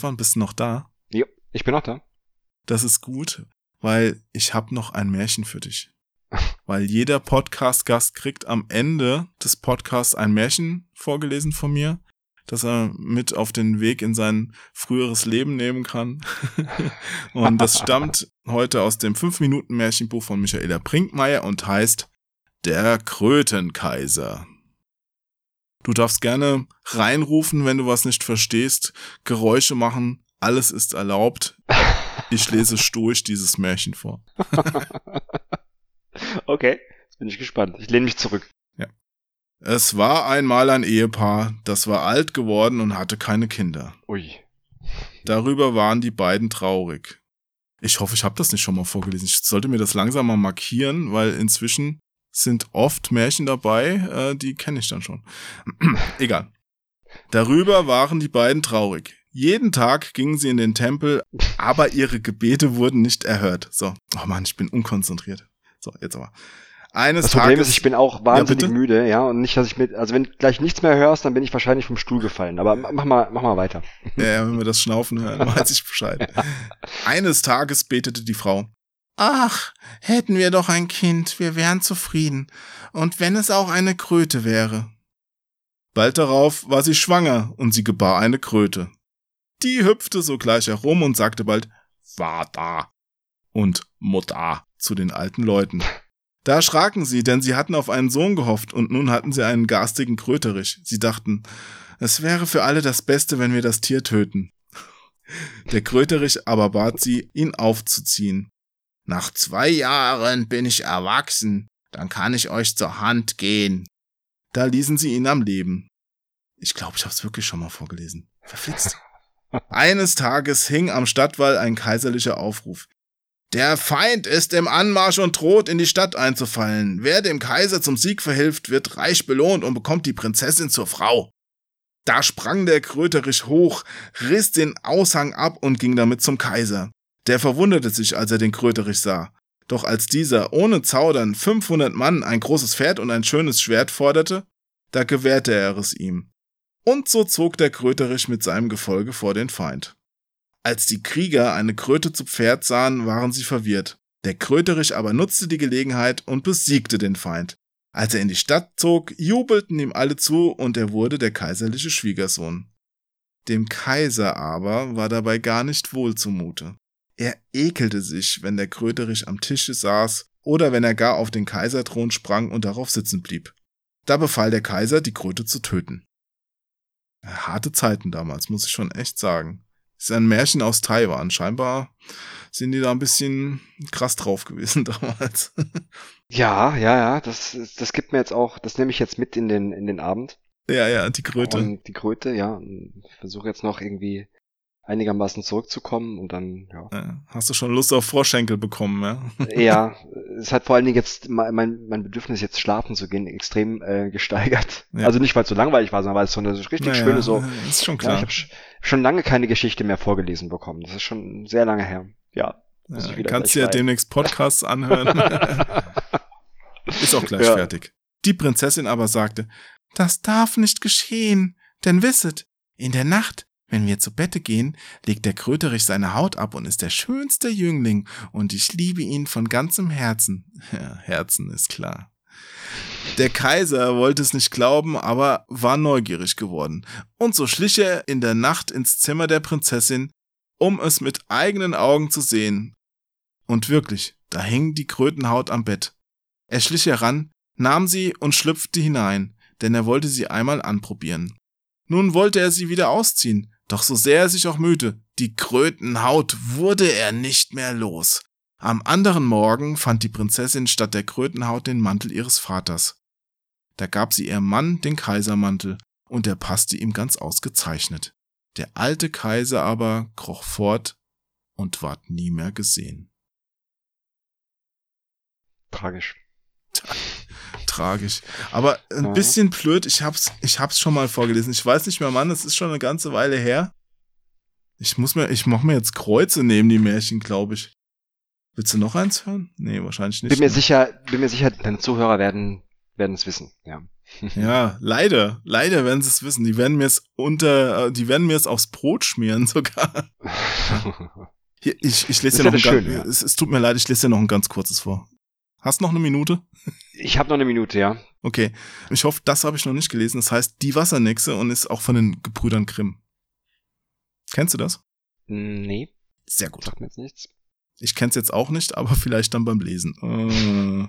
Stefan, bist du noch da? Jo, ich bin noch da. Das ist gut, weil ich habe noch ein Märchen für dich. Weil jeder Podcast-Gast kriegt am Ende des Podcasts ein Märchen vorgelesen von mir, das er mit auf den Weg in sein früheres Leben nehmen kann. und das stammt heute aus dem 5-Minuten-Märchenbuch von Michaela Brinkmeier und heißt Der Krötenkaiser. Du darfst gerne reinrufen, wenn du was nicht verstehst, Geräusche machen, alles ist erlaubt. Ich lese stoisch dieses Märchen vor. Okay, jetzt bin ich gespannt. Ich lehne mich zurück. Ja. Es war einmal ein Ehepaar, das war alt geworden und hatte keine Kinder. Ui. Darüber waren die beiden traurig. Ich hoffe, ich habe das nicht schon mal vorgelesen. Ich sollte mir das langsam mal markieren, weil inzwischen sind oft Märchen dabei, äh, die kenne ich dann schon. Egal. Darüber waren die beiden traurig. Jeden Tag gingen sie in den Tempel, aber ihre Gebete wurden nicht erhört. So, oh Mann, ich bin unkonzentriert. So, jetzt aber. Eines Das Problem Tages, ist, ich bin auch wahnsinnig Ja, müde, ja, und nicht, dass ich mit, also wenn du gleich nichts mehr hörst, dann bin ich wahrscheinlich vom Stuhl gefallen. Aber mach mal, mach mal weiter. Ja, wenn wir das Schnaufen hören, weiß ich Bescheid. Eines Tages betete die Frau. Ach, hätten wir doch ein Kind, wir wären zufrieden. Und wenn es auch eine Kröte wäre. Bald darauf war sie schwanger und sie gebar eine Kröte. Die hüpfte sogleich herum und sagte bald Vater und Mutter zu den alten Leuten. Da erschraken sie, denn sie hatten auf einen Sohn gehofft und nun hatten sie einen garstigen Kröterich. Sie dachten, es wäre für alle das Beste, wenn wir das Tier töten. Der Kröterich aber bat sie, ihn aufzuziehen. Nach zwei Jahren bin ich erwachsen, dann kann ich euch zur Hand gehen. Da ließen sie ihn am Leben. Ich glaube, ich habe es wirklich schon mal vorgelesen. Verflixt. Eines Tages hing am Stadtwall ein kaiserlicher Aufruf. Der Feind ist im Anmarsch und droht in die Stadt einzufallen. Wer dem Kaiser zum Sieg verhilft, wird reich belohnt und bekommt die Prinzessin zur Frau. Da sprang der Kröterich hoch, riss den Aushang ab und ging damit zum Kaiser. Der verwunderte sich, als er den Kröterich sah. Doch als dieser ohne Zaudern 500 Mann, ein großes Pferd und ein schönes Schwert forderte, da gewährte er es ihm. Und so zog der Kröterich mit seinem Gefolge vor den Feind. Als die Krieger eine Kröte zu Pferd sahen, waren sie verwirrt. Der Kröterich aber nutzte die Gelegenheit und besiegte den Feind. Als er in die Stadt zog, jubelten ihm alle zu und er wurde der kaiserliche Schwiegersohn. Dem Kaiser aber war dabei gar nicht wohl zumute. Er ekelte sich, wenn der Kröterich am Tische saß oder wenn er gar auf den Kaiserthron sprang und darauf sitzen blieb. Da befahl der Kaiser, die Kröte zu töten. Harte Zeiten damals, muss ich schon echt sagen. ist ein Märchen aus Taiwan. Scheinbar sind die da ein bisschen krass drauf gewesen damals. ja, ja, ja, das, das gibt mir jetzt auch, das nehme ich jetzt mit in den, in den Abend. Ja, ja, die Kröte. Und die Kröte, ja. Versuche jetzt noch irgendwie einigermaßen zurückzukommen und dann, ja. Hast du schon Lust auf Froschenkel bekommen, ja? ja, es hat vor allen Dingen jetzt mein, mein Bedürfnis, jetzt schlafen zu gehen, extrem äh, gesteigert. Ja. Also nicht, weil es so langweilig war, sondern weil es so eine richtig naja, schöne so. Ist schon klar. Ja, ich habe schon lange keine Geschichte mehr vorgelesen bekommen. Das ist schon sehr lange her. Ja. ja kannst du ja demnächst Podcasts anhören. ist auch gleich fertig. Die Prinzessin aber sagte, das darf nicht geschehen, denn wisset, in der Nacht wenn wir zu Bette gehen, legt der Kröterich seine Haut ab und ist der schönste Jüngling und ich liebe ihn von ganzem Herzen. Ja, Herzen ist klar. Der Kaiser wollte es nicht glauben, aber war neugierig geworden. Und so schlich er in der Nacht ins Zimmer der Prinzessin, um es mit eigenen Augen zu sehen. Und wirklich, da hing die Krötenhaut am Bett. Er schlich heran, nahm sie und schlüpfte hinein, denn er wollte sie einmal anprobieren. Nun wollte er sie wieder ausziehen, doch so sehr er sich auch mühte, die Krötenhaut wurde er nicht mehr los. Am anderen Morgen fand die Prinzessin statt der Krötenhaut den Mantel ihres Vaters. Da gab sie ihrem Mann den Kaisermantel, und der passte ihm ganz ausgezeichnet. Der alte Kaiser aber kroch fort und ward nie mehr gesehen. Tragisch. Tragisch. Aber ein ja. bisschen blöd, ich hab's, ich hab's schon mal vorgelesen. Ich weiß nicht mehr, Mann, das ist schon eine ganze Weile her. Ich muss mir, ich mach mir jetzt Kreuze neben die Märchen, glaube ich. Willst du noch eins hören? Nee, wahrscheinlich nicht. Bin mir ne? sicher, bin mir sicher, deine Zuhörer werden, werden es wissen, ja. ja, leider, leider werden sie es wissen. Die werden mir es unter, äh, die werden mir es aufs Brot schmieren sogar. Hier, ich, ich lese dir noch ein ganz, ja. es, es, tut mir leid, ich lese dir noch ein ganz kurzes vor. Hast noch eine Minute? Ich habe noch eine Minute, ja. Okay. Ich hoffe, das habe ich noch nicht gelesen. Das heißt Die Wassernixe und ist auch von den Gebrüdern Grimm. Kennst du das? Nee. Sehr gut. Sagt mir jetzt nichts. Ich kenn's jetzt auch nicht, aber vielleicht dann beim Lesen. Äh.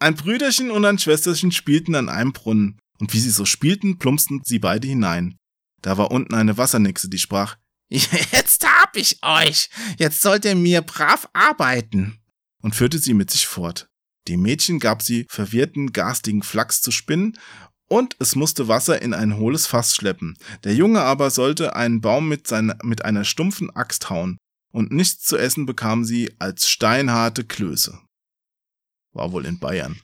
Ein Brüderchen und ein Schwesterchen spielten an einem Brunnen. Und wie sie so spielten, plumpsten sie beide hinein. Da war unten eine Wassernixe, die sprach, Jetzt hab ich euch. Jetzt sollt ihr mir brav arbeiten und führte sie mit sich fort. Dem Mädchen gab sie verwirrten, garstigen Flachs zu spinnen, und es musste Wasser in ein hohles Fass schleppen. Der Junge aber sollte einen Baum mit, seiner, mit einer stumpfen Axt hauen, und nichts zu essen bekam sie als steinharte Klöße. War wohl in Bayern.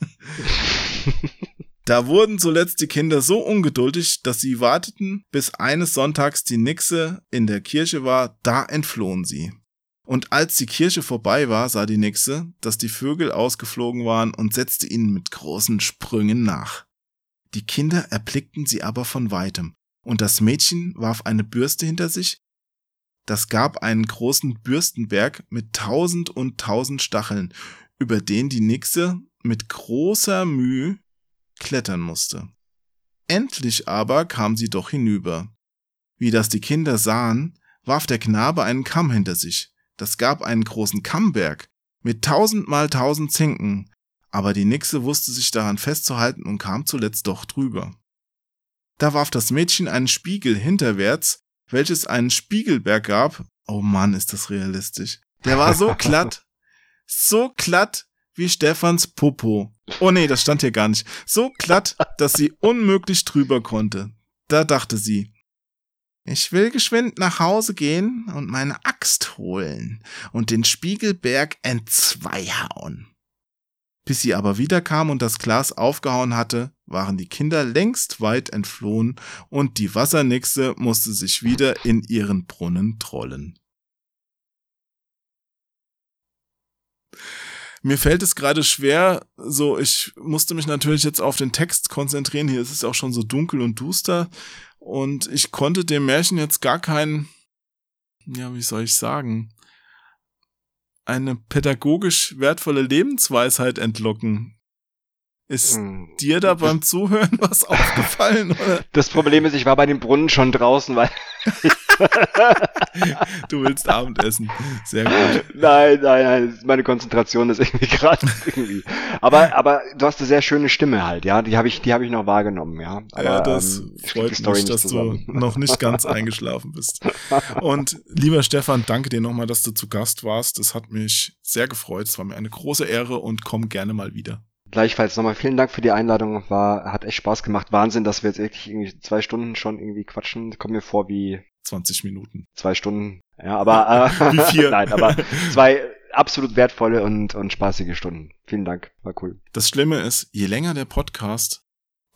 da wurden zuletzt die Kinder so ungeduldig, dass sie warteten, bis eines Sonntags die Nixe in der Kirche war, da entflohen sie. Und als die Kirche vorbei war, sah die Nixe, dass die Vögel ausgeflogen waren und setzte ihnen mit großen Sprüngen nach. Die Kinder erblickten sie aber von weitem, und das Mädchen warf eine Bürste hinter sich, das gab einen großen Bürstenberg mit tausend und tausend Stacheln, über den die Nixe mit großer Mühe klettern musste. Endlich aber kam sie doch hinüber. Wie das die Kinder sahen, warf der Knabe einen Kamm hinter sich, das gab einen großen Kammberg mit tausend mal tausend Zinken, aber die Nixe wusste sich daran festzuhalten und kam zuletzt doch drüber. Da warf das Mädchen einen Spiegel hinterwärts, welches einen Spiegelberg gab. Oh Mann, ist das realistisch. Der war so glatt, so glatt wie Stephans Popo. Oh nee, das stand hier gar nicht. So glatt, dass sie unmöglich drüber konnte. Da dachte sie, ich will geschwind nach Hause gehen und meine Axt holen und den Spiegelberg entzweihauen. Bis sie aber wiederkam und das Glas aufgehauen hatte, waren die Kinder längst weit entflohen und die Wassernixe musste sich wieder in ihren Brunnen trollen. mir fällt es gerade schwer, so ich musste mich natürlich jetzt auf den Text konzentrieren. Hier ist es auch schon so dunkel und duster und ich konnte dem Märchen jetzt gar kein, ja, wie soll ich sagen, eine pädagogisch wertvolle Lebensweisheit entlocken. Ist Hm. dir da beim Zuhören was aufgefallen? Oder? Das Problem ist, ich war bei dem Brunnen schon draußen, weil Du willst Abendessen. Sehr gut. nein, nein, nein, meine Konzentration ist irgendwie gerade irgendwie. Aber, aber du hast eine sehr schöne Stimme halt, ja. Die habe ich, die habe ich noch wahrgenommen, ja. Aber, ja, das ähm, freut mich, dass du zusammen. noch nicht ganz eingeschlafen bist. Und lieber Stefan, danke dir nochmal, dass du zu Gast warst. Das hat mich sehr gefreut. Es war mir eine große Ehre und komm gerne mal wieder. Gleichfalls nochmal vielen Dank für die Einladung. War, hat echt Spaß gemacht. Wahnsinn, dass wir jetzt wirklich irgendwie zwei Stunden schon irgendwie quatschen. Kommt mir vor wie 20 Minuten. zwei Stunden. Ja, aber äh, vier. nein, aber zwei absolut wertvolle und, und spaßige Stunden. Vielen Dank. War cool. Das Schlimme ist, je länger der Podcast,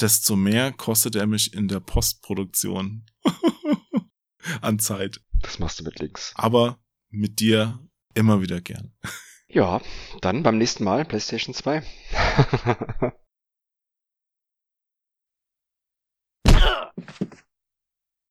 desto mehr kostet er mich in der Postproduktion an Zeit. Das machst du mit links. Aber mit dir immer wieder gern. Ja, dann beim nächsten Mal PlayStation 2.